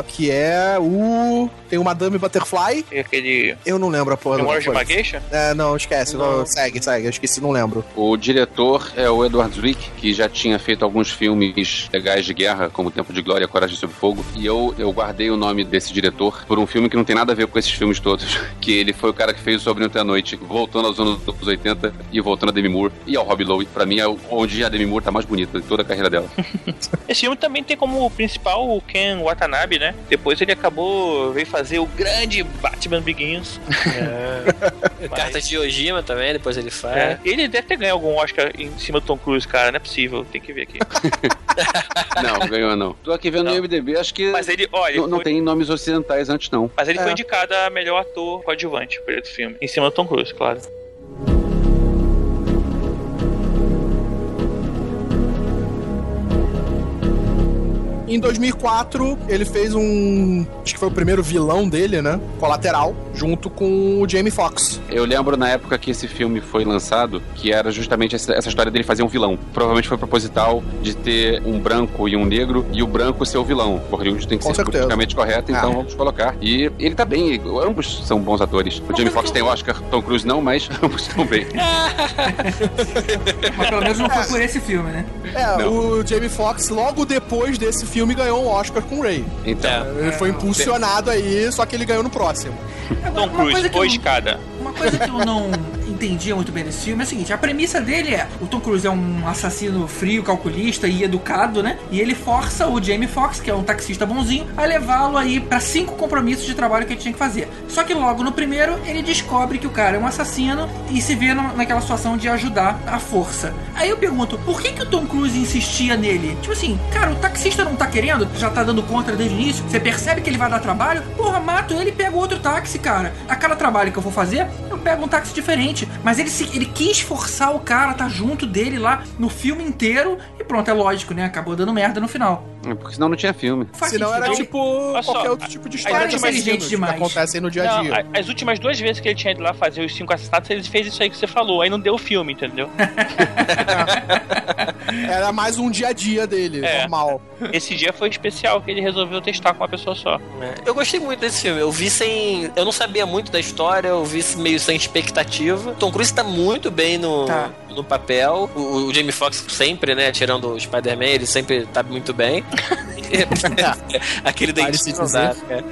que é o... Tem o Madame Butterfly. Tem aquele Eu não lembro a porra do Memórias de coisa. uma Geisha. É, não, esquece. Não. Segue, segue. Eu esqueci, não lembro. O diretor é o Edward Zwick, que já tinha feito alguns filmes legais de guerra, como Tempo de Glória, Coragem sob Fogo. E eu, eu guardei o nome desse diretor por um filme que não tem nada a ver com esses filmes todos. Que ele foi o cara que fez o Sobre Ontem à Noite, voltando aos anos 80 e voltando a Demi Moore e ao Robbie Lowe. Pra mim é onde a Demi Moore tá mais bonita de toda a carreira dela. Esse filme também tem como principal o Ken Watanabe, né? Depois ele acabou, veio fazer o grande Batman Begins. É. Cartas de Ojima também, depois ele faz. É, ele deve ter ganho algum Oscar em cima do Tom Cruise, cara. Não é possível, tem que ver aqui. Não, ganhou não. Tô aqui vendo Não. no IMDB, acho que Mas ele, olha, não, não foi- tem nomes ocidentais antes não. mas ele É. foi indicado a melhor ator coadjuvante por esse filme. Em cima do Tom Cruise, claro. Em 2004, ele fez um. Acho que foi o primeiro vilão dele, né? Colateral, junto com o Jamie Foxx. Eu lembro na época que esse filme foi lançado, que era justamente essa, essa história dele fazer um vilão. Provavelmente foi proposital de ter um branco e um negro, e o branco ser o vilão. O Hollywood tem que Com ser certeza. politicamente correto, então Ah. vamos colocar. E ele tá bem, ambos são bons atores. O Jamie Foxx tem Oscar, Tom Cruise não, mas ambos estão bem. Mas pelo menos não foi por esse filme, né? É, o Jamie Foxx, logo depois desse filme, ganhou um Oscar com o Ray. Então, Ele foi impulsionado aí, só que ele ganhou no próximo. Tom Cruise, ou escada. Uma coisa que eu não entendia muito bem desse filme é o seguinte: a premissa dele é: o Tom Cruise é um assassino frio, calculista e educado, né? E ele força o Jamie Foxx, que é um taxista bonzinho, a levá-lo aí pra cinco compromissos de trabalho que ele tinha que fazer. Só que logo no primeiro ele descobre que o cara é um assassino e se vê naquela situação de ajudar a força. Aí eu pergunto: por que, que o Tom Cruise insistia nele? Tipo assim, cara, o taxista não tá querendo, já tá dando contra desde o início, você percebe que ele vai dar trabalho? Porra, mato ele e pega outro táxi, cara. A cada trabalho que eu for fazer, eu pego um táxi diferente. Mas ele, se, ele quis forçar o cara a tá junto dele lá no filme inteiro e pronto, é lógico, né? Acabou dando merda no final. É, Porque senão não tinha filme. Faz Senão era sentido. tipo Olha só, qualquer outro tipo de história a de última assassino inteligente que demais. acontecem no dia a Não, dia. a- as últimas duas vezes que ele tinha ido lá fazer os cinco assassinatos, ele fez isso aí que você falou. Aí não deu o filme, entendeu? Era mais um dia a dia dele, É. normal. Esse dia foi especial, que ele resolveu testar com uma pessoa só. É, Eu gostei muito desse filme. Eu vi sem. Eu não sabia muito da história, eu vi meio sem expectativa. Tom Cruise tá muito bem no, Tá. no papel. O, o Jamie Foxx sempre, né? Tirando o Spider-Man, ele sempre tá muito bem. Aquele não dá, cara.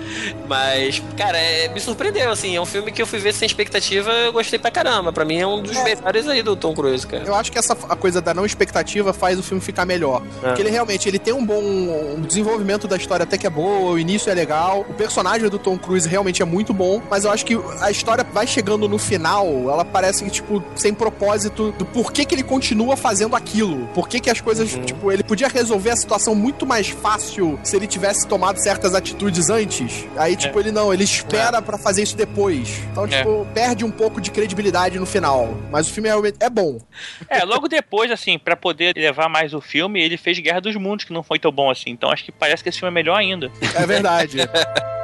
Mas, cara, é, me surpreendeu, assim. É um filme que eu fui ver sem expectativa eu gostei pra caramba. Pra mim é um dos melhores aí do Tom Cruise, cara. Eu acho que essa a coisa da não expectativa faz o filme ficar melhor. É. Porque ele realmente ele tem um bom um desenvolvimento da história até que é boa, o início é legal, o personagem do Tom Cruise realmente é muito bom, mas eu acho que a história vai chegando no final, ela parece que, tipo, sem propósito do porquê que ele continua fazendo aquilo. Por que as coisas, Uhum. tipo, ele podia resolver a situação muito mais fácil se ele tivesse tomado certas atitudes antes. Aí, tipo, ele não, ele espera pra fazer isso depois. Então, tipo, perde um pouco de credibilidade no final. Mas o filme realmente é bom. É, logo depois, assim, pra poder levar mais o filme, ele fez Guerra dos Mundos, que não foi tão bom assim. Então acho que parece que esse filme é melhor ainda. É verdade.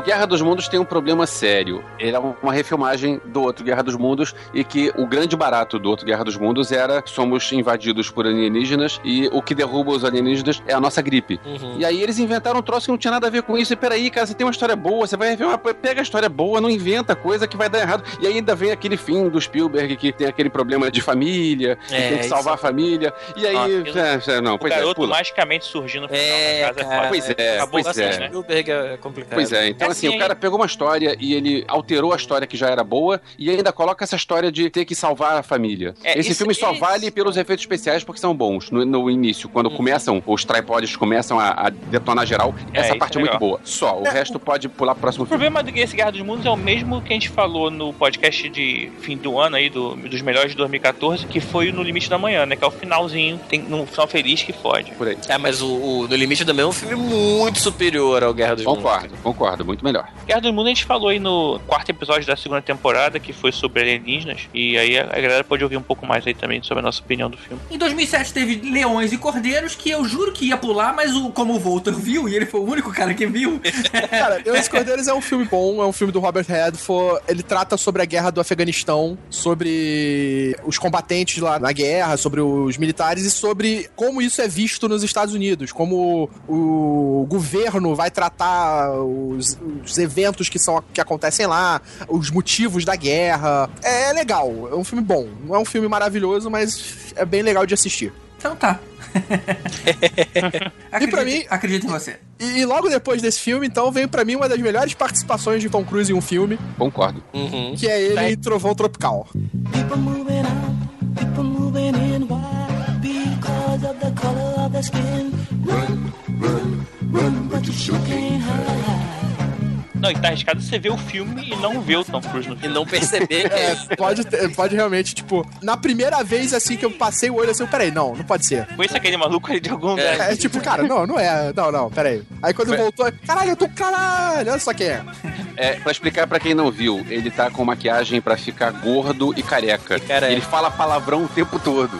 O Guerra dos Mundos tem um problema sério. Ele é uma refilmagem do outro Guerra dos Mundos e que o grande barato do outro Guerra dos Mundos era somos invadidos por alienígenas e o que derruba os alienígenas é a nossa gripe. Uhum. E aí eles inventaram um troço que não tinha nada a ver com isso. E peraí, cara, você tem uma história boa, você vai rever pega a história boa, não inventa coisa que vai dar errado. E aí ainda vem aquele fim do Spielberg que tem aquele problema de família, que É, tem que salvar a família. E aí, Ah, é, é, não, O pois é, garoto pula. magicamente surgindo no final É, da casa cara, foda. Pois é, Acabou pois assim, é. né? Spielberg é complicado. Pois é, então É assim, assim, o cara pegou uma história e ele alterou a história que já era boa e ainda coloca essa história de ter que salvar a família. É, Esse isso- filme só isso- vale pelos efeitos especiais porque são bons. No, no início, quando Uhum. começam, os tripods começam a, a detonar geral, É, essa isso parte é é muito boa. Só, o resto pode pular pro próximo O filme. problema do esse Guerra dos Mundos é o mesmo que a gente falou no podcast de fim do ano aí, do, dos melhores de 2014, que foi no Limite da Manhã, né? Que é o finalzinho, tem um final feliz que fode. Por aí. É, mas o, o No Limite também é um filme muito superior ao Guerra dos Mundos. Concordo, concordo, muito melhor. Guerra dos Mundos a gente falou aí no quarto episódio da segunda temporada, que foi sobre alienígenas, e aí a, galera pode ouvir um pouco mais aí também sobre a nossa opinião do filme. Em 2007 teve Leões e Cordeiros, que eu juro que ia pular, mas o, como o Voltor viu, e ele foi o único cara que viu, Cara, Eu e os Cordeiros é um filme bom, é um filme do Robert Redford. Ele trata sobre a guerra do Afeganistão, sobre os combatentes lá na guerra, sobre os militares e sobre como isso é visto nos Estados Unidos, como o governo vai tratar os, os eventos que, são, que acontecem lá, os motivos da guerra. É, legal, é um filme bom. Não é um filme maravilhoso, mas é bem legal de assistir. então tá. Acredito- pra mim- Acredito em você. E, e logo depois desse filme, então, veio pra mim uma das melhores participações de Tom Cruise em um filme, Concordo. Uhum. que é ele em Trovão Tropical. People moving out, people moving in. Why? Because of the color of their skin. Run, run, run, but you sure can't hide. Não, e tá arriscado você ver o filme e não ver o Tom Cruise no E filme. não perceber que é É, pode, ter- pode realmente, tipo, na primeira vez assim que eu passei o olho assim, eu, peraí, não, não pode ser. Conheço aquele maluco ali de algum lugar. É tipo, cara, não, não é, não, não, peraí. Aí quando voltou, caralho, eu tô caralho, olha só quem é. É, pra explicar pra quem não viu, ele tá com maquiagem pra ficar gordo e careca. careca. Ele fala palavrão o tempo todo.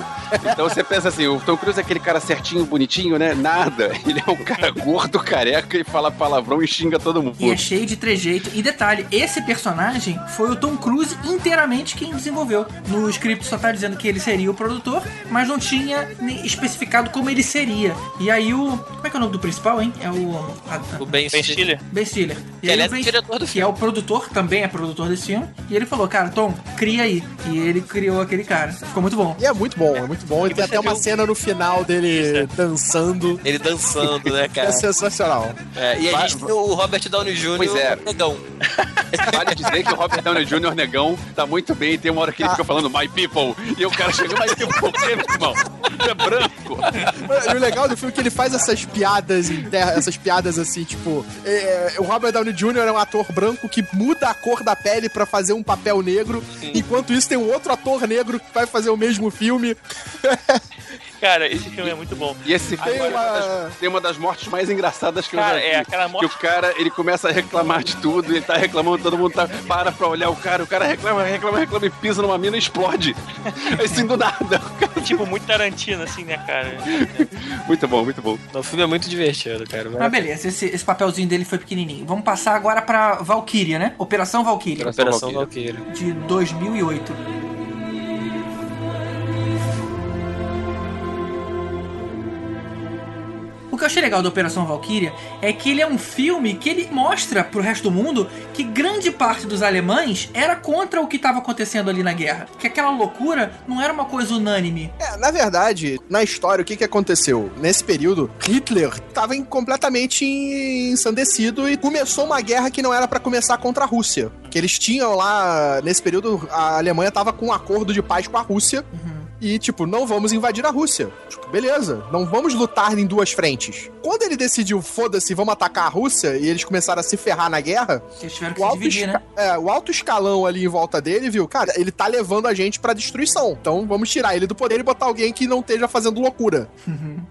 Então você pensa assim, o Tom Cruise é aquele cara certinho, bonitinho, né? Nada. Ele é um cara gordo, careca e fala palavrão e xinga todo mundo. E é cheio de trejeito. E detalhe, esse personagem foi o Tom Cruise inteiramente quem desenvolveu. No script só tá dizendo que ele seria o produtor, mas não tinha nem especificado como ele seria. E aí o. Como é que é o nome do principal, hein? É o. a- o Ben, Ben Stiller. Ben Stiller. E Que aí aliás o é Ben- o diretor do Que é o produtor, também é produtor desse filme. E ele falou, cara, Tom, cria aí. E ele criou aquele cara. Ficou muito bom. E é muito bom, é muito bom. E tem até uma viu- cena no final dele dançando. Ele dançando, né, É cara? sensacional. É, e a gente tem o Robert Downey Jr. Pois é. negão. Vale dizer que o Robert Downey Jr. negão tá muito bem. Tem uma hora que ele fica falando My People. E o cara chega, My People, o quê, meu irmão? É branco. E o legal do filme é que ele faz essas piadas internas, essas piadas assim, tipo. é, o Robert Downey Jr. é um ator branco que muda a cor da pele pra fazer um papel negro, enquanto isso tem um outro ator negro que vai fazer o mesmo filme. Cara, esse filme é muito bom. E esse filme Tem tem, uma... das, tem uma das mortes mais engraçadas que Cara, eu já vi. é aquela morte- Que o cara, ele começa a reclamar de tudo, ele tá reclamando, todo mundo tá, para pra olhar o cara, o cara reclama, reclama, reclama e pisa numa mina e explode. Assim, do nada. Cara- Tipo, muito Tarantino, assim, né, cara? Muito bom, muito bom. O filme é muito divertido, cara. Mas beleza, esse, esse papelzinho dele foi pequenininho. Vamos passar agora pra Valkyria, né? Operação Valkyria, Operação Valkyria. Valkyria. de 2008. Que eu achei legal da Operação Valkyria é que ele é um filme que ele mostra pro resto do mundo que grande parte dos alemães era contra o que estava acontecendo ali na guerra. Que aquela loucura não era uma coisa unânime. É, na verdade, na história, o que, que aconteceu? Nesse período, Hitler estava completamente ensandecido e começou uma guerra que não era pra começar contra a Rússia. Que eles tinham lá, nesse período, a Alemanha tava com um acordo de paz com a Rússia. E, tipo, não vamos invadir a Rússia. Tipo, beleza, não vamos lutar em duas frentes. Quando ele decidiu, foda-se, vamos atacar a Rússia, e eles começaram a se ferrar na guerra, o alto, dividir, né? é, o alto escalão ali em volta dele, viu? Cara, ele tá levando a gente pra destruição. Então vamos tirar ele do poder e botar alguém que não esteja fazendo loucura.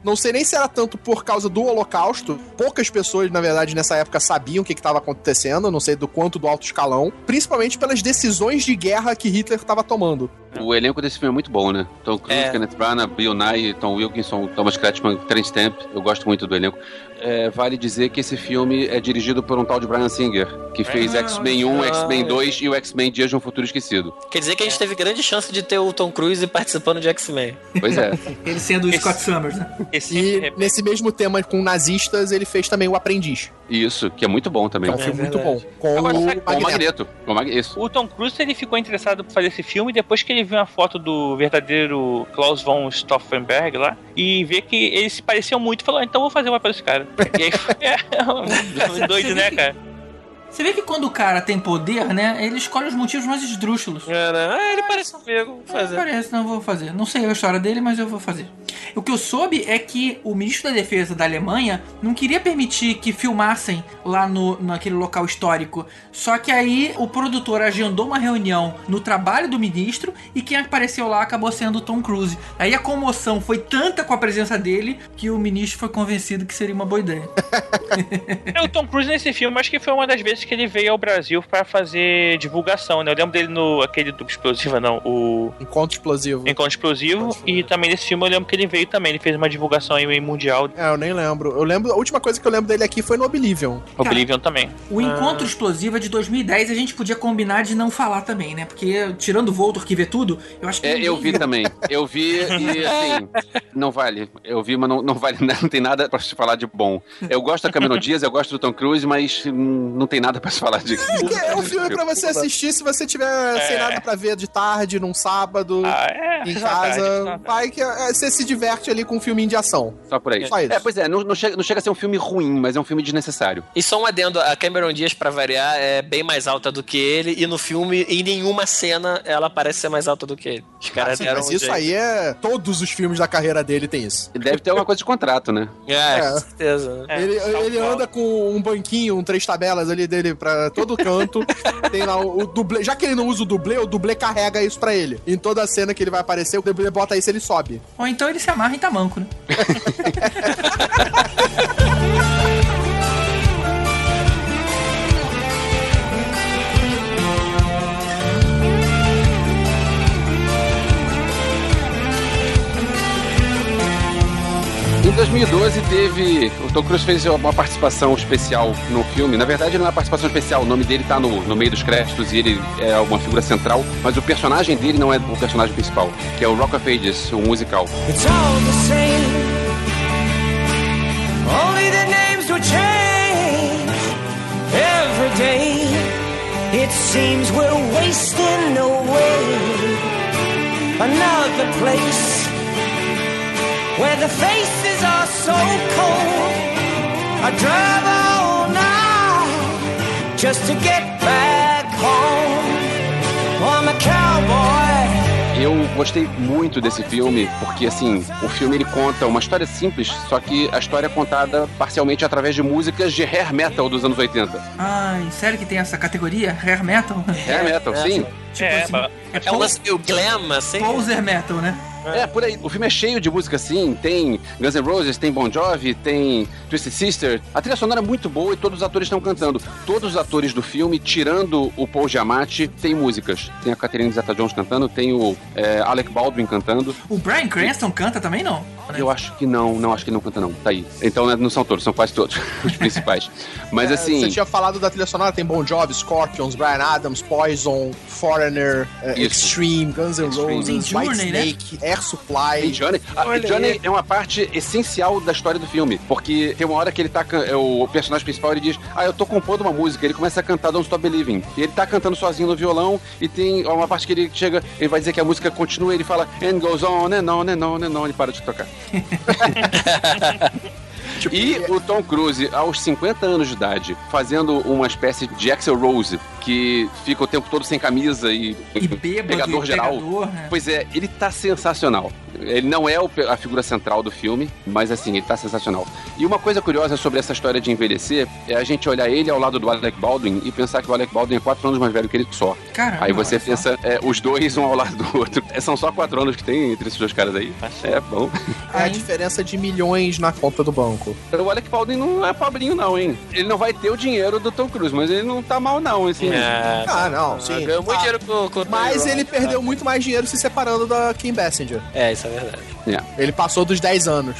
Não sei nem se era tanto por causa do Holocausto. Poucas pessoas, na verdade, nessa época sabiam o que estava acontecendo. Não sei do quanto do alto escalão. Principalmente pelas decisões de guerra que Hitler estava tomando. O elenco desse filme é muito bom, né? Tom Cruise, É. Kenneth Branagh, Bill Nye, Tom Wilkinson, Thomas Kretschmann, Terence Stamp. Eu gosto muito do elenco. É, vale dizer que esse filme é dirigido por um tal de Brian Singer, que fez Ah, X-Men 1, olha. X-Men 2 e o X-Men Dias de um Futuro Esquecido. Quer dizer que a gente teve grande chance de ter o Tom Cruise participando de X-Men. Pois é. Ele sendo o Scott Summers, né? Esse E é- nesse mesmo tema com nazistas, ele fez também O Aprendiz. Isso, que é muito bom também. é um filme muito bom. Com Agora, o sabe- Com o Magneto. Magneto. Com o Mag... Isso. O Tom Cruise ele ficou interessado por fazer esse filme depois que ele viu uma foto do verdadeiro Klaus von Stauffenberg lá e vê que eles se pareciam muito e falou: "Ah, então vou fazer uma para esse cara. Aí é, doido, né, cara? Você vê que quando o cara tem poder, né? Ele escolhe os motivos mais esdrúxulos. Cara, ah, ele parece comigo. Vou Não fazer. parece, não vou fazer. Não sei a história dele, mas eu vou fazer. O que eu soube é que o ministro da Defesa da Alemanha não queria permitir que filmassem lá no, naquele local histórico. Só que aí o produtor agendou uma reunião no trabalho do ministro e quem apareceu lá acabou sendo o Tom Cruise. Aí a comoção foi tanta com a presença dele que o ministro foi convencido que seria uma boa ideia. É, o Tom Cruise nesse filme, acho que foi uma das vezes que ele veio ao Brasil pra fazer divulgação, né? Eu lembro dele no aquele do Explosiva, não, o Encontro explosivo. Encontro Explosivo, e também nesse filme eu lembro que ele veio também, ele fez uma divulgação aí meio mundial, É, eu nem lembro. Eu lembro. A última coisa que eu lembro dele aqui foi no Oblivion. Oblivion também. O Encontro Explosivo é de 2010 a gente podia combinar de não falar também, né? Porque tirando o Voltor que vê tudo, eu acho que. É, ninguém eu vi também. Eu vi e assim, não vale. Eu vi, mas não, não vale, não tem nada pra se falar de bom. Eu gosto da Cameron Diaz, eu gosto do Tom Cruise, mas hum, não tem nada pra se falar de. Que é um filme pra você assistir se você tiver sem nada pra ver de tarde, num sábado, Ah, é. em casa. Vai que é, você se diverte ali com um filminho de ação. Só por aí. Só isso. É, pois é, não, não chega, não chega a ser um filme ruim, mas é um filme desnecessário. E só um adendo, a Cameron Diaz, pra variar, é bem mais alta do que ele, e no filme, em nenhuma cena, ela parece ser mais alta do que ele. Os caras Sim, deram mas um isso jeito. aí é. Todos os filmes da carreira dele tem isso. Deve ter alguma coisa de contrato, né? É, É. com certeza. É, ele tal ele anda com um banquinho, um três tabelas ali dele pra todo canto. tem lá o, o dublê. Já que ele não usa o dublê, o dublê carrega isso pra ele. Em toda cena que ele vai aparecer, o dublê bota isso ele sobe. Ou então ele se amarra em tamanco, né? Em 2012 teve. O Tom Cruise fez uma participação especial no filme. Na verdade, não é uma participação especial, o nome dele tá no, no meio dos créditos e ele é uma figura central, mas o personagem dele não é o personagem principal, que é o Rock of Ages, o musical. It's all the same. Only the names will change every day. It seems we're wasting away. Another place where the faces are so cold. I drive all night just to get back home. I'm a cowboy. Eu gostei muito desse filme, porque assim, o filme ele conta uma história simples, só que a história é contada parcialmente através de músicas de hair metal dos anos 80. Ai, sério que tem essa categoria? Hair metal? Hair metal, é, sim. Tipo É, assim, é É um lance meio glam, assim. poser metal, né? É, por aí. O filme é cheio de música assim. Tem Guns N' Roses, tem Bon Jovi, tem Twisted Sister. A trilha sonora é muito boa e todos os atores estão cantando. Todos os atores do filme, tirando o Paul Giamatti, tem músicas. Tem a Catherine Zeta-Jones cantando, tem o é, Alec Baldwin cantando. O Brian Cranston canta também, não? Eu acho que não, não acho que ele não canta não. Tá aí. Então né, não são todos, são quase todos os principais. Mas É, assim, Você tinha falado da trilha sonora, tem Bon Jovi, Scorpions, Brian Adams, Poison, Foreigner, eh, Isso. Extreme, Guns N'. Roses, Tem White Journey, né? Air Supply. Tem Johnny. A Olha Johnny aí. é uma parte essencial da história do filme. Porque tem uma hora que ele tá. é, O personagem principal ele diz: Ah, eu tô compondo uma música. Ele começa a cantar Don't Stop Believing. E ele tá cantando sozinho no violão. E tem uma parte que ele chega, ele vai dizer que a música continua. Ele fala And goes on and on and on and on. Ele para de tocar. E o Tom Cruise, aos 50 anos de idade, fazendo uma espécie de Axel Rose, que fica o tempo todo sem camisa e, E bêbado, pegador e geral. pegador, né? Pois é, ele tá sensacional. Ele não é a figura central do filme, mas assim, ele tá sensacional. E uma coisa curiosa sobre essa história de envelhecer é a gente olhar ele ao lado do Alec Baldwin e pensar que o Alec Baldwin é quatro anos mais velho que ele só. Caramba, aí você pensa, é, os dois um ao lado do outro. É, são só quatro anos que tem entre esses dois caras aí. É bom. É a diferença de milhões na conta do banco. O Alec Baldwin não é pobrinho, não, hein? Ele não vai ter o dinheiro do Tom Cruise, mas ele não tá mal, não. Assim. É, Ah, não, sim. Ganhou muito Ah, dinheiro com, com Mas ele Rock, perdeu tá? muito mais dinheiro se separando da Kim Basinger. É, isso é verdade. É. Ele passou dos 10 anos.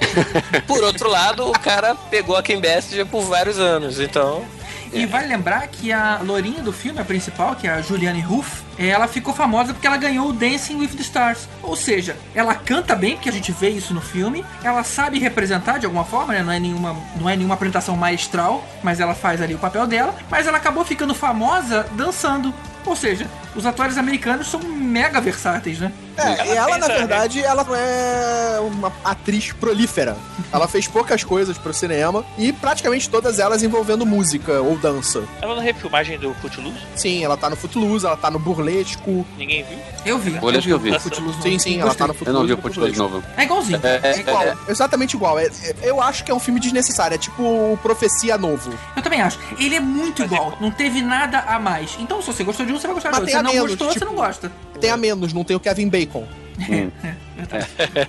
Por outro lado, o cara pegou a Kim Basinger por vários anos, então... E vale lembrar que a lourinha do filme, a principal, que é a Julianne Hough, ela ficou famosa porque ela ganhou o Dancing with the Stars. Ou seja, ela canta bem, porque a gente vê isso no filme, ela sabe representar de alguma forma, né? Não é nenhuma, não é nenhuma apresentação maestral, mas ela faz ali o papel dela, mas ela acabou ficando famosa dançando. Ou seja, os atores americanos são mega versáteis, né? É, e ela, na pensa, verdade, ela não é uma atriz prolífera. Ela fez poucas coisas pro cinema e praticamente todas elas envolvendo música ou dança. Ela na refilmagem do Footloose, Sim, ela tá no Footloose, ela tá no Burlesco. ninguém viu. Eu vi. Olha que eu vi. Footloose Sim, sim, ela tá no Eu Footloose. não vi o Footloose de novo. É igualzinho. É igual, exatamente igual. É- é- eu acho que é um filme desnecessário. É tipo o Profecia Novo. Eu também acho. Ele é muito igual. Não teve nada a mais. Então, se você gostou de um, você vai gostar de Mas outro. Se não menos, gostou, você tipo- não gosta. Tem a menos, não tem o Kevin Bacon.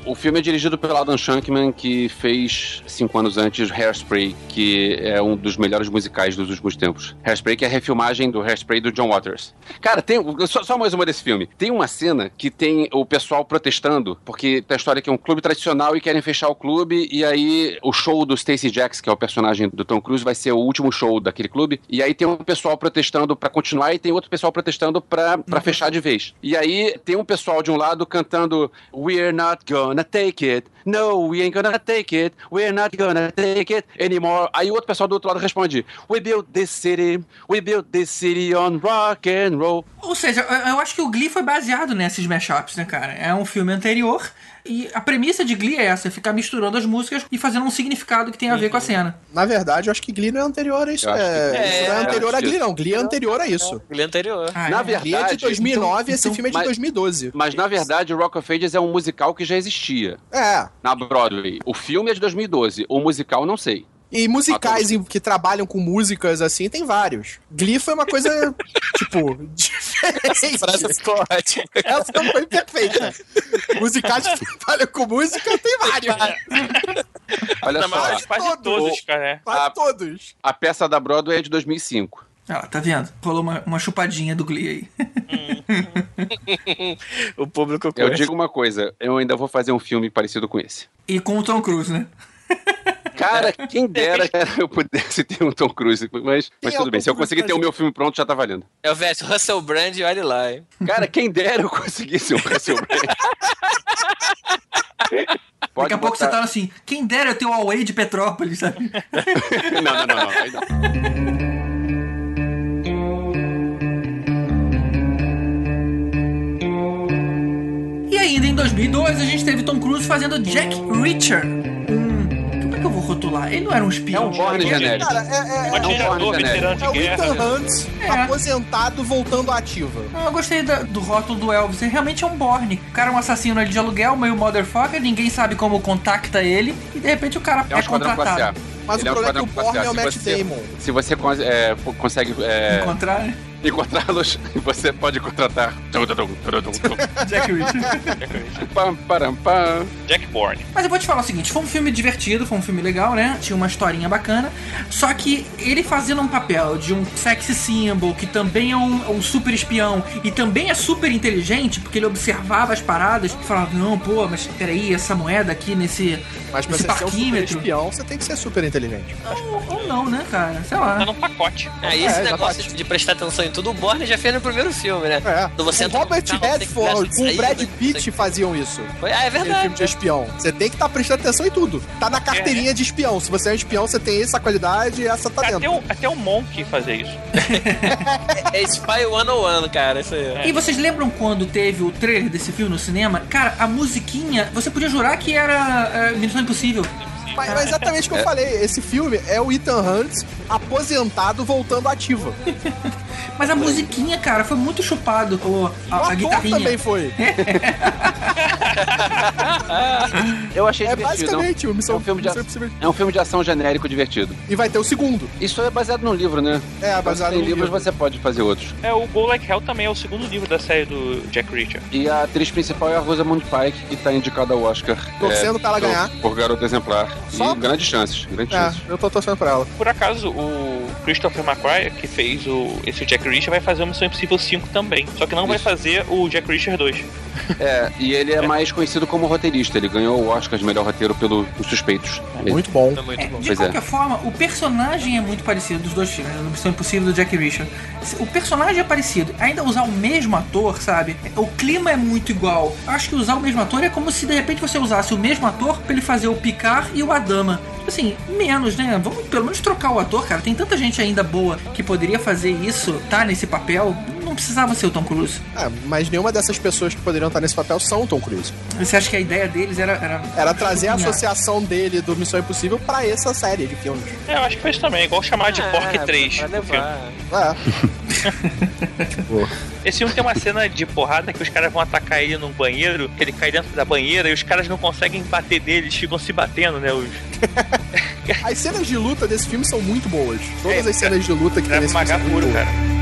O filme é dirigido pelo Adam Shankman, que fez cinco anos antes Hairspray, que é um dos melhores musicais dos últimos tempos. Hairspray, que é a refilmagem do Hairspray do John Waters. Cara, tem só, só mais uma desse filme. Tem uma cena que tem o pessoal protestando, porque tem a história que é um clube tradicional e querem fechar o clube, e aí o show do Stacey Jacks, que é o personagem do Tom Cruise, vai ser o último show daquele clube. E aí tem um pessoal protestando pra continuar e tem outro pessoal protestando pra, pra fechar de vez. E aí tem um pessoal de um lado cantando We're not gonna take it. No, we ain't gonna take it. We're not gonna take it anymore. Aí o outro pessoal do outro lado responde We built this city. We built this city on rock and roll. Ou seja, eu- acho que o Glee foi baseado nesses mashups, né, cara? É um filme anterior e a premissa de Glee é essa, é ficar misturando as músicas e fazendo um significado que tem a ver com a cena. Na verdade, eu acho que Glee não é anterior a isso. É, que- isso não é É, anterior a Glee, não. Glee é anterior a isso. Ele é anterior. Ah, Na é? verdade- Glee é de 2009 então- esse então- filme é de mas- 2012. Mas na verdade, o Rock of Ages é um musical que já existia É. na Broadway. O filme é de 2012. O musical, não sei. E musicais em- que trabalham com músicas assim, tem vários. Glee foi uma coisa, tipo, diferente. Ficou ótima. Essa foi perfeita. Musicais que trabalham com música, tem vários. Olha Na só, de todos. todos, cara. né? Quase todos. a peça da Broadway é de 2005. Ah, tá vendo? Rolou uma, uma chupadinha do Glee aí. o público Eu curte. digo uma coisa, eu ainda vou fazer um filme parecido com esse. E com o Tom Cruise, né? Cara, quem dera que eu pudesse ter um Tom Cruise, mas, mas é tudo bem. Se eu conseguir ter o meu filme pronto, já tá valendo. É o Veste, Russell Brand e olha lá, hein? Cara, quem dera eu conseguisse um Russell Brand. Pode Daqui a pouco botar- você tá assim, quem dera eu ter o Away de Petrópolis, sabe? Não, não, não, não. aí não. E ainda em 2002 a gente teve Tom Cruise fazendo Jack Reacher. Um... É que eu vou rotular? Ele não era um É espião. um Borne genérico. Cara, é, é, Um é, atirador, Borne veterano de é o guerra. Ethan né? Hunt É. aposentado voltando à ativa. Eu gostei da- do rótulo do Elvis. Ele realmente é um Borne. O cara é um assassino ali de aluguel, meio motherfucker, ninguém sabe como contacta ele. E de repente o cara É um é, contratado. Mas Ele o é um problema é que o Borne é o. Matt Se você- Damon. Se você é, consegue é, Encontrar, né? Encontrá-los, você pode contratar. Jack. Pam, param, pam. Jack Bourne. Mas eu vou te falar o seguinte, foi um filme divertido, foi um filme legal, né? Tinha uma historinha bacana. Só que ele fazendo um papel de um sexy symbol, que também é um, um super espião, e também é super inteligente, porque ele observava as paradas e falava, não, pô, mas peraí, essa moeda aqui nesse, Mas pra nesse você ser um super parquímetro. espião, você tem que ser super inteligente. Ou, ou não, né, cara? Sei lá. Tá num pacote. Aí esse É, negócio exatamente. de prestar atenção em tudo, o Borne já fez no primeiro filme, né? É. Quando você o Robert Redford o Brad não Pitt faziam isso. Foi- Ah, é verdade. filme de espião. Você tem que estar prestando atenção em tudo. Tá na carteirinha de espião. Se você é um espião, você tem essa qualidade e essa tá Até dentro. o, até o Monk fazia isso. É Spy 101, cara, isso aí. E vocês lembram quando teve o trailer desse filme no cinema? Cara, a musiquinha, você podia jurar que era é, Missão Impossível. Mas, mas exatamente o que eu falei. Esse filme é o Ethan Hunt aposentado voltando ativa. Mas a musiquinha, cara, foi muito chupado. O, O a, a ator guitarrinha. também foi. Eu achei É divertido. basicamente o Missão, é um filme de Missão a- Impossível. É um filme de ação genérico divertido. E vai ter o segundo. Isso é baseado num livro, né? É, baseado tem no livros, livro. você pode fazer outros. É, o Go Like Hell também é o segundo livro da série do Jack Reacher. E a atriz principal é a Rosamund Pike, que tá indicada ao Oscar. Torcendo é, pra ela por- ganhar. Por Garota Exemplar. Só? E grandes chances, grandes É, chances. eu tô torcendo pra ela. Por acaso, o Christopher McQuarrie, que fez o, esse Jack Reacher, vai fazer o Missão Impossível 5 também. Só que não vai Isso. fazer o Jack Reacher 2. É, e ele é mais conhecido como roteirista. Ele ganhou o Oscar de melhor roteiro pelo Os Suspeitos. Ele- Muito bom. É muito É, bom. de Pois é. qualquer forma, o personagem é muito parecido dos dois filmes, né? do Missão Impossível e do Jack Reacher. O personagem é parecido, ainda usar o mesmo ator, sabe? O clima é muito igual. Acho que usar o mesmo ator é como se de repente você usasse o mesmo ator pra ele fazer o Picard e o Adama. Tipo Assim, menos, né? Vamos pelo menos trocar o ator, cara. Tem tanta gente ainda boa que poderia fazer isso, tá nesse papel. Não precisava ser o Tom Cruise. É, mas nenhuma dessas pessoas que poderiam estar nesse papel são o Tom Cruise. Você acha que a ideia deles era. Era, Era trazer a associação dele do Missão Impossível pra essa série de filmes. É, eu acho que foi isso também, é igual chamar de Ah, Pork 3. Vai o filme. levar. É. Esse filme tem uma cena de porrada que os caras vão atacar ele num banheiro, que ele cai dentro da banheira e os caras não conseguem bater nele, eles ficam se batendo, né? Os... As cenas de luta desse filme são muito boas. Todas É, as cenas de luta que tem Deve nesse filme são muito puro, boas. cara.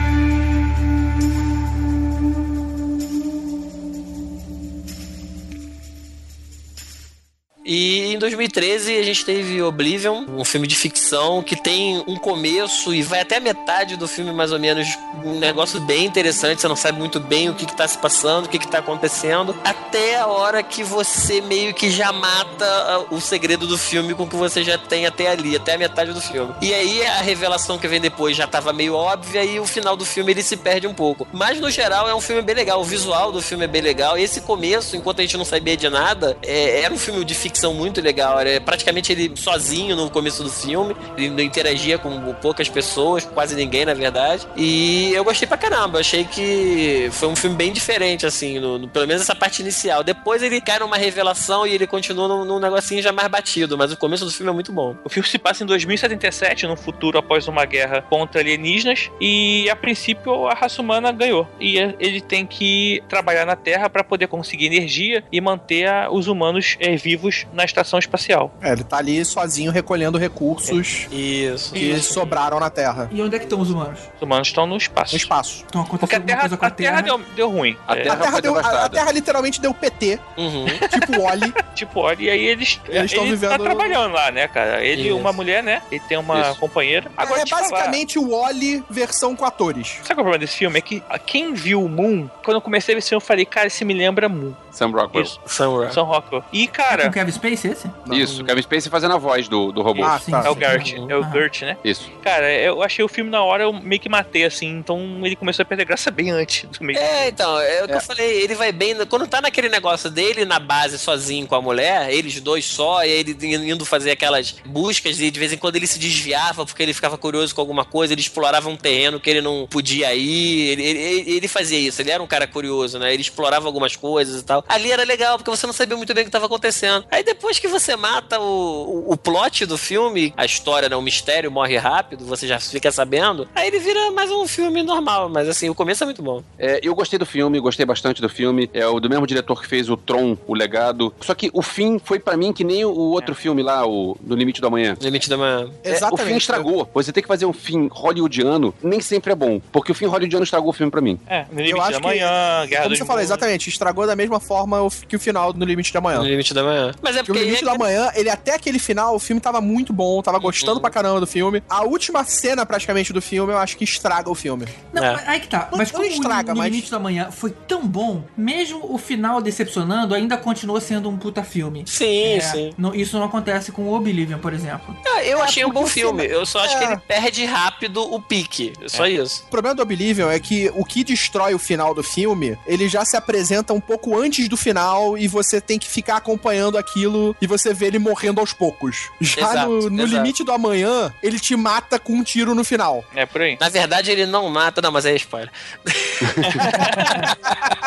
E em 2013 a gente teve Oblivion, um filme de ficção que tem um começo e vai até a metade do filme, mais ou menos, um negócio bem interessante. Você não sabe muito bem o que, que tá se passando, o que, que tá acontecendo, até a hora que você meio que já mata ah, o segredo do filme com o que você já tem até ali, até a metade do filme. E aí a revelação que vem depois já tava meio óbvia e o final do filme ele se perde um pouco. Mas no geral é um filme bem legal, o visual do filme é bem legal. Esse começo, enquanto a gente não sabia de nada, é, era um filme de ficção muito legal. Era praticamente ele sozinho no começo do filme. Ele não interagia com poucas pessoas, quase ninguém, na verdade. E eu gostei pra caramba. Achei que foi um filme bem diferente, assim, no, no- pelo menos essa parte inicial. Depois ele cai numa revelação e ele continua num, num negocinho já mais batido. Mas o começo do filme é muito bom. O filme se passa em 2077, num futuro após uma guerra contra alienígenas, e a princípio a raça humana ganhou. E ele tem que trabalhar na Terra para poder conseguir energia e manter a- os humanos eh, vivos na estação espacial. É, ele tá ali sozinho recolhendo recursos Isso. que sobraram na Terra. E onde é que estão os humanos? Os humanos estão no espaço. No espaço. Estão Porque a Terra, coisa com a terra deu, deu ruim. A É, Terra A Terra, deu, a, a. Terra literalmente deu PT, Uhum. tipo Wally. tipo, olha, e aí eles. Eles tão ele tá vivendo- trabalhando lá, né, cara? Ele e Isso. uma mulher, né? Ele tem uma Isso. companheira. Agora, é falar, basicamente o Wally versão com atores. Sabe qual é o problema desse filme? É que quem viu o Moon, quando eu comecei a ver esse filme, eu falei, cara, esse me lembra Moon. Sam Rockwell. Isso. São Rockwell. E, É com cara, Kevin Spacey esse? Isso, Kevin Spacey fazendo a voz do, do robô. Ah, Sim, tá. é o. Gert. É o Ah. Gert, né? Isso. Cara, eu achei o filme na hora, eu meio que matei, assim. Então ele começou a perder graça bem antes do meio. É, então, é o que É. eu falei, ele vai bem. Quando tá naquele negócio dele na base sozinho com a mulher, eles dois só, e ele indo fazer aquelas buscas, e de vez em quando ele se desviava porque ele ficava curioso com alguma coisa, ele explorava um terreno que ele não podia ir. Ele, ele, ele fazia isso, ele era um cara curioso, né? Ele explorava algumas coisas e tal. Ali era legal, porque você não sabia muito bem o que tava acontecendo. Aí Aí depois que você mata o, o, o plot do filme, a história, né, o mistério morre rápido, você já fica sabendo, aí ele vira mais um filme normal, mas assim, o começo é muito bom. É, eu gostei do filme, gostei bastante do filme. É o do mesmo diretor que fez o Tron, o Legado. Só que o fim foi pra mim que nem o outro filme lá, o No Limite do Amanhã. Limite da manhã. É, o fim estragou. Você tem que fazer um fim hollywoodiano, nem sempre é bom. Porque o fim hollywoodiano estragou o filme pra mim. É, no Eu limite acho da que, manhã, Guerra como você falou, exatamente, estragou da mesma forma que o final do Limite da Manhã. No limite da manhã. Mas é Porque o porque. Limite da Manhã, ele até aquele final, o filme tava muito bom, tava gostando Uhum. pra caramba do filme. A última cena, praticamente, do filme, eu acho que estraga o filme. Não, É. mas aí que tá. Não- Mas não como estraga, o No mas- Limite da Manhã foi tão bom, mesmo o final decepcionando, ainda continua sendo um puta filme. Sim, É, sim. não- isso não acontece com o Oblivion, por exemplo. Ah, eu É, achei um bom filme. Eu só acho É. que ele perde rápido o pique. Só isso. O problema do Oblivion é que o que destrói o final do filme, ele já se apresenta um pouco antes do final e você tem que ficar acompanhando aquilo e você vê ele morrendo aos poucos. Já Exato, no, no exato. limite do amanhã, ele te mata com um tiro no final. É por aí. Na verdade, ele não mata. Não, mas é spoiler.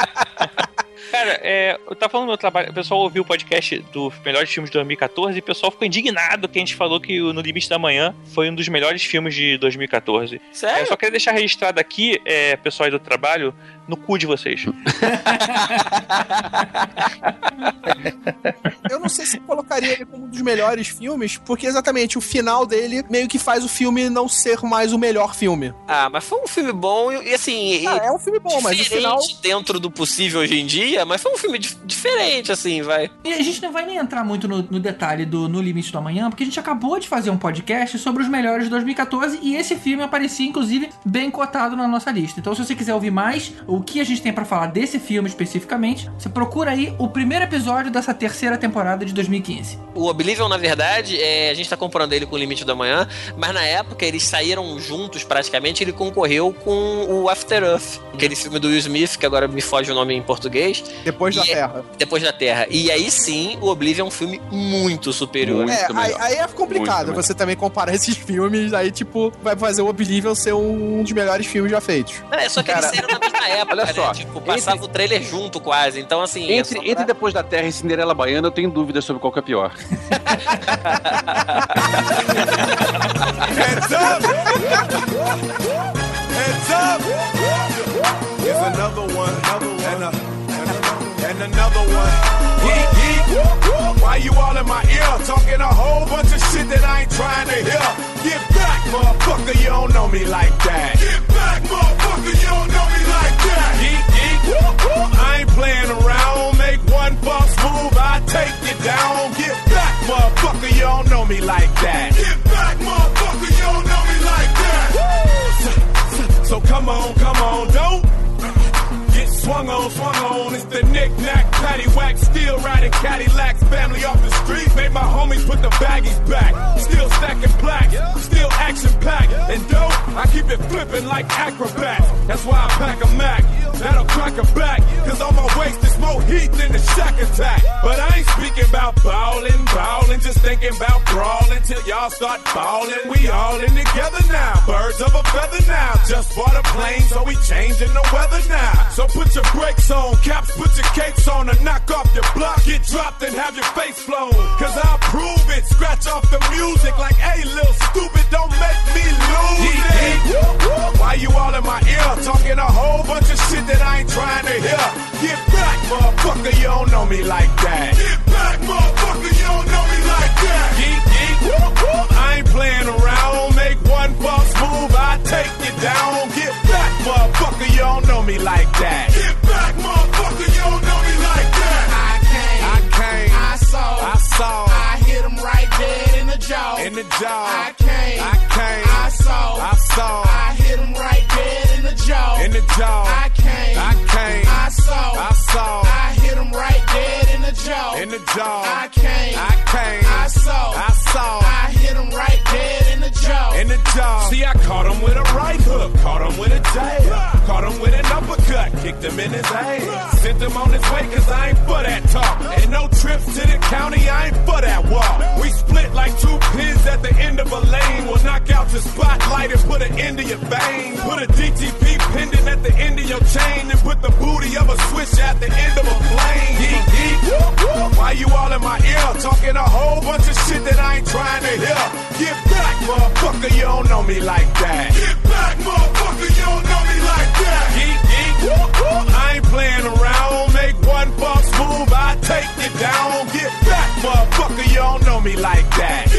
Eu tava falando do meu trabalho, o pessoal ouviu o podcast do Melhores Filmes de 2014 e o pessoal ficou indignado que a gente falou que o No Limite da Manhã foi um dos melhores filmes de 2014. É, eu Sério? só queria deixar registrado aqui, é, pessoal aí do trabalho, no cu de vocês. Eu não sei se eu colocaria ele como um dos melhores filmes, porque exatamente o final dele meio que faz o filme não ser mais o melhor filme. Ah, mas foi um filme bom e, assim. e- Ah, é um filme bom, mas o diferente final. dentro do possível hoje em dia, mas foi um filme dif- diferente, assim, vai. E a gente não vai nem entrar muito no, no detalhe do No Limite do Amanhã, porque a gente acabou de fazer um podcast sobre os melhores de 2014 e esse filme aparecia, inclusive, bem cotado na nossa lista. Então, se você quiser ouvir mais o que a gente tem pra falar desse filme especificamente, você procura aí o primeiro episódio dessa terceira temporada de 2015. O Oblivion, na verdade, é, a gente tá comparando ele com o Limite da Manhã, mas na época eles saíram juntos praticamente, ele concorreu com o After Earth, aquele filme do Will Smith, que agora me foge o nome em português, Depois da E é- Terra. Depois da Terra. E aí sim, o Oblivion é um filme muito superior. Muito É, aí, melhor. aí é complicado Muito você também comparar esses filmes, aí, tipo, vai fazer o Oblivion ser um dos melhores filmes já feitos. É só que eles Cara, saíram na mesma época, olha só, né? Tipo, passava o trailer junto quase. Então, assim. é Entre, pra- entre Depois da Terra e Cinderela Baiana, eu tenho dúvidas sobre qual que é pior. Heads up! Heads up! Here's another one, another one, and, another one. Geek, geek. Why you all in my ear talking a whole bunch of shit that I ain't trying to hear? Get back, motherfucker, you don't know me like that. Get back, motherfucker, you don't know me like that. Geek, geek. I ain't playing around. Make one false move, I take you down. Get back, motherfucker, you don't know me like that. Get back, motherfucker, you don't know me like that. So, so- so come on, come on, don't swung on, swung on. It's the knick-knack, paddywhack, still riding Cadillacs. Family off the street, made my homies put the baggies back. Still stacking plaques, still action-packed. And dope, I keep it flipping like acrobats. That's why I pack a Mac, that'll crack a back. Cause on my waist is more heat than the shack attack. But I ain't speaking about ballin', ballin', just thinking about brawling till y'all start ballin'. We all in together now, birds of a feather now. Just bought a plane, so we changing the weather now. So put your brakes on, caps, put your capes on, and knock off your block. Get dropped and have your face flown. Cause I'll prove it, scratch off the music like, hey, little stupid, don't make me lose it. Why you all in my ear talking a whole bunch of shit that I ain't trying to hear? Get back, motherfucker, you don't know me like that. Get back, motherfucker, you don't know me like that. Geek, geek, I ain't playing around. Make one false move, I take you down. Get back, motherfucker, you don't know me like that. Get back, motherfucker, you don't know me like that. I came, I came, I saw, I saw, I hit him right dead in the jaw, in the jaw. I came, I came, I saw, I saw, I hit him right dead in the jaw, in the jaw. I came, I came, I saw, I saw, I hit him right dead jaw, in the jaw. I came, I came, I saw, I saw, I hit him right dead in the jaw, in the jaw. See, I caught him with a right hook, caught him with a jab, caught him with an uppercut, kicked him in his ass, sent him on his way cause I ain't for that talk. And no trips to the county, I ain't for that walk. We split like two pins at the end of a lane. We'll knock out your spotlight and put an end to your vein. Put a DTP pendant at the end of your chain and put the booty of a switch at the end of a plane. Geek, geek. Why you all in my ear? Talking a whole bunch of shit that I ain't trying to hear. Get back, motherfucker, you don't know me like that. Get back, motherfucker, you don't know me like that. Geek, geek, whoop, whoop. I ain't playing around. Make one false move, I take you down. Get back, motherfucker, you don't know me like that.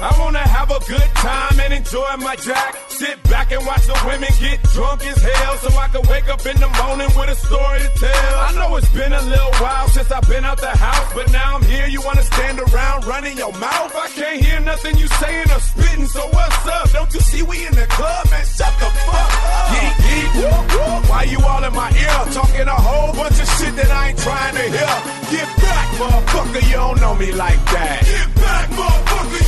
I wanna have a good time and enjoy my jack. Sit back and watch the women get drunk as hell so I can wake up in the morning with a story to tell. I know it's been a little while since I've been out the house, but now I'm here. You wanna stand around running your mouth? I can't hear nothing you saying or spitting, so what's up? Don't you see we in the club, man? Shut the fuck up. Geek, geek, whoop, whoop. Why you all in my ear? Talking a whole bunch of shit that I ain't trying to hear. Get back, motherfucker, you don't know me like that. Get back, motherfucker,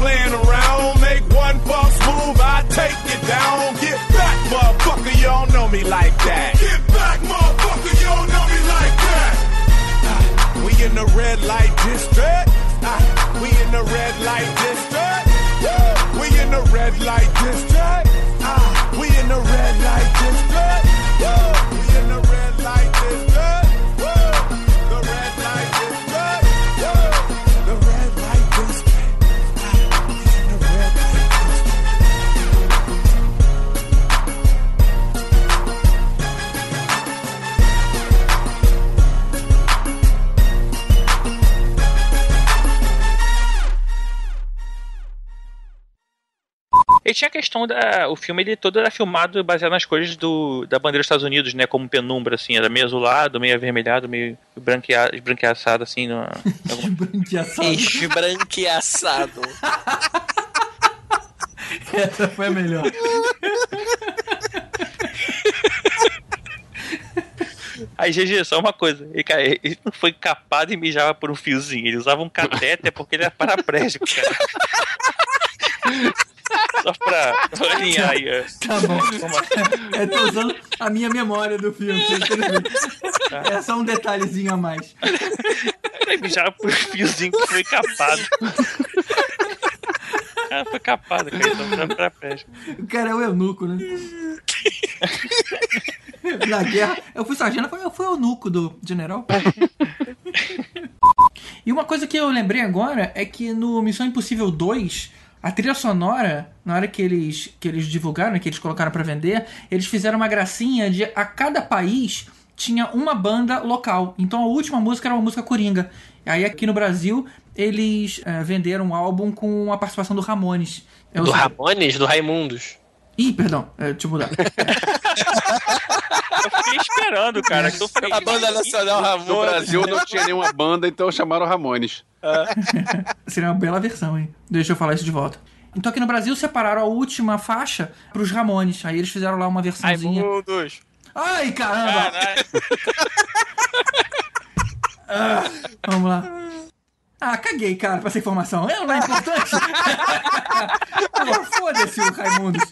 playing around. Make one false move, I take you down. Get back, motherfucker, you don't know me like that. Get back, motherfucker, you don't know me like that. Ah, we in the red light district. Ah, we in the red light district. Woo! We in the red light district. Ah, we in the red light district. Woo! E tinha a questão da. O filme ele todo era filmado baseado nas cores do, da bandeira dos Estados Unidos, né? Como penumbra, assim, era meio azulado, meio avermelhado, meio branquea, esbranquiaçado, assim. No, Branqueaçado. Esbranquiaçado. Essa foi a melhor. Aí, GG, só uma coisa. Ele, cara, ele não foi capado e mijava por um fiozinho. Ele usava um catéter porque ele era paraplégico, cara. Só pra pra alinhar aí. ó. Tá bom. Eu tô usando a minha memória do filme. pra entender. É só um detalhezinho a mais. Mijava por fiozinho que foi capado. O cara foi capado, cara. Então foi paraplégico. O cara é o eunuco, né? Na guerra, eu fui sargento, eu fui o eunuco do general. E uma coisa que eu lembrei agora é que no Missão Impossível 2, a trilha sonora, na hora que eles, que eles divulgaram, que eles colocaram pra vender, eles fizeram uma gracinha de a cada país tinha uma banda local. Então a última música era uma música coringa. Aí aqui no Brasil, eles eh, venderam um álbum com a participação do Ramones. É o- Do Ramones? Do Raimundos. Ih, perdão, é, deixa eu mudar. Eu fiquei esperando, cara. Que eu falei, A banda nacional No Ramones. Brasil não tinha nenhuma banda, então chamaram Ramones. Seria uma bela versão, hein? Deixa eu falar isso de volta. Então aqui no Brasil separaram a última faixa pros Ramones. Aí eles fizeram lá uma versãozinha. Raimundos. Ai, caramba! Caralho. Vamos lá. Ah, caguei, cara, pra essa informação. Ela não é importante? Pô, foda-se o Raimundos.